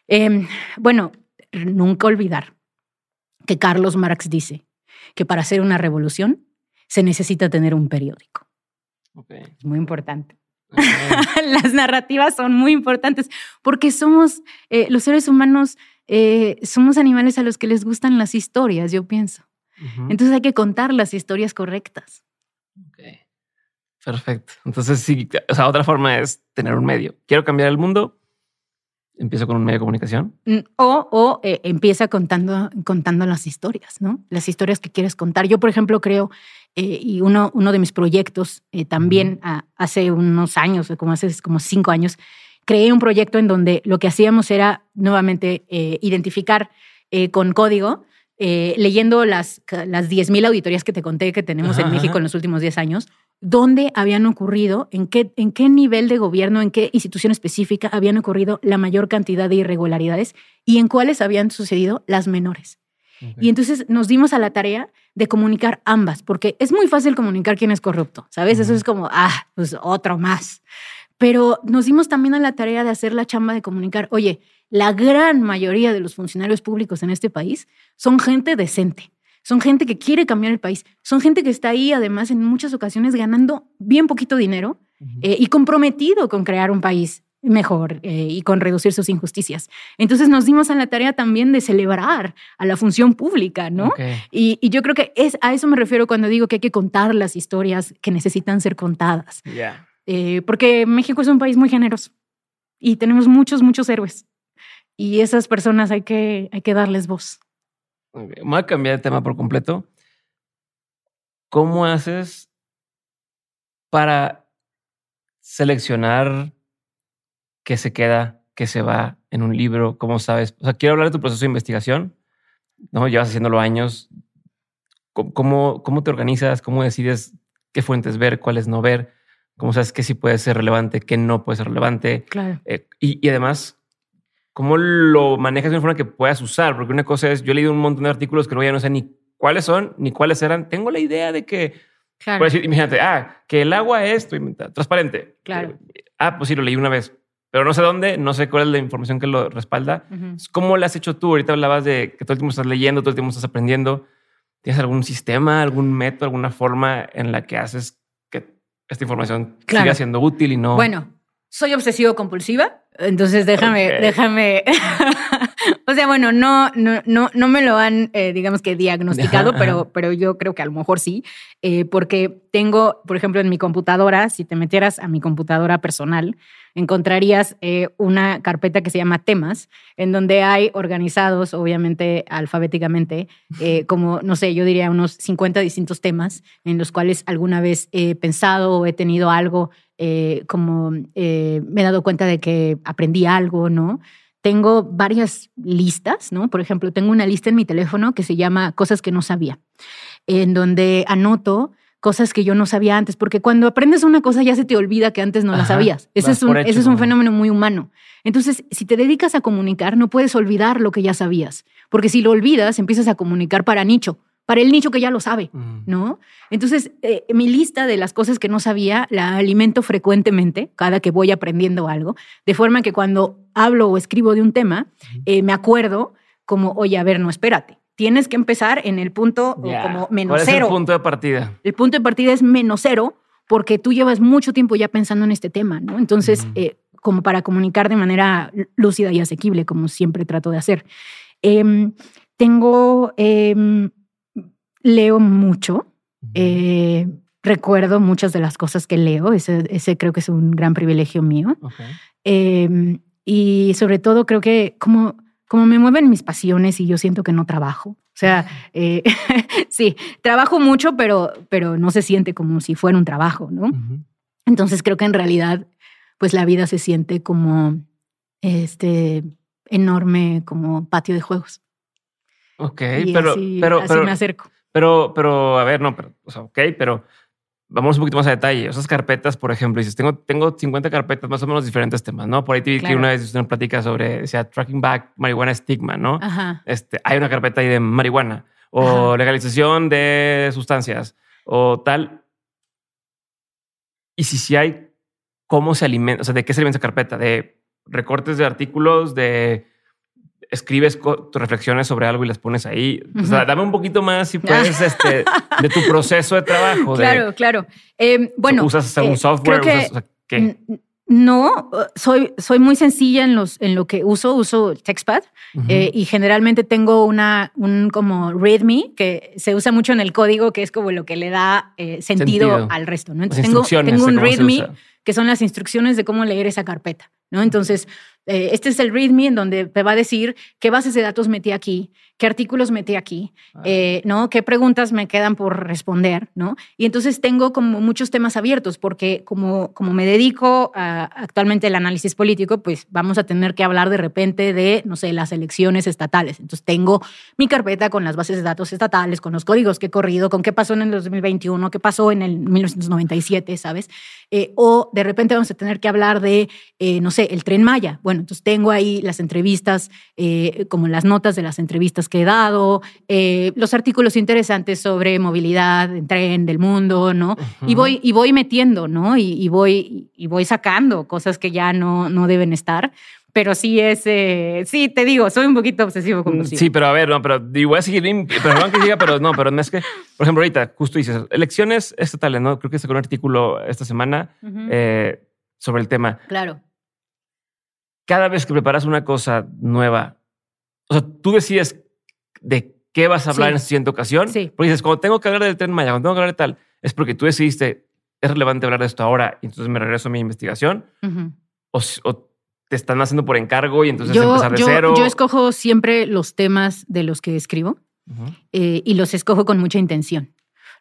Speaker 2: Em, bueno, nunca olvidar que Carlos Marx dice que para hacer una revolución se necesita tener un periódico. Es muy importante. Las narrativas son muy importantes porque somos, eh, los seres humanos, eh, somos animales a los que les gustan las historias, yo pienso. Entonces hay que contar las historias correctas.
Speaker 1: Ok. Perfecto. Entonces sí, o sea, otra forma es tener un medio. Quiero cambiar el mundo. Empiezo con un medio de comunicación.
Speaker 2: Mm, o, o eh, empieza contando, contando las historias, ¿no? Las historias que quieres contar. Yo, por ejemplo, creo, eh, y uno, uno de mis proyectos eh, también hace unos años, como hace como cinco años, creé un proyecto en donde lo que hacíamos era nuevamente identificar con código eh, leyendo las, las 10.000 auditorías que te conté que tenemos en México en los últimos 10 años, dónde habían ocurrido, en qué, en qué nivel de gobierno, en qué institución específica habían ocurrido la mayor cantidad de irregularidades y en cuáles habían sucedido las menores. Y entonces nos dimos a la tarea de comunicar ambas, porque es muy fácil comunicar quién es corrupto, ¿sabes? Eso es como, ah, pues otro más. Pero nos dimos también a la tarea de hacer la chamba de comunicar, oye, la gran mayoría de los funcionarios públicos en este país son gente decente, son gente que quiere cambiar el país, son gente que está ahí además en muchas ocasiones ganando bien poquito dinero eh, y comprometido con crear un país mejor eh, y con reducir sus injusticias. Entonces nos dimos a la tarea también de celebrar a la función pública, ¿no? Y, yo creo que es, a eso me refiero cuando digo que hay que contar las historias que necesitan ser contadas. Eh, porque México es un país muy generoso y tenemos muchos, muchos héroes. Y esas personas hay que, hay que darles voz.
Speaker 1: Voy a cambiar de tema por completo. ¿Cómo haces para seleccionar qué se queda, qué se va en un libro? ¿Cómo sabes? O sea, quiero hablar de tu proceso de investigación. ¿no? Llevas haciéndolo años. ¿Cómo, cómo te organizas? ¿Cómo decides qué fuentes ver, cuáles no ver? ¿Cómo sabes qué sí puede ser relevante, qué no puede ser relevante?
Speaker 2: Claro.
Speaker 1: Eh, y, además, ¿cómo lo manejas de una forma que puedas usar? Porque una cosa es, yo he leído un montón de artículos que no ya no sé ni cuáles son, ni cuáles eran. Tengo la idea de que, claro. decir, imagínate, ah, que el agua es transparente.
Speaker 2: Claro.
Speaker 1: Ah, pues sí, lo leí una vez pero no sé dónde, no sé cuál es la información que lo respalda. ¿Cómo lo has hecho tú? Ahorita hablabas de que todo el tiempo estás leyendo, todo el tiempo estás aprendiendo. ¿Tienes algún sistema, algún método, alguna forma en la que haces que esta información siga siendo útil y no?
Speaker 2: Bueno, soy obsesivo compulsiva, entonces déjame, déjame. o sea, bueno, no, no, no, no me lo han, eh, digamos que diagnosticado, pero, pero yo creo que a lo mejor sí, eh, porque tengo, por ejemplo, en mi computadora, si te metieras a mi computadora personal, encontrarías eh, una carpeta que se llama temas, en donde hay organizados, obviamente alfabéticamente, como, no sé, yo diría unos 50 distintos temas en los cuales alguna vez he pensado o he tenido algo, como me he dado cuenta de que aprendí algo, ¿no? Tengo varias listas, ¿no? Por ejemplo, tengo una lista en mi teléfono que se llama Cosas que no sabía, en donde anoto cosas que yo no sabía antes, porque cuando aprendes una cosa ya se te olvida que antes no la sabías. Ese, es un, ese es un fenómeno muy humano. Entonces, si te dedicas a comunicar, no puedes olvidar lo que ya sabías, porque si lo olvidas, empiezas a comunicar para nicho, para el nicho que ya lo sabe, mm. ¿no? Entonces, eh, mi lista de las cosas que no sabía la alimento frecuentemente, cada que voy aprendiendo algo, de forma que cuando hablo o escribo de un tema, eh, me acuerdo como, oye, a ver, no, espérate tienes que empezar en el punto como menos
Speaker 1: ¿Cuál
Speaker 2: es
Speaker 1: el punto de partida?
Speaker 2: El punto de partida es menos cero porque tú llevas mucho tiempo ya pensando en este tema, ¿no? Entonces, eh, como para comunicar de manera lúcida y asequible, como siempre trato de hacer. Em, tengo, em, leo mucho, eh, recuerdo muchas de las cosas que leo, ese, creo que es un gran privilegio mío. Em, y sobre todo creo que como como me mueven mis pasiones y yo siento que no trabajo. O sea, eh, sí, trabajo mucho, pero, pero no se siente como si fuera un trabajo, ¿no? Entonces creo que en realidad, pues la vida se siente como este enorme como patio de juegos.
Speaker 1: Ok, pero, pero,
Speaker 2: así me acerco.
Speaker 1: Pero, pero, a ver, no, pero, o sea, ok, pero vamos un poquito más a detalle. Esas carpetas, por ejemplo, dices, tengo, tengo 50 carpetas más o menos diferentes temas, ¿no? Por ahí te vi que una vez usted platica sobre, decía, tracking back marihuana estigma, ¿no?
Speaker 2: Ajá.
Speaker 1: Este, hay una carpeta ahí de marihuana o legalización de sustancias o tal. Y si sí hay, ¿cómo se alimenta? O sea, ¿de qué se alimenta esa carpeta? ¿De recortes de artículos, de escribes tus reflexiones sobre algo y las pones ahí. O sea, dame un poquito más, si puedes, este, de tu proceso de trabajo.
Speaker 2: Claro, claro. Em, bueno.
Speaker 1: ¿Usas algún eh, software? ¿qué?
Speaker 2: No, soy, soy muy sencilla en, los, en lo que uso. Uso TextPad eh, y generalmente tengo una, un como README que se usa mucho en el código, que es como lo que le da eh, sentido, al resto. ¿no?
Speaker 1: Entonces tengo,
Speaker 2: tengo un README que son las instrucciones de cómo leer esa carpeta. ¿no? Entonces, Eh, este es el README en donde te va a decir qué bases de datos metí aquí, qué artículos metí aquí, ah. eh, ¿no? ¿Qué preguntas me quedan por responder, ¿no? Y entonces tengo como muchos temas abiertos porque como, como me dedico a, actualmente al análisis político, pues vamos a tener que hablar de repente de, no sé, las elecciones estatales. Entonces tengo mi carpeta con las bases de datos estatales, con los códigos que he corrido, con qué pasó en el 2021, qué pasó en el 1997, ¿sabes? Eh, o de repente vamos a tener que hablar de, eh, no sé, el tren Maya. Bueno, entonces tengo ahí las entrevistas, como las notas de las entrevistas que he dado, eh, los artículos interesantes sobre movilidad en tren del mundo, ¿no? Y voy, y voy metiendo, ¿no? Y, voy, y voy sacando cosas que ya no, no deben estar pero sí es, eh, sí, te digo, soy un poquito obsesivo compulsivo.
Speaker 1: Sí, pero a ver, no, pero voy a seguir, perdón que diga, pero no, pero no es que, por ejemplo, ahorita justo dices, elecciones estatales, ¿no? Creo que sacó un artículo esta semana eh, sobre el tema.
Speaker 2: Claro.
Speaker 1: Cada vez que preparas una cosa nueva, o sea, tú decides de qué vas a hablar en esa siguiente ocasión.
Speaker 2: Sí.
Speaker 1: Porque dices, cuando tengo que hablar del tren Maya, cuando tengo que hablar de tal, es porque tú decidiste, es relevante hablar de esto ahora, y entonces me regreso a mi investigación. o, te están haciendo por encargo y entonces empezar de cero.
Speaker 2: Yo escojo siempre los temas de los que escribo eh, y los escojo con mucha intención.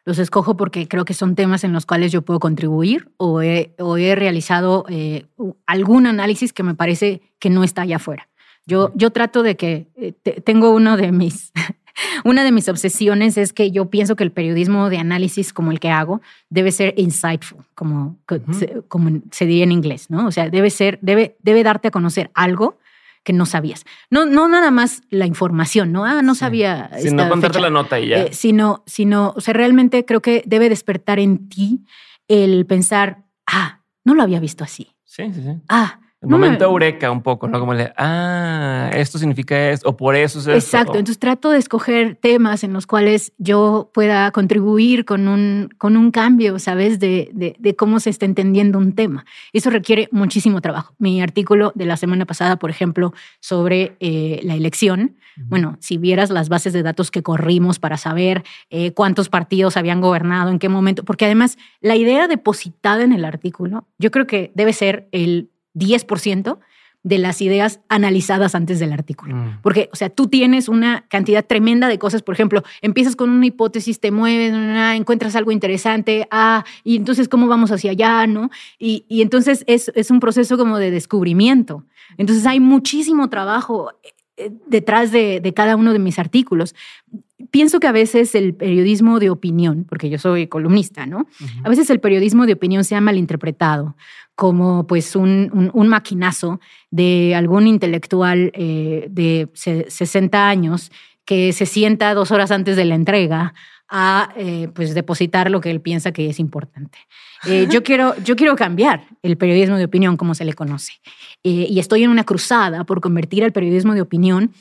Speaker 2: Los escojo porque creo que son temas en los cuales yo puedo contribuir o he, he realizado eh, algún análisis que me parece que no está allá afuera. Yo, yo trato de que, eh, tengo uno de mis, una de mis obsesiones es que yo pienso que el periodismo de análisis como el que hago debe ser insightful, como, se, como se diría en inglés, ¿no? O sea, debe ser, debe, debe darte a conocer algo que no sabías. No, no nada más la información, ¿no? Ah, no sabía.
Speaker 1: Sino contarte la nota y ya.
Speaker 2: Eh, sino, sino, o sea, realmente creo que debe despertar en ti el pensar, ah, no lo había visto así.
Speaker 1: Sí, sí, sí.
Speaker 2: Ah,
Speaker 1: momento eureka un poco, ¿no? Como le, ah, esto significa esto, o por eso es
Speaker 2: Exacto, entonces trato de escoger temas en los cuales yo pueda contribuir con un, con un cambio, ¿sabes? De, de, cómo se está entendiendo un tema. Eso requiere muchísimo trabajo. Mi artículo de la semana pasada, por ejemplo, sobre eh, la elección, bueno, si vieras las bases de datos que corrimos para saber eh, cuántos partidos habían gobernado, en qué momento, porque además la idea depositada en el artículo, yo creo que debe ser el 10% de las ideas analizadas antes del artículo. Mm. Porque, o sea, tú tienes una cantidad tremenda de cosas. Por ejemplo, empiezas con una hipótesis, te mueves, encuentras algo interesante, ah, y entonces, ¿cómo vamos hacia allá? ¿no? Y, entonces es, es, un proceso como de descubrimiento. Entonces hay muchísimo trabajo eh, detrás de, de cada uno de mis artículos pienso que a veces el periodismo de opinión, porque yo soy columnista, ¿no? A veces el periodismo de opinión se ha malinterpretado como pues un, un, maquinazo de algún intelectual eh, de 60 años que se sienta dos horas antes de la entrega a eh, pues depositar lo que él piensa que es importante. Eh, yo, quiero, yo quiero cambiar el periodismo de opinión como se le conoce. y estoy en una cruzada por convertir al periodismo de opinión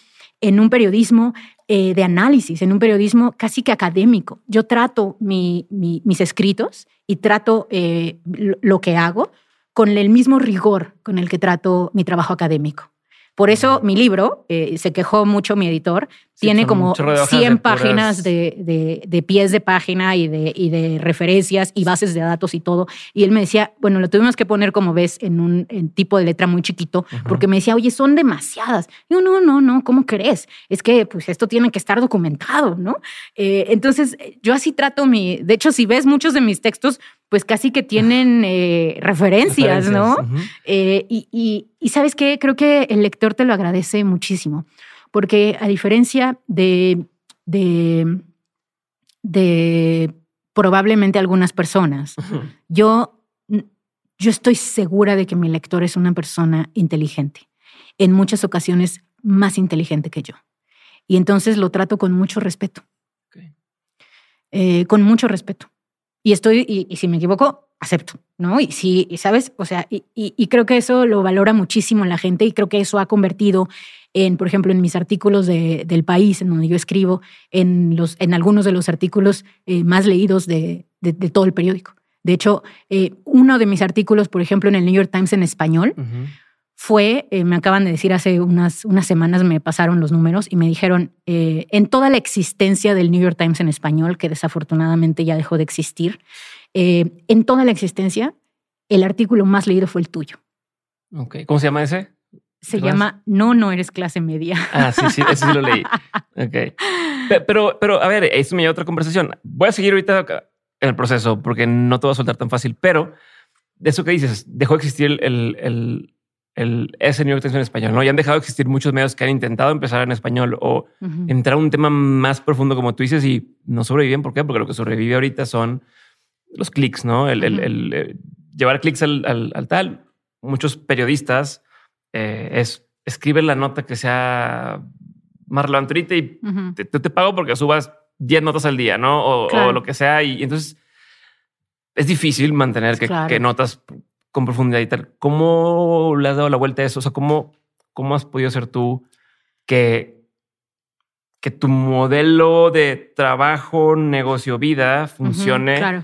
Speaker 2: en un periodismo eh, de análisis, en un periodismo casi que académico. Yo trato mis escritos y trato eh, lo que hago con el mismo rigor con el que trato mi trabajo académico. Por eso mi libro, eh, se quejó mucho mi editor, tiene como 100 páginas de, de, pies de página y de, y de referencias y bases de datos y todo. Y él me decía, bueno, lo tuvimos que poner, como ves, en un tipo de letra muy chiquito, porque me decía, oye, son demasiadas. yo, no, no, no, ¿cómo crees? Es que pues esto tiene que estar documentado, ¿no? Eh, entonces, yo así trato mi, de hecho, si ves muchos de mis textos, pues casi que tienen eh, referencias, ¿no? Eh, y, y sabes qué, creo que el lector te lo agradece muchísimo porque a diferencia de, de, probablemente algunas personas, yo, yo estoy segura de que mi lector es una persona inteligente, en muchas ocasiones más inteligente que yo. Y entonces lo trato con mucho respeto. Eh, con mucho respeto. Y estoy, y, si me equivoco, acepto, ¿no? Y si, ¿sabes? O sea, y, y, creo que eso lo valora muchísimo la gente y creo que eso ha convertido en, por ejemplo, en mis artículos de, del país, en donde yo escribo, en, los, en algunos de los artículos eh, más leídos de, de, todo el periódico. De hecho, eh, uno de mis artículos, por ejemplo, en el New York Times en español, fue, eh, me acaban de decir hace unas, unas semanas, me pasaron los números y me dijeron, en toda la existencia del New York Times en español, que desafortunadamente ya dejó de existir, en toda la existencia, el artículo más leído fue el tuyo.
Speaker 1: Okay. ¿Cómo se llama ese?
Speaker 2: Se llama No, no eres clase media.
Speaker 1: Ah, sí, sí, eso sí lo leí. Ok. Pero, pero, a ver, eso me lleva a otra conversación. Voy a seguir ahorita en el proceso porque no te voy a soltar tan fácil, pero de eso que dices, dejó de existir el, el, el, ese New York Times en español, ¿no? Ya han dejado de existir muchos medios que han intentado empezar en español o entrar a un tema más profundo, como tú dices, y no sobreviven. ¿Por qué? Porque lo que sobrevive ahorita son los clics, ¿no? El, el eh, llevar clics al, al, tal. Muchos periodistas eh, es escribe la nota que sea más relevante y te, te, pago porque subas 10 notas al día, ¿no? O, lo que sea. Y, entonces es difícil mantener que, notas con profundidad y tal. ¿Cómo le has dado la vuelta a eso? O sea, ¿cómo, cómo has podido ser tú que, que tu modelo de trabajo, negocio, vida funcione? claro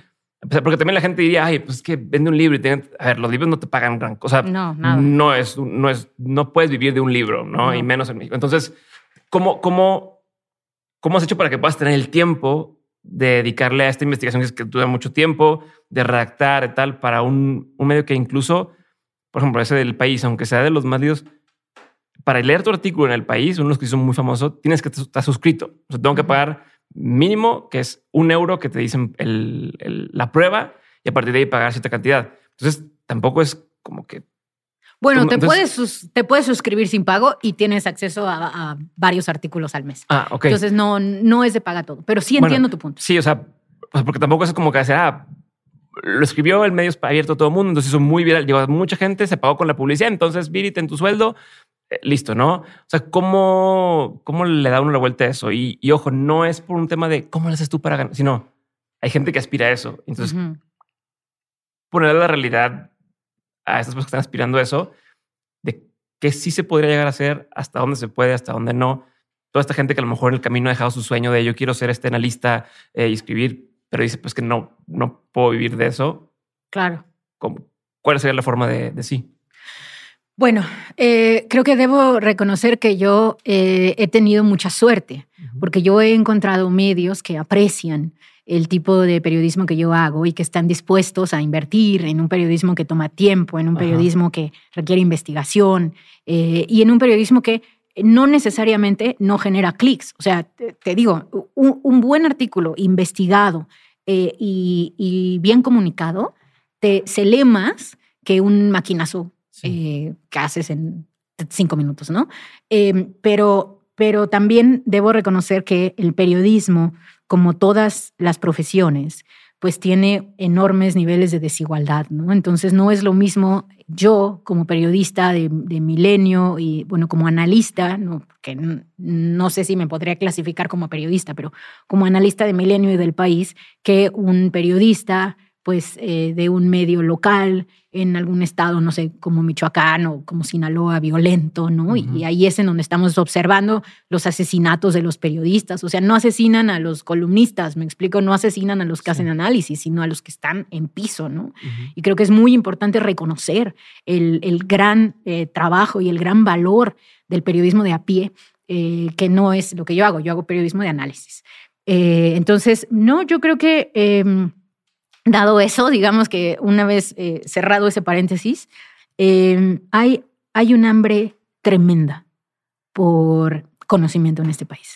Speaker 1: porque también la gente diría, ay, pues es que vende un libro y tiene, a ver, los libros no te pagan gran cosa. No, nada. No es, no es, no puedes vivir de un libro, ¿no? Y menos en México. Entonces, ¿cómo, cómo, cómo has hecho para que puedas tener el tiempo de dedicarle a esta investigación que, es que dura mucho tiempo, de redactar y tal, para un, un medio que incluso, por ejemplo, ese del país, aunque sea de los más leídos, para leer tu artículo en el país, unos que son muy famosos, tienes que estar suscrito. O sea, tengo que pagar mínimo, que es un euro que te dicen la prueba y a partir de ahí pagar cierta cantidad. Entonces, tampoco es como que...
Speaker 2: Bueno, te, puedes, te puedes suscribir sin pago y tienes acceso a, varios artículos al mes. Ah, ok. Entonces, no, no es de paga todo, pero sí entiendo tu punto.
Speaker 1: Sí, o sea, porque tampoco es como que hacer, ah, lo escribió el medio abierto a todo el mundo, entonces hizo muy viral, lleva mucha gente, se pagó con la publicidad, entonces Viri, en tu sueldo, eh, listo, ¿no? O sea, ¿cómo, ¿cómo le da uno la vuelta a eso? Y, ojo, no es por un tema de cómo lo haces tú para ganar, sino hay gente que aspira a eso. Entonces, poner la realidad a estas personas que están aspirando a eso, de qué sí se podría llegar a hacer, hasta dónde se puede, hasta dónde no. Toda esta gente que a lo mejor en el camino ha dejado su sueño de yo quiero ser este analista eh, y escribir, pero dice pues que no, no puedo vivir de eso.
Speaker 2: Claro.
Speaker 1: ¿Cuál sería la forma de, de sí?
Speaker 2: Bueno, eh, creo que debo reconocer que yo eh, he tenido mucha suerte, porque yo he encontrado medios que aprecian el tipo de periodismo que yo hago y que están dispuestos a invertir en un periodismo que toma tiempo, en un periodismo que requiere investigación eh, y en un periodismo que no necesariamente no genera clics. O sea, te, digo, un, buen artículo investigado y, bien comunicado te, se lee más que un maquinazo eh, que haces en cinco minutos, ¿no? Em, pero, pero también debo reconocer que el periodismo, como todas las profesiones, pues tiene enormes niveles de desigualdad, ¿no? Entonces no es lo mismo yo como periodista de, milenio y, bueno, como analista, ¿no? que no sé si me podría clasificar como periodista, pero como analista de milenio y del país, que un periodista pues eh, de un medio local en algún estado, no sé, como Michoacán o como Sinaloa, violento, ¿no? Y ahí es en donde estamos observando los asesinatos de los periodistas. O sea, no asesinan a los columnistas, me explico, no asesinan a los que hacen análisis, sino a los que están en piso, ¿no? Y creo que es muy importante reconocer el, gran eh, trabajo y el gran valor del periodismo de a pie, eh, que no es lo que yo hago, yo hago periodismo de análisis. entonces, no, yo creo que em, Dado eso, digamos que una vez eh, cerrado ese paréntesis, em, hay, hay un hambre tremenda por conocimiento en este país.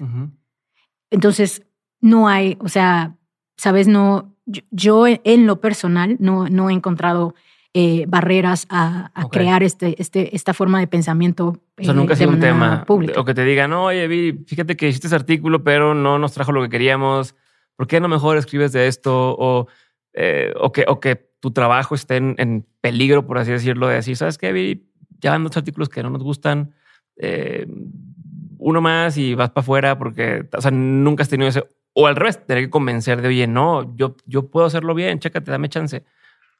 Speaker 2: Entonces, no hay, o sea, sabes, no, yo, en lo personal no, no he encontrado eh, barreras a, crear este, este, esta forma de pensamiento.
Speaker 1: o sea, nunca ha sido un tema. O que te digan, oye, vi, fíjate que hiciste ese artículo, pero no nos trajo lo que queríamos. ¿Por qué no mejor escribes de esto? O eh, o, que, o que tu trabajo esté en, peligro, por así decirlo, de decir, ¿sabes qué? Ya van dos artículos que no nos gustan, eh, uno más y vas para afuera porque, o sea, nunca has tenido ese, o al revés, tener que convencer de, oye, no, yo, yo puedo hacerlo bien, chécate, dame chance.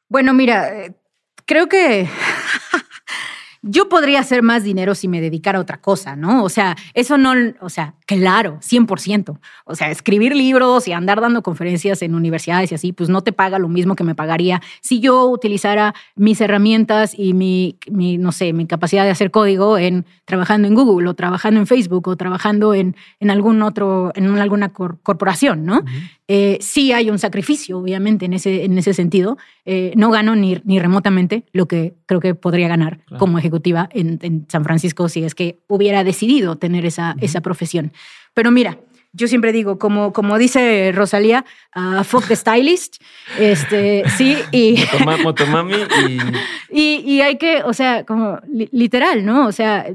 Speaker 2: Bueno, mira, eh, creo que yo podría hacer más dinero si me dedicara a otra cosa, ¿no? O sea, eso no, o sea, claro, 100%. O sea, escribir libros y andar dando conferencias en universidades y así, pues no te paga lo mismo que me pagaría si yo utilizara mis herramientas y mi, no sé, mi capacidad de hacer código en trabajando en Google o trabajando en Facebook o trabajando en, en algún otro, en alguna corporación, ¿no? Eh, sí hay un sacrificio, obviamente, en ese, en ese sentido. Eh, no gano ni, ni remotamente lo que creo que podría ganar como ejecutivo ejecutiva en, San Francisco si es que hubiera decidido tener esa, esa profesión. Pero mira, yo siempre digo, como, como dice Rosalía, uh, fuck the stylist, este, sí, y,
Speaker 1: Motomami
Speaker 2: y... y... hay que, o sea, como literal, ¿no? O sea,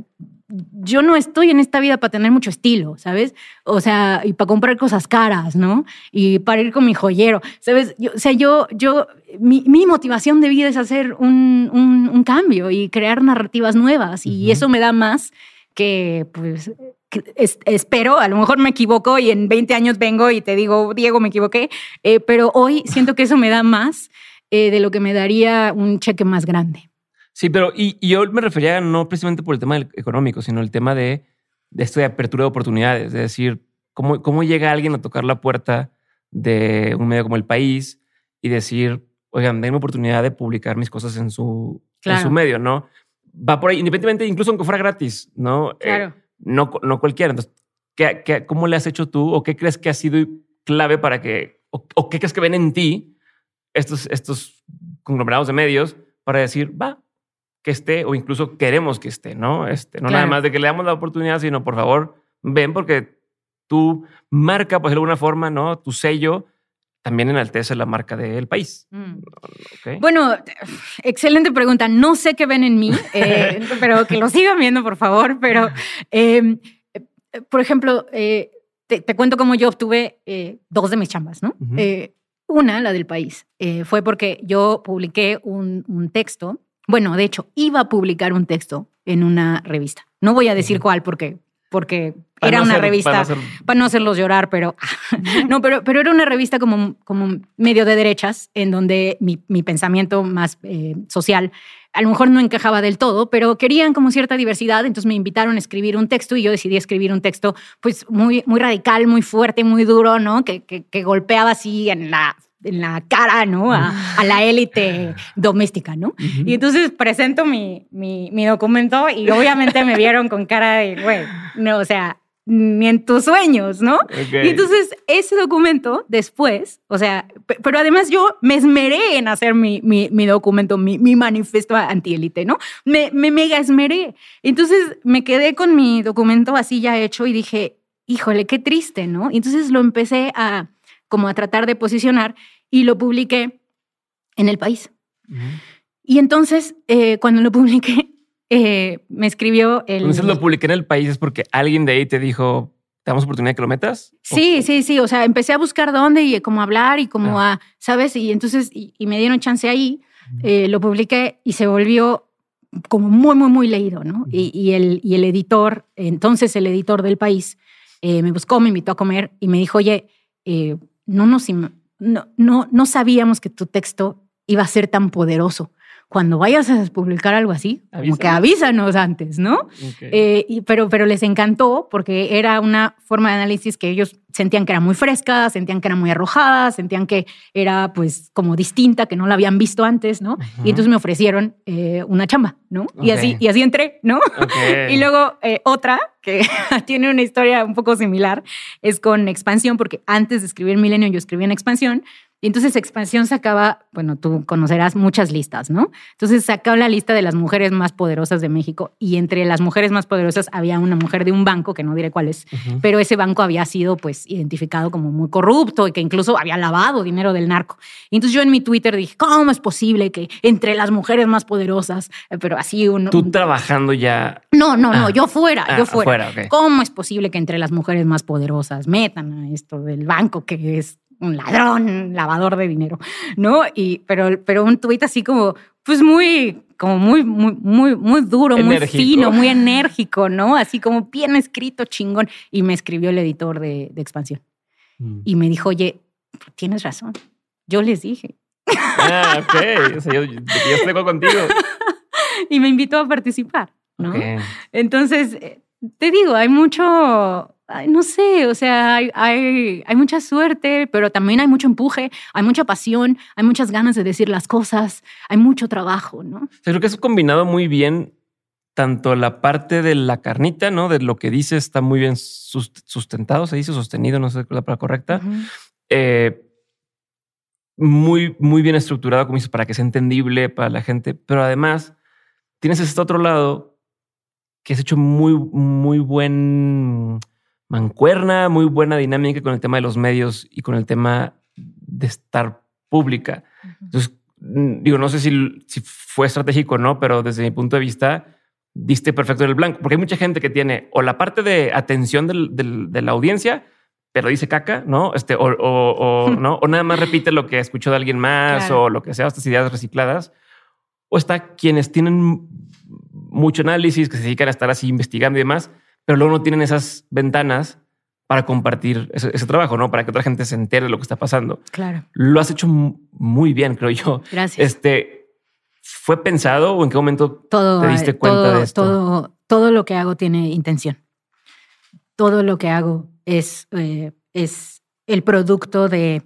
Speaker 2: yo no estoy en esta vida para tener mucho estilo, ¿sabes? O sea, y para comprar cosas caras, ¿no? Y para ir con mi joyero, ¿sabes? o sea, yo, yo, mi, motivación de vida es hacer un, un, cambio y crear narrativas nuevas y eso me da más que, pues, espero, a lo mejor me equivoco y en 20 años vengo y te digo, Diego, me equivoqué, eh, pero hoy siento que eso me da más eh, de lo que me daría un cheque más grande.
Speaker 1: Sí, pero y, yo me refería no precisamente por el tema económico, sino el tema de, de esto de apertura de oportunidades, es decir, cómo, cómo llega alguien a tocar la puerta de un medio como El País y decir, oigan, denme oportunidad de publicar mis cosas en su, en su medio, ¿no? Va por ahí, independientemente, incluso aunque fuera gratis, ¿no?
Speaker 2: Eh, claro
Speaker 1: no, no cualquiera. Entonces, ¿qué, cómo le has hecho tú o qué crees que ha sido clave para que, o, qué crees que ven en ti estos, estos conglomerados de medios para decir, va, que esté o incluso queremos que esté, ¿no? Este, no nada más de que le damos la oportunidad, sino por favor, ven porque tu marca, pues de alguna forma, ¿no? Tu sello también enaltece la marca del país.
Speaker 2: Mm. Bueno, excelente pregunta. No sé qué ven en mí, eh, pero que lo sigan viendo, por favor. Pero, em, eh, por ejemplo, eh, te, cuento cómo yo obtuve dos de mis chambas, ¿no? una, la del país, fue porque yo publiqué un, un, texto. Bueno, de hecho, iba a publicar un texto en una revista. No voy a decir cuál porque porque era una revista, para no, hacerlos llorar, pero no, pero, pero era una revista como, como medio de derechas, en donde mi, mi pensamiento más eh, social a lo mejor no encajaba del todo, pero querían como cierta diversidad, entonces me invitaron a escribir un texto y yo decidí escribir un texto pues muy, muy radical, muy fuerte, muy duro, ¿no? Que, que, que golpeaba así en la en la cara, ¿no? A, la élite doméstica, ¿no? Y entonces presento mi, mi, mi, documento y obviamente me vieron con cara de, güey, no, o sea, ni en tus sueños, ¿no? Y entonces ese documento después, o sea, pero además yo me esmeré en hacer mi, mi, mi documento, mi, mi manifiesto antiélite, ¿no? Me, me mega esmeré. Entonces me quedé con mi documento así ya hecho y dije, híjole, qué triste, ¿no? Y entonces lo empecé a como a tratar de posicionar y lo publiqué en el país. Y entonces, eh, cuando lo publiqué, eh, me escribió el...
Speaker 1: Entonces lo publiqué en el país es porque alguien de ahí te dijo, ¿te damos oportunidad de que lo metas?
Speaker 2: Sí, sí, sí. O sea, empecé a buscar dónde y cómo hablar y cómo ah. a, ¿sabes? Y entonces, y, me dieron chance ahí, eh, lo publiqué y se volvió como muy, muy, muy leído, ¿no? y, el, y el editor, entonces el editor del país, me buscó, me invitó a comer y me dijo, oye, no nos no, no, no sabíamos que tu texto iba a ser tan poderoso cuando vayas a publicar algo así, como que avísanos antes, ¿no? Eh, y, pero, pero les encantó porque era una forma de análisis que ellos sentían que era muy fresca, sentían que era muy arrojada, sentían que era pues como distinta, que no la habían visto antes, ¿no? Y entonces me ofrecieron eh, una chamba, ¿no? Y, así, y así entré, ¿no? y luego eh, otra que tiene una historia un poco similar es con expansión, porque antes de escribir Milenio yo escribí en expansión y entonces Expansión sacaba, bueno, tú conocerás muchas listas, ¿no? Entonces sacaba la lista de las mujeres más poderosas de México y entre las mujeres más poderosas había una mujer de un banco, que no diré cuál es, pero ese banco había sido pues identificado como muy corrupto y que incluso había lavado dinero del narco. Y entonces yo en mi Twitter dije, ¿cómo es posible que entre las mujeres más poderosas, eh, pero así uno...
Speaker 1: Tú trabajando ya...
Speaker 2: No, no, no, ah. yo fuera, yo ah, fuera. ¿Cómo es posible que entre las mujeres más poderosas metan a esto del banco que es un ladrón, lavador de dinero, ¿no? Y, pero, pero un tuit así como, pues muy, como muy, muy, muy, muy duro, muy fino, muy enérgico, ¿no? Así como bien escrito, chingón. Y me escribió el editor de, Expansión. Mm. Y me dijo, oye, tienes razón. Yo les dije.
Speaker 1: Ah, ok. O sea, yo, estoy contigo.
Speaker 2: y me invitó a participar, ¿no? Entonces, eh, te digo, hay mucho, no sé, o sea, hay, hay, mucha suerte, pero también hay mucho empuje, hay mucha pasión, hay muchas ganas de decir las cosas, hay mucho trabajo, ¿no?
Speaker 1: Creo que es combinado muy bien tanto la parte de la carnita, ¿no? De lo que dice está muy bien sustentado, se dice sostenido, no sé la palabra correcta. Eh, muy, muy bien estructurado, como dices, para que sea entendible para la gente, pero además tienes este otro lado que has hecho muy, muy buen mancuerna, muy buena dinámica con el tema de los medios y con el tema de estar pública. Entonces, mm, digo, no sé si, si fue estratégico o no, pero desde mi punto de vista, diste perfecto en el blanco, porque hay mucha gente que tiene o la parte de atención de la audiencia, pero dice caca, ¿no? Este, o, ¿no? o nada más repite lo que escuchó de alguien más o lo que sea, estas ideas recicladas. O está quienes tienen mucho análisis, que se dedican a estar así investigando y demás, pero luego no tienen esas ventanas para compartir ese, trabajo, ¿no? Para que otra gente se entere de lo que está pasando.
Speaker 2: Claro.
Speaker 1: Lo has hecho muy bien, creo yo.
Speaker 2: Gracias.
Speaker 1: Este, ¿Fue pensado o en qué momento
Speaker 2: todo,
Speaker 1: te diste cuenta de esto?
Speaker 2: Todo, todo lo que hago tiene intención. Todo lo que hago es, eh, es el producto de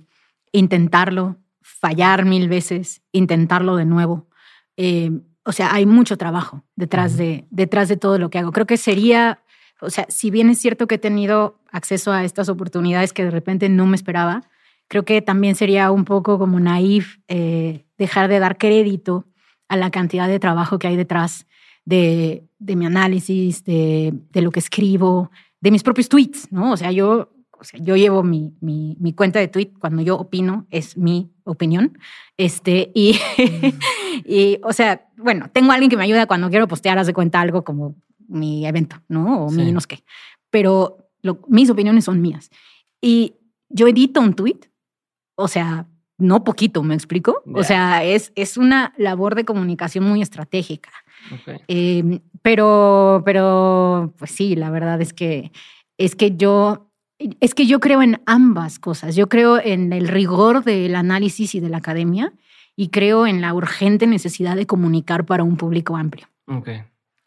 Speaker 2: intentarlo, fallar mil veces, intentarlo de nuevo. Eh, o sea, hay mucho trabajo detrás, de, detrás de todo lo que hago. Creo que sería, o sea, si bien es cierto que he tenido acceso a estas oportunidades que de repente no me esperaba, creo que también sería un poco como naif eh, dejar de dar crédito a la cantidad de trabajo que hay detrás de, de mi análisis, de, de, lo que escribo, de mis propios tweets, ¿no? O sea, yo, o sea, yo llevo mi, mi, mi cuenta de tweet cuando yo opino, es mi opinión. Este, y, y, o sea, bueno, tengo alguien que me ayuda cuando quiero postear, hace cuenta algo como mi evento, ¿no? O mi no sé qué. Pero mis opiniones son mías. Y yo edito un tweet, o sea, no poquito, ¿me explico? O sea, es, es una labor de comunicación muy estratégica. Em, pero, pero, pues sí, la verdad es que, es que yo, es que yo creo en ambas cosas. Yo creo en el rigor del análisis y de la academia y creo en la urgente necesidad de comunicar para un público amplio.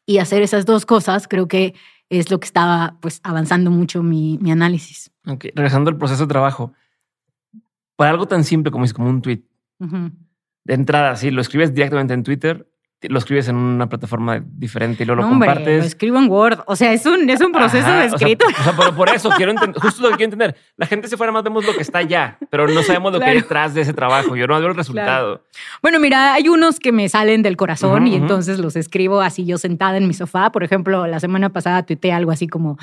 Speaker 2: Y hacer esas dos cosas creo que es lo que estaba pues avanzando mucho mi, mi análisis.
Speaker 1: Regresando al proceso de trabajo, para algo tan simple como es como un tweet. De entrada, si lo escribes directamente en Twitter, lo escribes en una plataforma diferente y luego lo compartes.
Speaker 2: Lo escribo en Word. O sea, es un, es un proceso de escrito.
Speaker 1: O sea, pero por eso quiero entender, justo lo que quiero entender. La gente se fuera más vemos lo que está allá, pero no sabemos lo que hay detrás de ese trabajo. Yo no veo el resultado.
Speaker 2: Bueno, mira, hay unos que me salen del corazón y entonces los escribo así yo sentada en mi sofá. Por ejemplo, la semana pasada tuiteé algo así como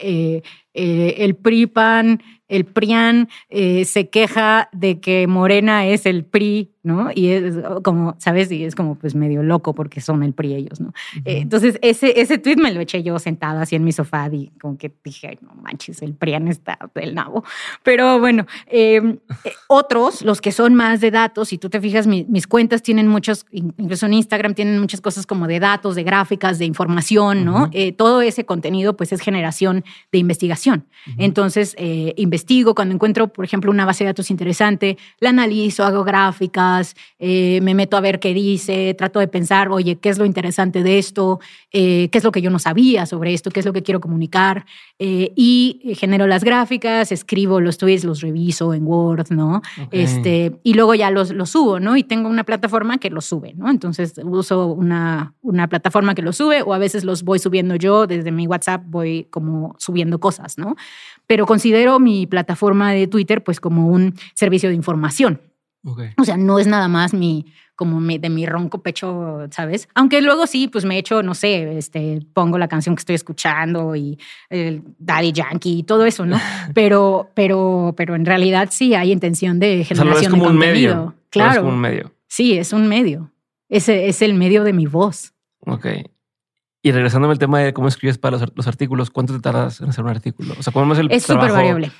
Speaker 2: eh, eh, el PRIPAN el PRIAN eh, se queja de que Morena es el PRI, ¿no? Y es como, ¿sabes? Y es como pues medio loco porque son el PRI ellos, ¿no? Eh, entonces ese, ese tweet me lo eché yo sentada así en mi sofá y como que dije, no manches, el PRIAN está del nabo. Pero bueno, em, eh, otros, los que son más de datos, si tú te fijas, mis cuentas tienen muchos, incluso en Instagram tienen muchas cosas como de datos, de gráficas, de información, ¿no? todo ese contenido pues es generación de investigación. Entonces, investigación investigo, cuando encuentro, por ejemplo, una base de datos interesante, la analizo, hago gráficas, eh, me meto a ver qué dice, trato de pensar, oye, ¿qué es lo interesante de esto? Eh, ¿Qué es lo que yo no sabía sobre esto? ¿Qué es lo que quiero comunicar? Eh, y genero las gráficas, escribo los tweets, los reviso en Word, ¿no? Este, y luego ya los, los subo, ¿no? Y tengo una plataforma que los sube, ¿no? Entonces uso una, una plataforma que los sube o a veces los voy subiendo yo desde mi WhatsApp, voy como subiendo cosas, ¿no? pero considero mi plataforma de Twitter pues como un servicio de información. O sea, no es nada más mi, como de mi ronco pecho, ¿sabes? Aunque luego sí, pues me echo, no sé, este, pongo la canción que estoy escuchando y el Daddy Yankee y todo eso, ¿no? Pero, pero, pero en realidad sí hay intención de generación de contenido. Medio. Claro. Es
Speaker 1: como un medio.
Speaker 2: Sí, es un medio. Ese es el medio de mi voz.
Speaker 1: Ok. Y regresándome al tema de cómo escribes para los, artículos, ¿cuánto te tardas en hacer un artículo? O sea, ¿cómo es el
Speaker 2: Es súper variable.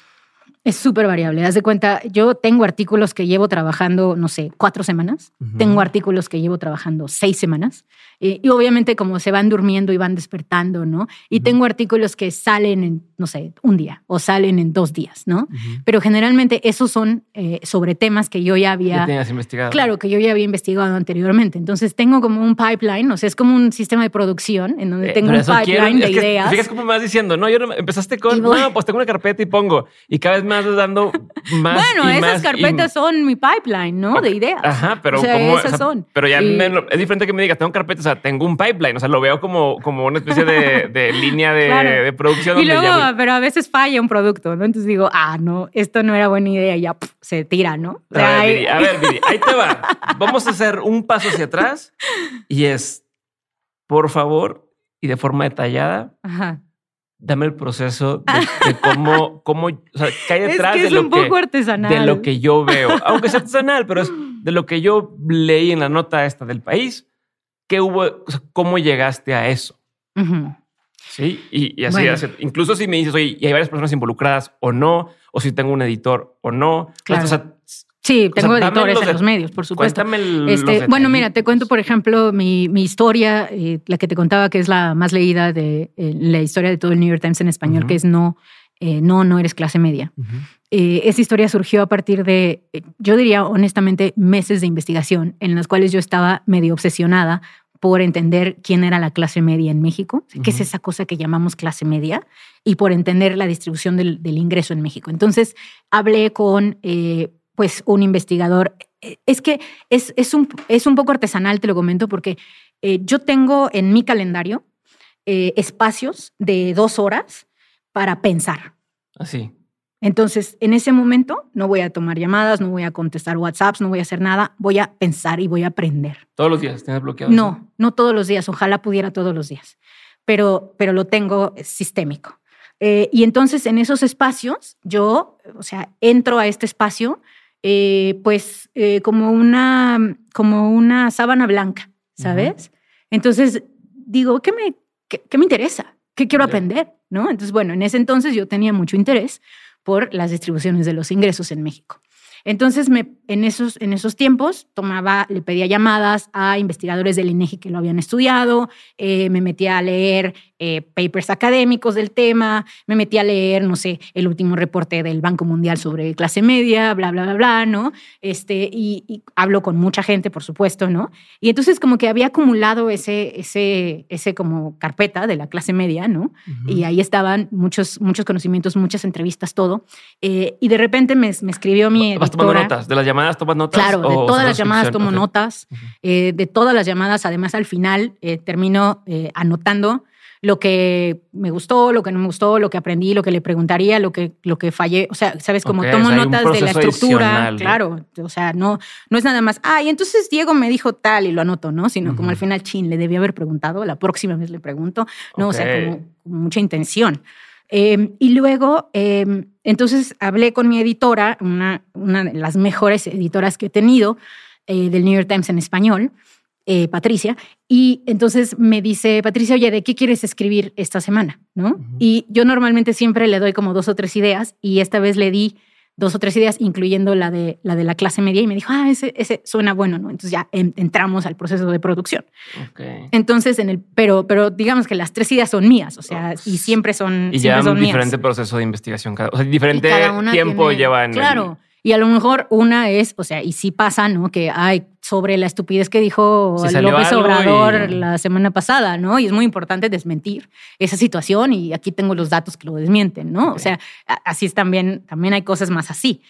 Speaker 2: Es súper variable. Haz de cuenta, yo tengo artículos que llevo trabajando, no sé, cuatro semanas. Tengo artículos que llevo trabajando seis semanas. Eh, y obviamente como se van durmiendo y van despertando, ¿no? Y tengo artículos que salen en, no sé, un día o salen en dos días, ¿no? Pero generalmente esos son eh, sobre temas que yo ya había...
Speaker 1: investigado.
Speaker 2: Claro, que yo ya había investigado anteriormente. Entonces tengo como un pipeline, o sea, es como un sistema de producción en donde eh, tengo un pipeline de ideas.
Speaker 1: Fíjate como me vas diciendo, no, yo empezaste con, no, pues tengo una carpeta y pongo, y cada vez más dando más
Speaker 2: Bueno, esas carpetas son mi pipeline, ¿no? De ideas.
Speaker 1: Ajá, pero como... Esas son. Pero ya es diferente que me digas, tengo carpetas sea, tengo un pipeline, o sea, lo veo como, como una especie de, línea de, producción.
Speaker 2: Y luego, pero a veces falla un producto, ¿no? Entonces digo, ah, no, esto no era buena idea y ya se tira, ¿no?
Speaker 1: a, ver, Viri, ahí te va. Vamos a hacer un paso hacia atrás y es, por favor, y de forma detallada, dame el proceso de, cómo, cómo, o sea, qué hay detrás
Speaker 2: es
Speaker 1: de, lo
Speaker 2: un poco artesanal.
Speaker 1: de lo que yo veo. Aunque es artesanal, pero es de lo que yo leí en la nota esta del país. ¿Qué hubo? ¿Cómo llegaste a eso? Sí, y, así, incluso si me dices, oye, y hay varias personas involucradas o no, o si tengo un editor o no.
Speaker 2: Claro. Sí, tengo editores en los medios, por supuesto. Este, bueno, mira, te cuento, por ejemplo, mi, historia, eh, la que te contaba que es la más leída de eh, la historia de todo el New York Times en español, que es no, eh, no, no eres clase media. esa historia surgió a partir de, yo diría honestamente, meses de investigación en las cuales yo estaba medio obsesionada por entender quién era la clase media en México, qué es esa cosa que llamamos clase media, y por entender la distribución del, ingreso en México. Entonces, hablé con eh, pues un investigador. Eh, es que es, es, un, es un poco artesanal, te lo comento, porque eh, yo tengo en mi calendario espacios de dos horas para pensar.
Speaker 1: Así.
Speaker 2: Entonces, en ese momento no voy a tomar llamadas, no voy a contestar WhatsApps, no voy a hacer nada, voy a pensar y voy a aprender.
Speaker 1: ¿Todos los días tienes bloqueado?
Speaker 2: No, no todos los días, ojalá pudiera todos los días, pero, pero lo tengo sistémico. Eh, y entonces en esos espacios yo, o sea, entro a este espacio eh, pues eh, como, una, como una sábana blanca, ¿sabes? Entonces digo, ¿qué me, qué, me interesa? ¿Qué quiero aprender? ¿No? Entonces, bueno, en ese entonces yo tenía mucho interés por las distribuciones de los ingresos en México. Entonces, me, en, esos, en esos tiempos, tomaba, le pedía llamadas a investigadores del INEGI que lo habían estudiado, eh, me metía a leer eh, papers académicos del tema, me metí a leer, no sé, el último reporte del Banco Mundial sobre clase media, bla, bla, bla, bla, ¿no? Este, y, hablo con mucha gente, por supuesto, ¿no? Y entonces como que había acumulado ese, ese, ese como carpeta de la clase media, ¿no? Y ahí estaban muchos, muchos conocimientos, muchas entrevistas, todo. Eh, y de repente me, me escribió mi
Speaker 1: ¿Vas tomando notas? ¿De las llamadas tomas notas?
Speaker 2: Claro, de todas las llamadas tomo notas. Eh, de todas las llamadas, además, al final termino anotando lo que me gustó, lo que no me gustó, lo que aprendí, lo que le preguntaría, lo que, lo que fallé. O sea, sabes, como tomo notas de la estructura, claro. O sea, no, no es nada más, ah, y entonces Diego me dijo tal y lo anoto, ¿no? Sino como al final, chin, le debía haber preguntado, la próxima vez le pregunto, ¿no? O sea, como, mucha intención. Em, y luego, em, entonces hablé con mi editora, una, una de las mejores editoras que he tenido eh, del New York Times en español, eh, Patricia, y entonces me dice, Patricia, oye, ¿de qué quieres escribir esta semana? ¿No? Y yo normalmente siempre le doy como dos o tres ideas y esta vez le di dos o tres ideas, incluyendo la de la, de la clase media, y me dijo, ah, ese, ese suena bueno, ¿no? Entonces ya entramos al proceso de producción. Entonces, en el, pero, pero digamos que las tres ideas son mías, o sea, y siempre son.
Speaker 1: Y
Speaker 2: ya
Speaker 1: un diferente proceso de investigación, cada, o sea, diferente tiempo lleva en
Speaker 2: Claro. Y a lo mejor una es, o sea, y sí pasa, ¿no? Que hay sobre la estupidez que dijo López Obrador la semana pasada, ¿no? Y es muy importante desmentir esa situación y aquí tengo los datos que lo desmienten, ¿no? O sea, así es también, también hay cosas más así.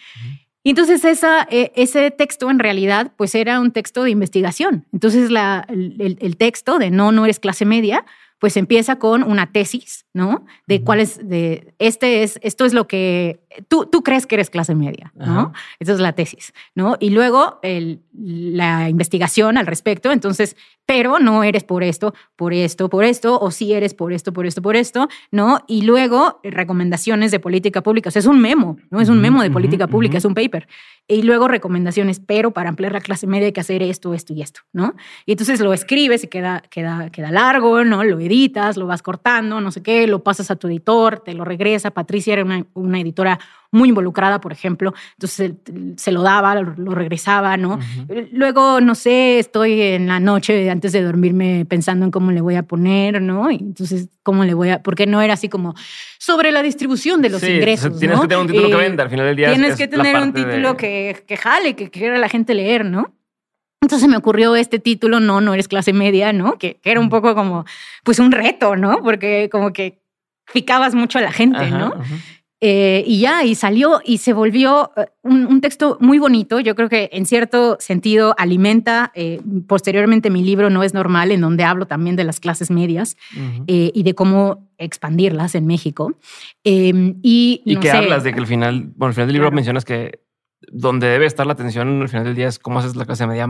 Speaker 2: Y entonces esa, e, ese texto en realidad pues era un texto de investigación. Entonces la, el, el texto de No, no eres clase media pues empieza con una tesis, ¿no? De cuál es, de, este es, esto es lo que tú, tú crees que eres clase media, ¿no? Esa es la tesis, ¿no? Y luego el, la investigación al respecto, entonces, pero no eres por esto, por esto, por esto, o sí eres por esto, por esto, por esto, ¿no? Y luego recomendaciones de política pública, o sea, es un memo, ¿no? Es un memo de política pública, es un paper. Y luego recomendaciones, pero para ampliar la clase media hay que hacer esto, esto y esto, ¿no? Y entonces lo escribes y queda, queda, queda largo, ¿no? Lo editas, lo vas cortando, no sé qué, lo pasas a tu editor, te lo regresa. Patricia era una, una editora muy involucrada, por ejemplo, entonces se lo daba, lo, regresaba, ¿no? Luego, no sé, estoy en la noche antes de dormirme pensando en cómo le voy a poner, ¿no? Y entonces, ¿cómo le voy a...? Porque no era así como sobre la distribución de los ingresos,
Speaker 1: Tienes que tener un título que eh, venda, al final del día
Speaker 2: Tienes que tener un título que, que jale, que quiera la gente leer, ¿no? Entonces me ocurrió este título, no, no eres clase media, ¿no? Que, era un poco como, pues un reto, ¿no? Porque como que picabas mucho a la gente, ¿no? Eh, y ya, y salió y se volvió eh, un, texto muy bonito. Yo creo que en cierto sentido alimenta eh, posteriormente mi libro No es normal, en donde hablo también de las clases medias y de cómo expandirlas en México.
Speaker 1: Em, y y que hablas de que al final, bueno, al final del libro mencionas que donde debe estar la atención al final del día es cómo haces la clase media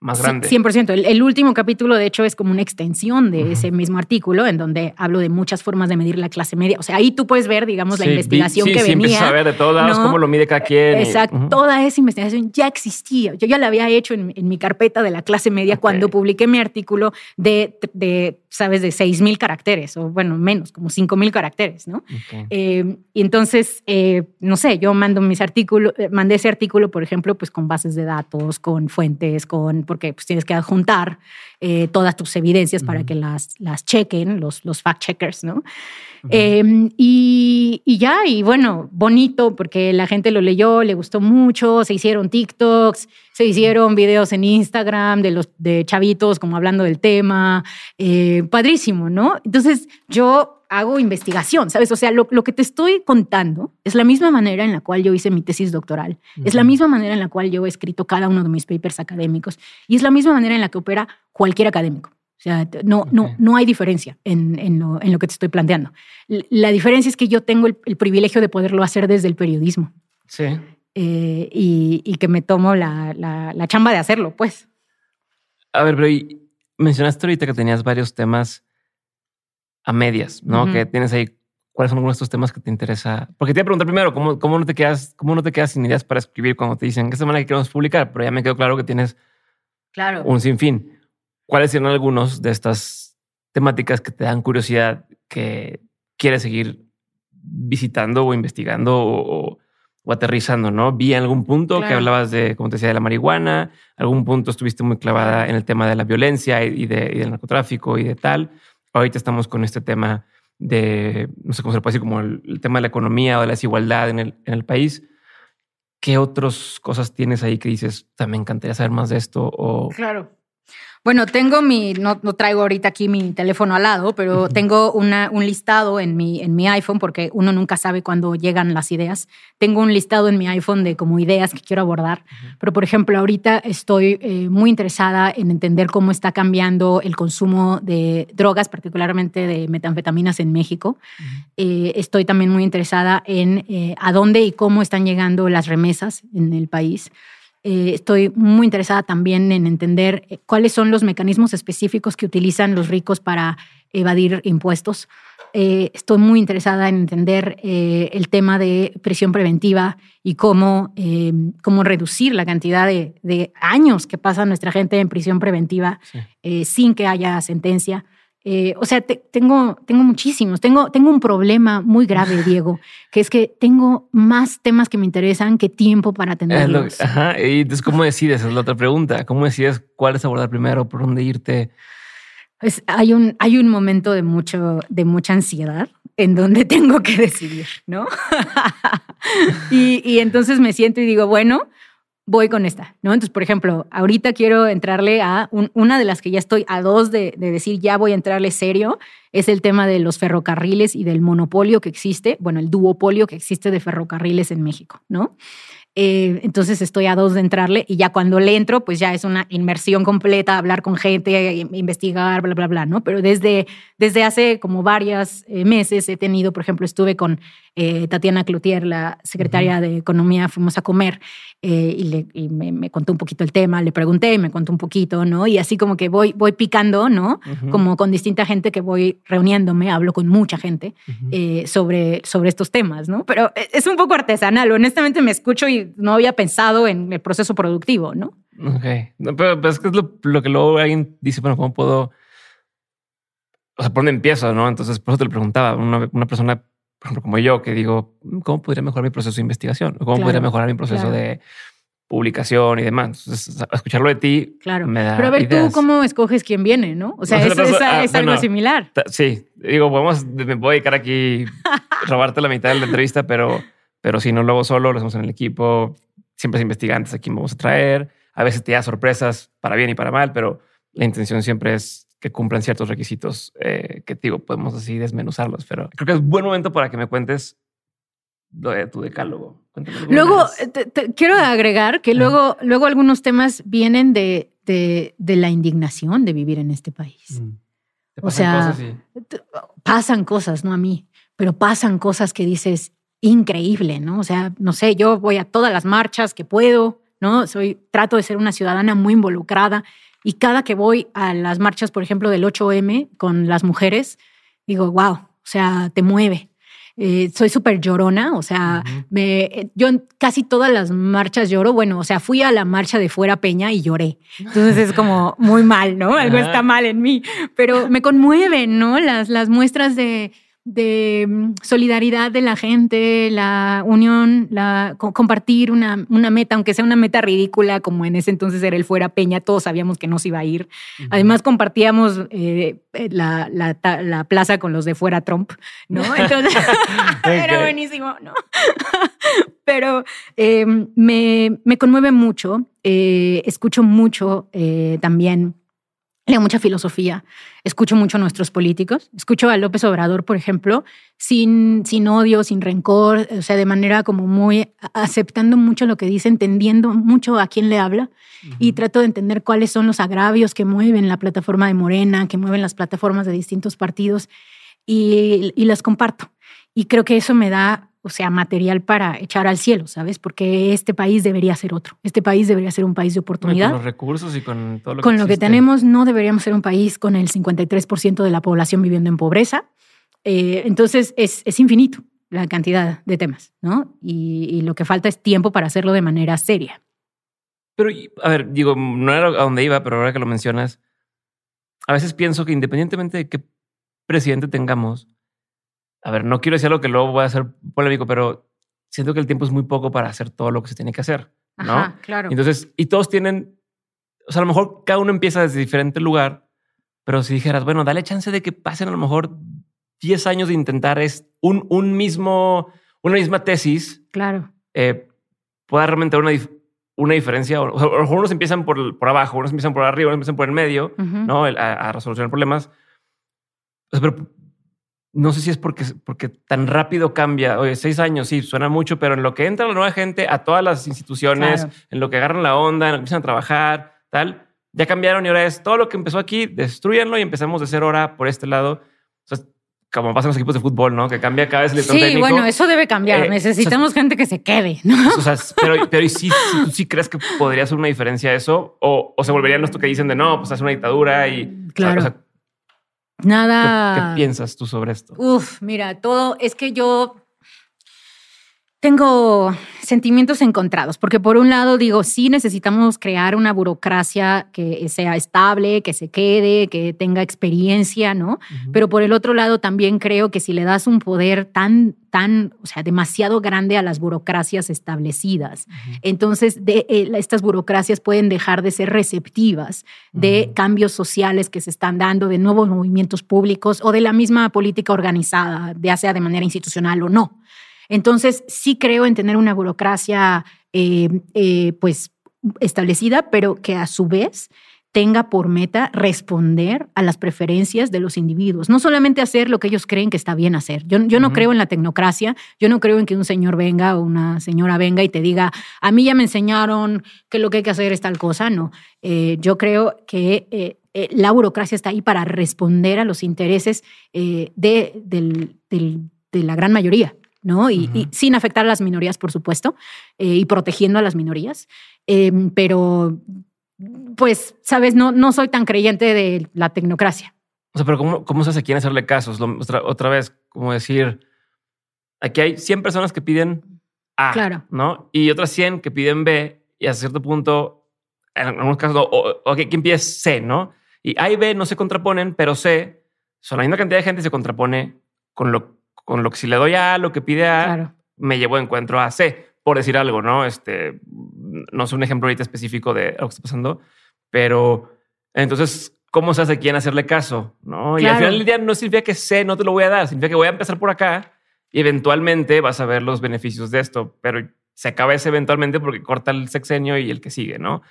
Speaker 1: más grande.
Speaker 2: 100%. El, el, último capítulo, de hecho, es como una extensión de ese mismo artículo, en donde hablo de muchas formas de medir la clase media. O sea, ahí tú puedes ver, digamos, la investigación que
Speaker 1: sí,
Speaker 2: venía.
Speaker 1: Sí, a ver de todos lados cómo lo mide cada quien.
Speaker 2: Exacto. Toda esa investigación ya existía. Yo ya la había hecho en, mi carpeta de la clase media cuando publiqué mi artículo de, de sabes, de 6 mil caracteres, o bueno, menos, como 5 mil caracteres, ¿no? Eh, y entonces, eh, no sé, yo mando mis artículos, eh, mandé ese artículo, por ejemplo, pues con bases de datos, con fuentes, con porque pues, tienes que adjuntar eh, todas tus evidencias para que las, las chequen los, los fact-checkers, ¿no? Em, y, y, ya, y bueno, bonito porque la gente lo leyó, le gustó mucho, se hicieron TikToks, se hicieron videos en Instagram de los de chavitos como hablando del tema, eh, padrísimo, ¿no? Entonces yo hago investigación, ¿sabes? O sea, lo, lo, que te estoy contando es la misma manera en la cual yo hice mi tesis doctoral, es la misma manera en la cual yo he escrito cada uno de mis papers académicos y es la misma manera en la que opera cualquier académico. O sea, no, no, no hay diferencia en, en, lo, en, lo, que te estoy planteando. La diferencia es que yo tengo el, privilegio de poderlo hacer desde el periodismo.
Speaker 1: Sí.
Speaker 2: Eh, y, y, que me tomo la, la, la, chamba de hacerlo, pues.
Speaker 1: A ver, pero mencionaste ahorita que tenías varios temas a medias, ¿no? Que tienes ahí. ¿Cuáles son algunos de estos temas que te interesa? Porque te iba a preguntar primero, ¿cómo, cómo, no te quedas, ¿cómo no te quedas sin ideas para escribir cuando te dicen qué semana que queremos publicar? Pero ya me quedó claro que tienes
Speaker 2: claro.
Speaker 1: un sinfín. ¿Cuáles son algunos de estas temáticas que te dan curiosidad, que quieres seguir visitando o investigando o, aterrizando, ¿no? Vi en algún punto que hablabas de, como te decía, de la marihuana, algún punto estuviste muy clavada en el tema de la violencia y, de, y del narcotráfico y de tal. Ahorita estamos con este tema de, no sé cómo se puede decir, como el, tema de la economía o de la desigualdad en el, en el país. ¿Qué otras cosas tienes ahí que dices, me encantaría saber más de esto? O...
Speaker 2: Claro. Bueno, tengo mi, no, no, traigo ahorita aquí mi teléfono al lado, pero tengo una, un listado en mi, en mi iPhone porque uno nunca sabe cuándo llegan las ideas. Tengo un listado en mi iPhone de como ideas que quiero abordar, pero por ejemplo ahorita estoy eh, muy interesada en entender cómo está cambiando el consumo de drogas, particularmente de metanfetaminas en México. Eh, estoy también muy interesada en eh, a dónde y cómo están llegando las remesas en el país. Eh, estoy muy interesada también en entender eh, cuáles son los mecanismos específicos que utilizan los ricos para evadir impuestos. Eh, estoy muy interesada en entender el tema de prisión preventiva y cómo, cómo reducir la cantidad de, años que pasa nuestra gente en prisión preventiva sin que haya sentencia. Eh, o sea, tengo, tengo muchísimos. Tengo, tengo un problema muy grave, Diego, que es que tengo más temas que me interesan que tiempo para atenderlos.
Speaker 1: ajá. Y entonces, ¿cómo decides? Es la otra pregunta. ¿Cómo decides cuál es abordar primero, por dónde irte?
Speaker 2: Pues hay un, hay un momento de, mucho, de mucha ansiedad en donde tengo que decidir, ¿no? y, y entonces me siento y digo, bueno, voy con esta, ¿no? Entonces, por ejemplo, ahorita quiero entrarle a una de las que ya estoy a dos de, de, decir ya voy a entrarle serio, es el tema de los ferrocarriles y del monopolio que existe, bueno, el duopolio que existe de ferrocarriles en México, ¿no? Eh, entonces estoy a dos de entrarle y ya cuando le entro, pues ya es una inmersión completa, hablar con gente, investigar, bla, bla, bla, ¿no? Pero desde, desde hace como varios eh, meses he tenido, por ejemplo, estuve con eh, Tatiana Cloutier, la secretaria de Economía, fuimos a comer y, le, me, contó un poquito el tema, le pregunté y me contó un poquito, ¿no? Y así como que voy, voy picando, ¿no? Como con distinta gente que voy reuniéndome, hablo con mucha gente sobre, sobre estos temas, ¿no? Pero es un poco artesanal, honestamente me escucho y no había pensado en el proceso productivo, ¿no?
Speaker 1: Ok. pero, es que es lo, que luego alguien dice, bueno, ¿cómo puedo? O sea, ¿por dónde empiezo? ¿No? Entonces, por eso te lo preguntaba. Una, una persona, por ejemplo, como yo, que digo, ¿cómo podría mejorar mi proceso de investigación? ¿Cómo podría mejorar mi proceso de publicación y demás. Entonces, escucharlo de ti
Speaker 2: claro.
Speaker 1: me da
Speaker 2: Pero a ver, tú cómo escoges quién viene, ¿no? O sea, eso, es, ah, algo similar.
Speaker 1: Sí, digo, podemos, me puedo dedicar aquí, robarte la mitad de la entrevista, pero pero si no lo hago solo, lo hacemos en el equipo. Siempre es investigantes a quién vamos a traer. A veces te da sorpresas para bien y para mal, pero la intención siempre es que cumplan ciertos requisitos eh, que digo, podemos así desmenuzarlos. Pero creo que es buen momento para que me cuentes lo de tu decálogo.
Speaker 2: Luego, quiero agregar que luego, luego algunos temas vienen de, de, la indignación de vivir en este país. Mm. O sea, pasan cosas, no a mí, pero pasan cosas que dices, increíble, ¿no? O sea, no sé, yo voy a todas las marchas que puedo, ¿no? Soy, trato de ser una ciudadana muy involucrada y cada que voy a las marchas, por ejemplo, del 8M con las mujeres, digo, wow, o sea, te mueve. Eh, soy súper llorona, o sea, me, yo en casi todas las marchas lloro. Bueno, o sea, fui a la marcha de Fuera Peña y lloré. Entonces es como muy mal, ¿no? Algo está mal en mí, pero me conmueven, ¿no? Las, las muestras de, de mm, solidaridad de la gente, la unión, la compartir una, una, meta, aunque sea una meta ridícula, como en ese entonces era el fuera Peña, todos sabíamos que no se iba a ir. Además, compartíamos eh, eh, la, la, plaza con los de fuera Trump, ¿no? Entonces, era buenísimo, ¿no? Pero em, me, me, conmueve mucho, eh, escucho mucho también leo mucha filosofía, escucho mucho a nuestros políticos, escucho a López Obrador, por ejemplo, sin, sin odio, sin rencor, o sea, de manera como muy aceptando mucho lo que dice, entendiendo mucho a quién le habla. Y trato de entender cuáles son los agravios que mueven la plataforma de Morena, que mueven las plataformas de distintos partidos. Y, y las comparto. Y creo que eso me da o sea, material para echar al cielo, ¿sabes? Porque este país debería ser otro. Este país debería ser un país de oportunidad.
Speaker 1: con los recursos y con todo lo
Speaker 2: que Con lo que tenemos, no deberíamos ser un país con el 53% de la población viviendo en pobreza. Eh, entonces, es, es, infinito la cantidad de temas, ¿no? Y, lo que falta es tiempo para hacerlo de manera seria.
Speaker 1: Pero, a ver, digo, no era a donde iba, pero ahora que lo mencionas, a veces pienso que independientemente de qué presidente tengamos, a ver, no quiero decir algo que luego voy a ser polémico, pero siento que el tiempo es muy poco para hacer todo lo que se tiene que hacer, ¿no? Ajá,
Speaker 2: claro.
Speaker 1: Entonces, y todos tienen, o sea, a lo mejor cada uno empieza desde diferente lugar, pero si dijeras, bueno, dale chance de que pasen a lo mejor 10 años de intentar es un, un mismo, una misma tesis.
Speaker 2: Claro.
Speaker 1: Eh, pueda realmente una, una diferencia. O, sea, a lo mejor unos empiezan por, por abajo, unos empiezan por arriba, unos empiezan por el medio, ¿no? A, a, resolucionar problemas. O sea, pero no sé si es porque, porque tan rápido cambia. Oye, seis años, sí, suena mucho, pero en lo que entra la nueva gente a todas las instituciones, en lo que agarran la onda, en lo que empiezan a trabajar, tal, ya cambiaron y ahora es todo lo que empezó aquí, destruyanlo y empezamos de cero ahora por este lado. O sea, como pasa en los equipos de fútbol, ¿no? Que cambia cada vez el
Speaker 2: Sí, bueno, eso debe cambiar. Eh, Necesitamos gente que se quede, ¿no?
Speaker 1: O sea, pero, pero ¿y tú sí crees que podría ser una diferencia eso? ¿O, o se volverían esto que dicen de no, pues hace una dictadura y...
Speaker 2: Claro. Nada.
Speaker 1: ¿Qué, piensas tú sobre esto?
Speaker 2: Uf, mira, todo es que yo tengo sentimientos encontrados, porque por un lado digo, sí necesitamos crear una burocracia que sea estable, que se quede, que tenga experiencia, ¿no? Pero por el otro lado también creo que si le das un poder tan, tan, o sea, demasiado grande a las burocracias establecidas, entonces de, eh, estas burocracias pueden dejar de ser receptivas de cambios sociales que se están dando, de nuevos movimientos públicos o de la misma política organizada, ya sea de manera institucional o no. Entonces, sí creo en tener una burocracia eh, eh, pues establecida, pero que a su vez tenga por meta responder a las preferencias de los individuos, no solamente hacer lo que ellos creen que está bien hacer. Yo, yo no creo en la tecnocracia, yo no creo en que un señor venga o una señora venga y te diga, a mí ya me enseñaron que lo que hay que hacer es tal cosa, no. Eh, yo creo que la burocracia está ahí para responder a los intereses de, de la gran mayoría. ¿No? Y, sin afectar a las minorías, por supuesto, eh, y protegiendo a las minorías. Em, pero, pues, sabes, no, no soy tan creyente de la tecnocracia.
Speaker 1: O sea, pero ¿cómo, cómo se hace quién hacerle casos? Otra, otra, vez, como decir, aquí hay 100 personas que piden A, claro. ¿no? Y otras 100 que piden B, y a cierto punto, en algunos casos, o, o ¿quién pide C, no? Y A y B no se contraponen, pero C, son la misma cantidad de gente se contrapone con lo con lo que si le doy a lo que pide A, me llevo encuentro a C, por decir algo, ¿no? Este, no es un ejemplo ahorita específico de lo que está pasando, pero entonces, ¿cómo se hace quién hacerle caso? ¿no? Y al final del día no significa que C no te lo voy a dar, significa que voy a empezar por acá y eventualmente vas a ver los beneficios de esto, pero se acaba ese eventualmente porque corta el sexenio y el que sigue, ¿no?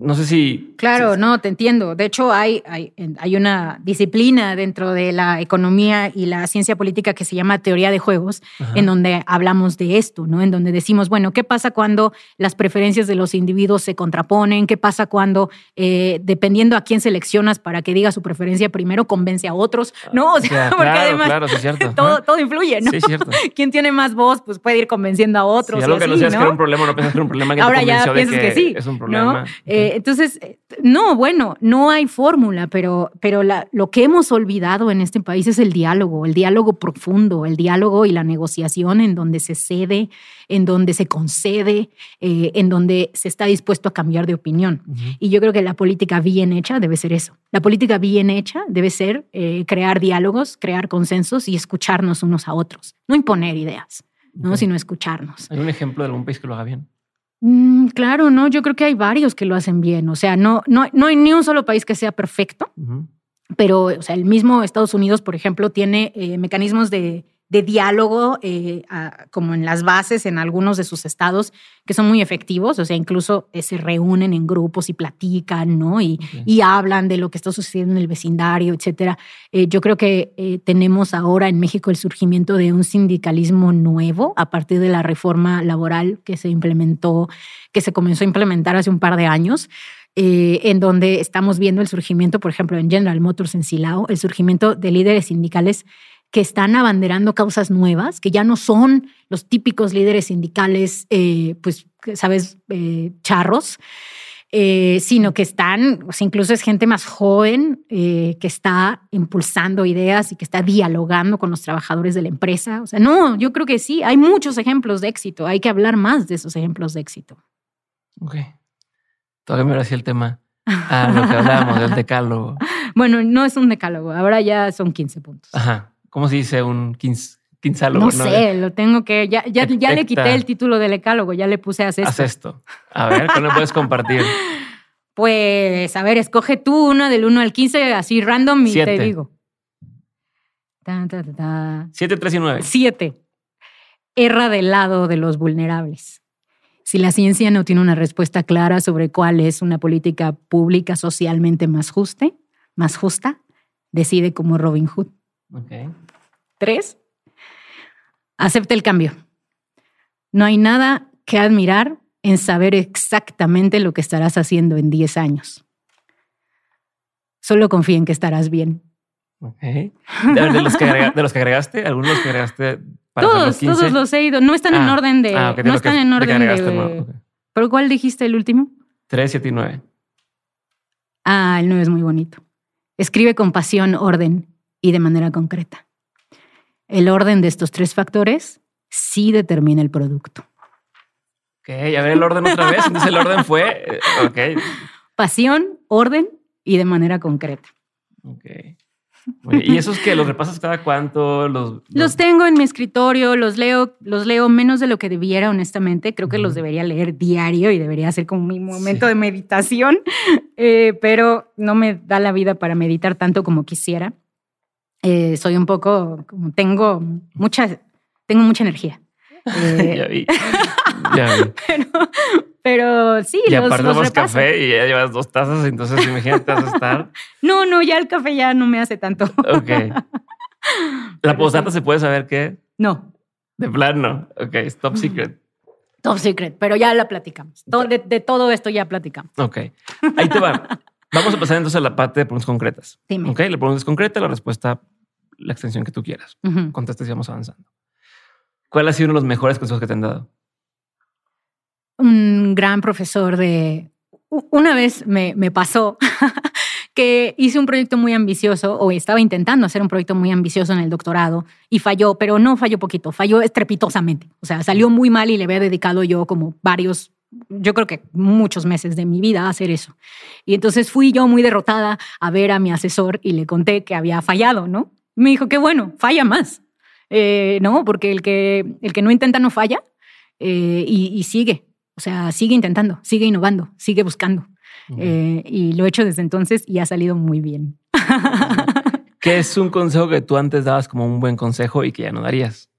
Speaker 1: No sé si...
Speaker 2: Claro, no, te entiendo. De hecho, hay, hay, hay, una disciplina dentro de la economía y la ciencia política que se llama teoría de juegos, en donde hablamos de esto, ¿no? En donde decimos, bueno, ¿qué pasa cuando las preferencias de los individuos se contraponen? ¿Qué pasa cuando, eh, dependiendo a quién seleccionas para que diga su preferencia primero, convence a otros? ¿No? O sea, porque además claro, sí, cierto. Todo, todo, influye, ¿no? Sí, cierto. Quien tiene más voz, pues puede ir convenciendo a otros.
Speaker 1: Sí, algo que no seas que era un problema, no piensas que era un problema que
Speaker 2: Ahora ya piensas que, sí.
Speaker 1: Es un problema.
Speaker 2: ¿no? Eh, entonces, eh, no, bueno, no hay fórmula, pero, pero lo que hemos olvidado en este país es el diálogo, el diálogo profundo, el diálogo y la negociación en donde se cede, en donde se concede, eh, en donde se está dispuesto a cambiar de opinión. Y yo creo que la política bien hecha debe ser eso. La política bien hecha debe ser eh, crear diálogos, crear consensos y escucharnos unos a otros, no imponer ideas, ¿no? sino escucharnos.
Speaker 1: ¿Hay un ejemplo de algún país que lo haga bien?
Speaker 2: Mm, claro, no, yo creo que hay varios que lo hacen bien. O sea, no, no, no hay ni un solo país que sea perfecto, pero o sea, el mismo Estados Unidos, por ejemplo, tiene eh, mecanismos de de diálogo, eh, como en las bases en algunos de sus estados, que son muy efectivos, o sea, incluso eh, se reúnen en grupos y platican, ¿no? Y, y, hablan de lo que está sucediendo en el vecindario, etcétera. Eh, yo creo que tenemos ahora en México el surgimiento de un sindicalismo nuevo a partir de la reforma laboral que se implementó, que se comenzó a implementar hace un par de años. en donde estamos viendo el surgimiento, por ejemplo, en General Motors en Silao, el surgimiento de líderes sindicales que están abanderando causas nuevas, que ya no son los típicos líderes sindicales, eh, pues, sabes, eh, charros, eh, sino que están, o sea, incluso es gente más joven que está impulsando ideas y que está dialogando con los trabajadores de la empresa. O sea, no, yo creo que sí, hay muchos ejemplos de éxito, hay que hablar más de esos ejemplos de éxito.
Speaker 1: Ok. Todavía me hacía el tema. a lo que hablábamos del decálogo.
Speaker 2: Bueno, no es un decálogo, ahora ya son 15 puntos.
Speaker 1: Ajá. ¿Cómo se dice un quinzálogo?
Speaker 2: No, sé, lo tengo que. Ya, ya, ya, le quité el título del ecálogo, ya le puse haz esto.
Speaker 1: Haz esto. A ver, ¿cómo lo puedes compartir?
Speaker 2: Pues, a ver, escoge tú una del 1 al 15, así random, y te digo.
Speaker 1: 7, 3 y 9.
Speaker 2: 7. Erra del lado de los vulnerables. Si la ciencia no tiene una respuesta clara sobre cuál es una política pública socialmente más justa, más justa, decide como Robin Hood. Tres, acepta el cambio. No hay nada que admirar en saber exactamente lo que estarás haciendo en 10 años. Solo confía en que estarás bien.
Speaker 1: ¿De, los que agregaste? ¿Algunos que agregaste
Speaker 2: para Todos, todos los he ido. No están en ah, orden de. Ah, no están en orden de. ¿Pero cuál dijiste el último?
Speaker 1: 3, 7 y 9.
Speaker 2: Ah, el 9 es muy bonito. Escribe con pasión, orden y de manera concreta. El orden de estos tres factores sí determina el producto.
Speaker 1: Ok, a ver el orden otra vez. Entonces el orden fue, eh, ok.
Speaker 2: Pasión, orden y de manera concreta.
Speaker 1: Ok. ¿Y esos que los repasas cada cuánto? Los,
Speaker 2: los, tengo en mi escritorio, los leo, los leo menos de lo que debiera, honestamente. Creo que los debería leer diario y debería ser como mi momento de meditación, eh, pero no me da la vida para meditar tanto como quisiera. Eh, soy un poco, como tengo mucha, tengo mucha energía.
Speaker 1: Eh, ya vi. Ya vi.
Speaker 2: pero, pero, sí,
Speaker 1: y aparte los café y ya llevas dos tazas, entonces imagínate vas a estar.
Speaker 2: No, no, ya el café ya no me hace tanto.
Speaker 1: Ok. ¿La posata se puede saber qué?
Speaker 2: No.
Speaker 1: De plan, no. Ok, es top secret.
Speaker 2: Top secret, pero ya la platicamos. De, todo esto ya platicamos.
Speaker 1: Ok. Ahí te va. Vamos a pasar entonces a la parte de preguntas concretas.
Speaker 2: Dime.
Speaker 1: Ok, la pregunta es concreta, la respuesta, la extensión que tú quieras. Contestes y vamos avanzando. ¿Cuál ha sido uno de los mejores consejos que te han dado?
Speaker 2: Un gran profesor de... Una vez me, me pasó que hice un proyecto muy ambicioso o estaba intentando hacer un proyecto muy ambicioso en el doctorado y falló, pero no falló poquito, falló estrepitosamente. O sea, salió muy mal y le había dedicado yo como varios yo creo que muchos meses de mi vida hacer eso. Y entonces fui yo muy derrotada a ver a mi asesor y le conté que había fallado, ¿no? Me dijo, qué bueno, falla más, eh, ¿no? Porque el que, el que no intenta no falla eh, y, sigue, o sea, sigue intentando, sigue innovando, sigue buscando. Eh, y lo he hecho desde entonces y ha salido muy bien.
Speaker 1: ¿Qué es un consejo que tú antes dabas como un buen consejo y que ya no darías?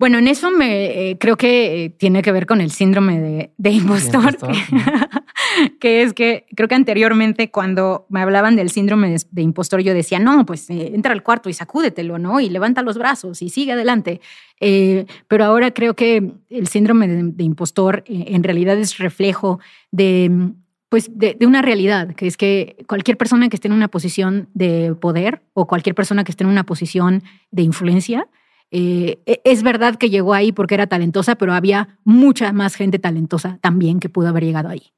Speaker 2: Bueno, en eso me eh, creo que eh, tiene que ver con el síndrome de, impostor, que es que creo que anteriormente cuando me hablaban del síndrome de, impostor, yo decía, no, pues eh, entra al cuarto y sacúdetelo, ¿no? Y levanta los brazos y sigue adelante. Pero ahora creo que el síndrome de, impostor en realidad es reflejo de, pues, de, una realidad, que es que cualquier persona que esté en una posición de poder o cualquier persona que esté en una posición de influencia, e, es verdad que llegó ahí porque era talentosa, pero había mucha más gente talentosa también que pudo haber llegado ahí.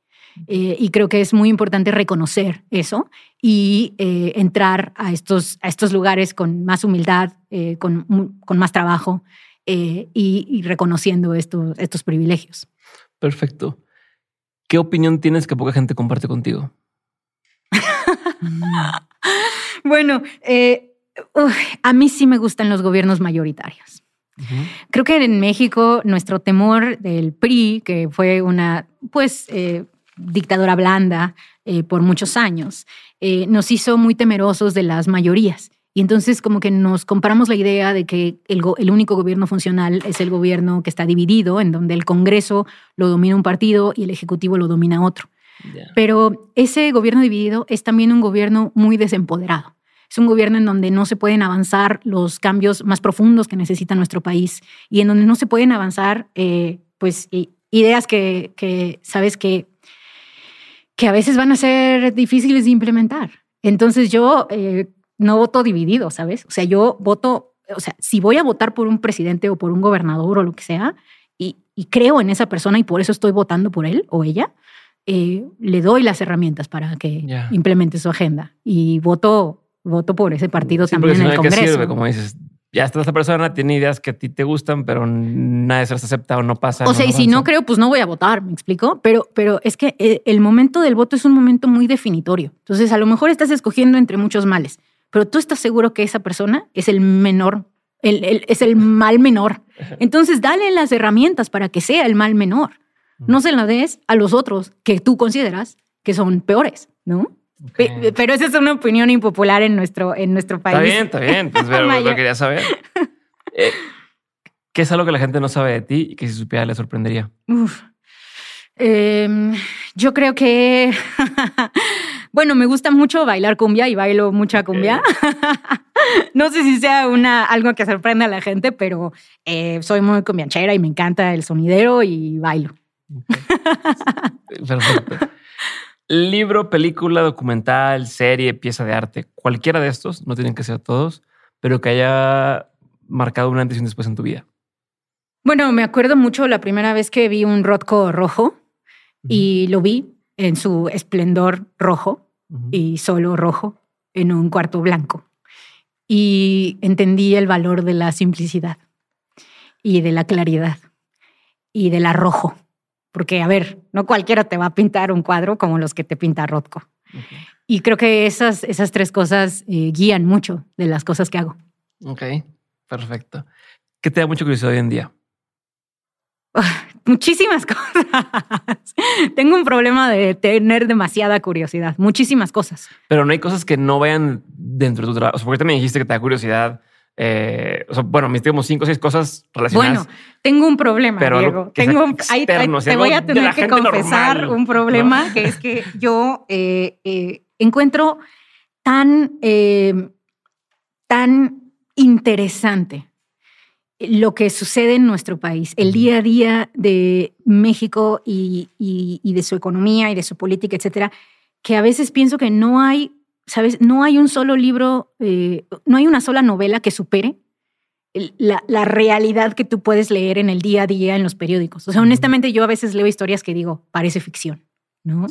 Speaker 2: Eh, y creo que es muy importante reconocer eso y eh, entrar a estos, a estos lugares con más humildad, eh, con, con, más trabajo y, reconociendo estos, estos privilegios.
Speaker 1: Perfecto. ¿Qué opinión tienes que poca gente comparte contigo?
Speaker 2: bueno, a mí sí me gustan los gobiernos mayoritarios. Creo que en México nuestro temor del PRI, que fue una, pues, dictadura blanda eh, por muchos años, eh, nos hizo muy temerosos de las mayorías. Y entonces como que nos comparamos la idea de que el, el, único gobierno funcional es el gobierno que está dividido, en donde el Congreso lo domina un partido y el Ejecutivo lo domina otro. Pero ese gobierno dividido es también un gobierno muy desempoderado. Es un gobierno en donde no se pueden avanzar los cambios más profundos que necesita nuestro país y en donde no se pueden avanzar eh, pues, ideas que, que, sabes, que que a veces van a ser difíciles de implementar. Entonces yo eh, no voto dividido, ¿sabes? O sea, yo voto, o sea, si voy a votar por un presidente o por un gobernador o lo que sea, y, creo en esa persona y por eso estoy votando por él o ella, eh, le doy las herramientas para que implemente su agenda y voto, voto por ese partido también en el Congreso.
Speaker 1: como dices, ya está esta persona, tiene ideas que a ti te gustan, pero nadie se las acepta o no pasa.
Speaker 2: O sea, y si no creo, pues no voy a votar, ¿me explico? Pero, pero es que eh, el momento del voto es un momento muy definitorio. Entonces, a lo mejor estás escogiendo entre muchos males, pero tú estás seguro que esa persona es el menor, el, es el mal menor. Entonces, dale las herramientas para que sea el mal menor. No se las des a los otros que tú consideras que son peores, ¿no? Pero esa es una opinión impopular en nuestro, en nuestro país.
Speaker 1: Está bien, está bien. Pues, lo quería saber. Eh, ¿Qué es algo que la gente no sabe de ti y que si supiera le sorprendería?
Speaker 2: Em, yo creo que, bueno, me gusta mucho bailar cumbia y bailo mucha cumbia. no sé si sea una, algo que sorprenda a la gente, pero eh, soy muy cumbianchera y me encanta el sonidero y bailo.
Speaker 1: Perfecto. Libro, película, documental, serie, pieza de arte, cualquiera de estos, no tienen que ser todos, pero que haya marcado un antes y un después en tu vida.
Speaker 2: Bueno, me acuerdo mucho la primera vez que vi un Rotko rojo y lo vi en su esplendor rojo y solo rojo en un cuarto blanco. Y entendí el valor de la simplicidad y de la claridad y del arrojo porque, a ver, no cualquiera te va a pintar un cuadro como los que te pinta Rothko. Y creo que esas, esas tres cosas eh, guían mucho de las cosas que hago.
Speaker 1: Ok, perfecto. ¿Qué te da mucha curiosidad hoy en día?
Speaker 2: muchísimas cosas. Tengo un problema de tener demasiada curiosidad, muchísimas cosas.
Speaker 1: Pero no hay cosas que no vayan dentro de tu trabajo. O sea, porque también dijiste que te da curiosidad eh, o sea, bueno, me tengo cinco o seis cosas relacionadas.
Speaker 2: Bueno, tengo un problema, Diego. Tengo, te voy a tener que confesar un problema que es que yo eh, eh, encuentro tan, tan interesante lo que sucede en nuestro país, el día a día de México y, y de su economía y de su política, etcétera, que a veces pienso que no hay ¿sabes? No hay un solo libro, eh, no hay una sola novela que supere la, la, realidad que tú puedes leer en el día a día en los periódicos. O sea, honestamente yo a veces leo historias que digo, parece ficción. ¿No?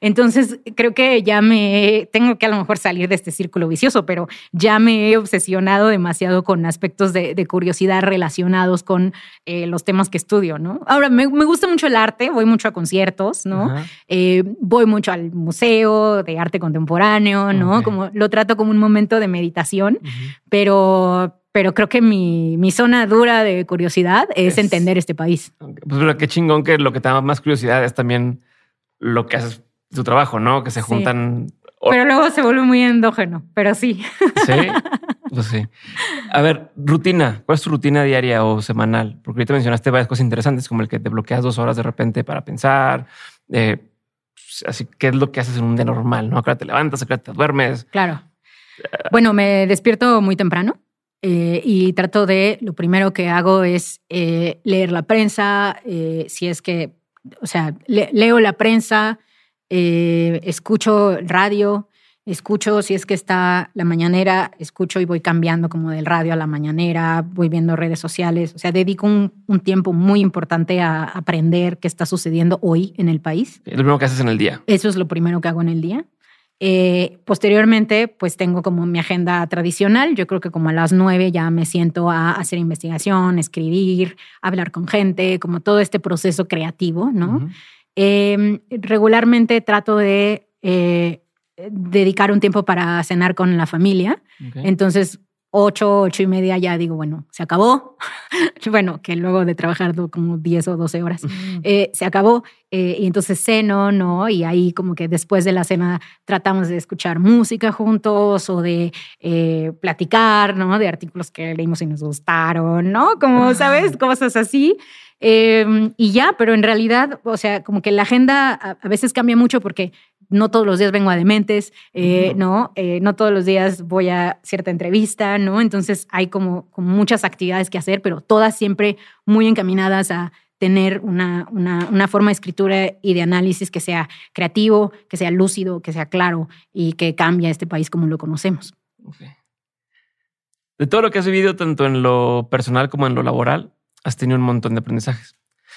Speaker 2: Entonces, creo que ya me tengo que a lo mejor salir de este círculo vicioso, pero ya me he obsesionado demasiado con aspectos de, curiosidad relacionados con eh, los temas que estudio, ¿no? Ahora, me, gusta mucho el arte, voy mucho a conciertos, ¿no? Eh, voy mucho al museo de arte contemporáneo, ¿no? Como lo trato como un momento de meditación, pero pero creo que mi, mi, zona dura de curiosidad es, entender este país.
Speaker 1: Pues pero qué chingón que lo que te da más curiosidad es también lo que haces tu trabajo, ¿no? Que se juntan.
Speaker 2: Pero luego se vuelve muy endógeno, pero sí.
Speaker 1: Sí, pues sí. A ver, rutina. ¿Cuál es tu rutina diaria o semanal? Porque ahorita mencionaste varias cosas interesantes, como el que te bloqueas dos horas de repente para pensar. Eh, así, ¿qué es lo que haces en un día normal? ¿No? ¿A te levantas? ¿A te duermes?
Speaker 2: Claro. Bueno, me despierto muy temprano. Eh, y trato de, lo primero que hago es eh, leer la prensa, eh, si es que, o sea, leo la prensa, escucho radio, escucho si es que está la mañanera, escucho y voy cambiando como del radio a la mañanera, voy viendo redes sociales, o sea, dedico un, un tiempo muy importante a aprender qué está sucediendo hoy en el país.
Speaker 1: Lo primero que haces en el día.
Speaker 2: Eso es lo primero que hago en el día. Eh, posteriormente, pues tengo como mi agenda tradicional. Yo creo que como a las nueve ya me siento a hacer investigación, escribir, hablar con gente, como todo este proceso creativo, ¿no? Em, regularmente trato de eh, dedicar un tiempo para cenar con la familia. Entonces, ocho, ocho y media ya digo, bueno, se acabó. bueno, que luego de trabajar como 10 o 12 horas, eh, se acabó. Eh, y entonces ceno, ¿no? Y ahí como que después de la cena tratamos de escuchar música juntos o de eh, platicar, ¿no? De artículos que leímos y nos gustaron, ¿no? Como, ¿sabes? Cosas así. Em, y ya, pero en realidad, o sea, como que la agenda a veces cambia mucho porque no todos los días vengo a Dementes, eh, ¿no? Eh, no todos los días voy a cierta entrevista, ¿no? Entonces hay como, como, muchas actividades que hacer, pero todas siempre muy encaminadas a tener una, una, forma de escritura y de análisis que sea creativo, que sea lúcido, que sea claro y que cambie este país como lo conocemos.
Speaker 1: De todo lo que has vivido, tanto en lo personal como en lo laboral, has tenido un montón de aprendizajes.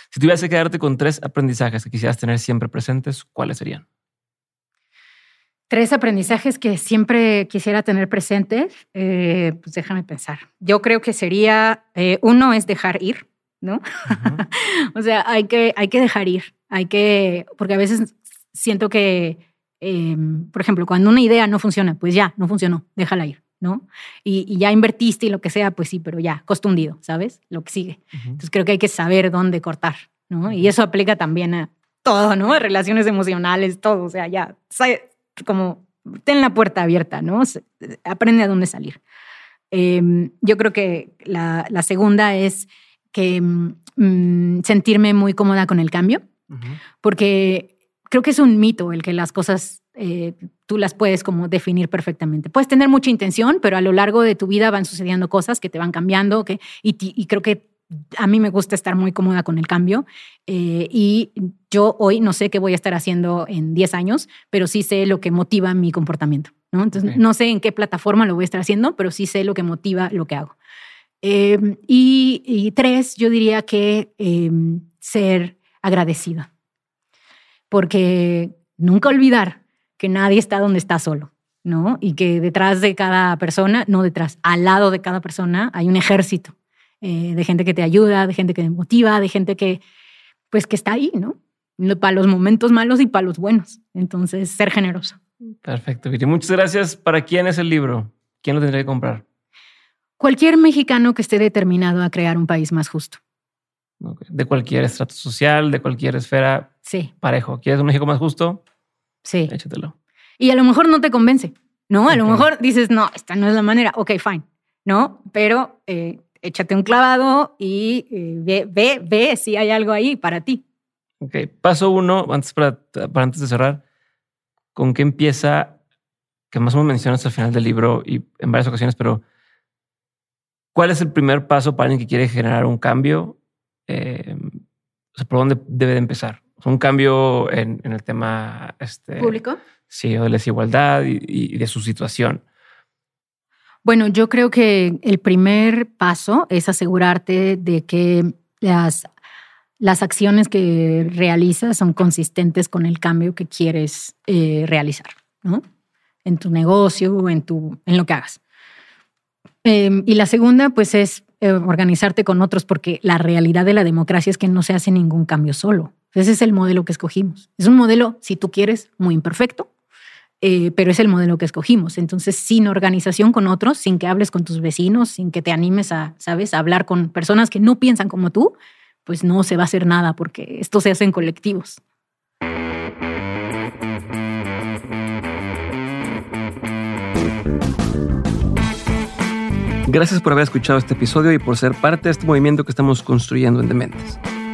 Speaker 1: Si tuvieras que quedarte con tres aprendizajes que quisieras tener siempre presentes, ¿cuáles serían?
Speaker 2: Tres aprendizajes que siempre quisiera tener presentes, eh, pues déjame pensar. Yo creo que sería, eh, uno es dejar ir, ¿no? o sea, hay que, hay que dejar ir, hay que, porque a veces siento que, em, por ejemplo, cuando una idea no funciona, pues ya, no funcionó, déjala ir, ¿no? Y, ya invertiste y lo que sea, pues sí, pero ya, costo hundido, ¿sabes? Lo que sigue. Entonces creo que hay que saber dónde cortar, ¿no? Y eso aplica también a todo, ¿no? Relaciones emocionales, todo, o sea, ya, como ten la puerta abierta, ¿no? Aprende a dónde salir. Em, yo creo que la, segunda es que mm, sentirme muy cómoda con el cambio, porque creo que es un mito el que las cosas eh, tú las puedes como definir perfectamente. Puedes tener mucha intención, pero a lo largo de tu vida van sucediendo cosas que te van cambiando, que, y creo que a mí me gusta estar muy cómoda con el cambio eh, y yo hoy no sé qué voy a estar haciendo en 10 años, pero sí sé lo que motiva mi comportamiento. ¿no? Entonces, no sé en qué plataforma lo voy a estar haciendo, pero sí sé lo que motiva lo que hago. Em, y, tres, yo diría que em, ser agradecida, porque nunca olvidar que nadie está donde está solo. ¿no? Y que detrás de cada persona, no detrás, al lado de cada persona hay un ejército eh, de gente que te ayuda, de gente que te motiva, de gente que, pues, que está ahí, ¿no? Para los momentos malos y para los buenos. Entonces, ser generoso.
Speaker 1: Perfecto, Viri. Muchas gracias. ¿Para quién es el libro? ¿Quién lo tendría que comprar?
Speaker 2: Cualquier mexicano que esté determinado a crear un país más justo.
Speaker 1: De cualquier estrato social, de cualquier esfera.
Speaker 2: Sí.
Speaker 1: Parejo. ¿Quieres un México más justo?
Speaker 2: Sí.
Speaker 1: Échatelo.
Speaker 2: Y a lo mejor no te convence, ¿no? A lo mejor dices, no, esta no es la manera. Ok, fine. ¿No? Pero eh, échate un clavado y eh, ve, ve, ve si hay algo ahí para ti.
Speaker 1: Ok, paso uno, antes, para, antes de cerrar, ¿con qué empieza? Que más o menos mencionas al final del libro y en varias ocasiones, pero ¿cuál es el primer paso para alguien que quiere generar un cambio? Eh, ¿Por dónde debe de empezar? Un cambio en, el tema este,
Speaker 2: público.
Speaker 1: Sí, o de la desigualdad y de su situación.
Speaker 2: Bueno, yo creo que el primer paso es asegurarte de que las, las acciones que realizas son consistentes con el cambio que quieres eh, realizar, ¿no? En tu negocio, en, tu, en lo que hagas. Em, y la segunda, pues, es eh, organizarte con otros, porque la realidad de la democracia es que no se hace ningún cambio solo. Ese es el modelo que escogimos. Es un modelo, si tú quieres, muy imperfecto, eh, pero es el modelo que escogimos. Entonces, sin organización con otros, sin que hables con tus vecinos, sin que te animes a, ¿sabes?, a hablar con personas que no piensan como tú, pues no se va a hacer nada porque esto se hace en colectivos.
Speaker 1: Gracias por haber escuchado este episodio y por ser parte de este movimiento que estamos construyendo en Dementes.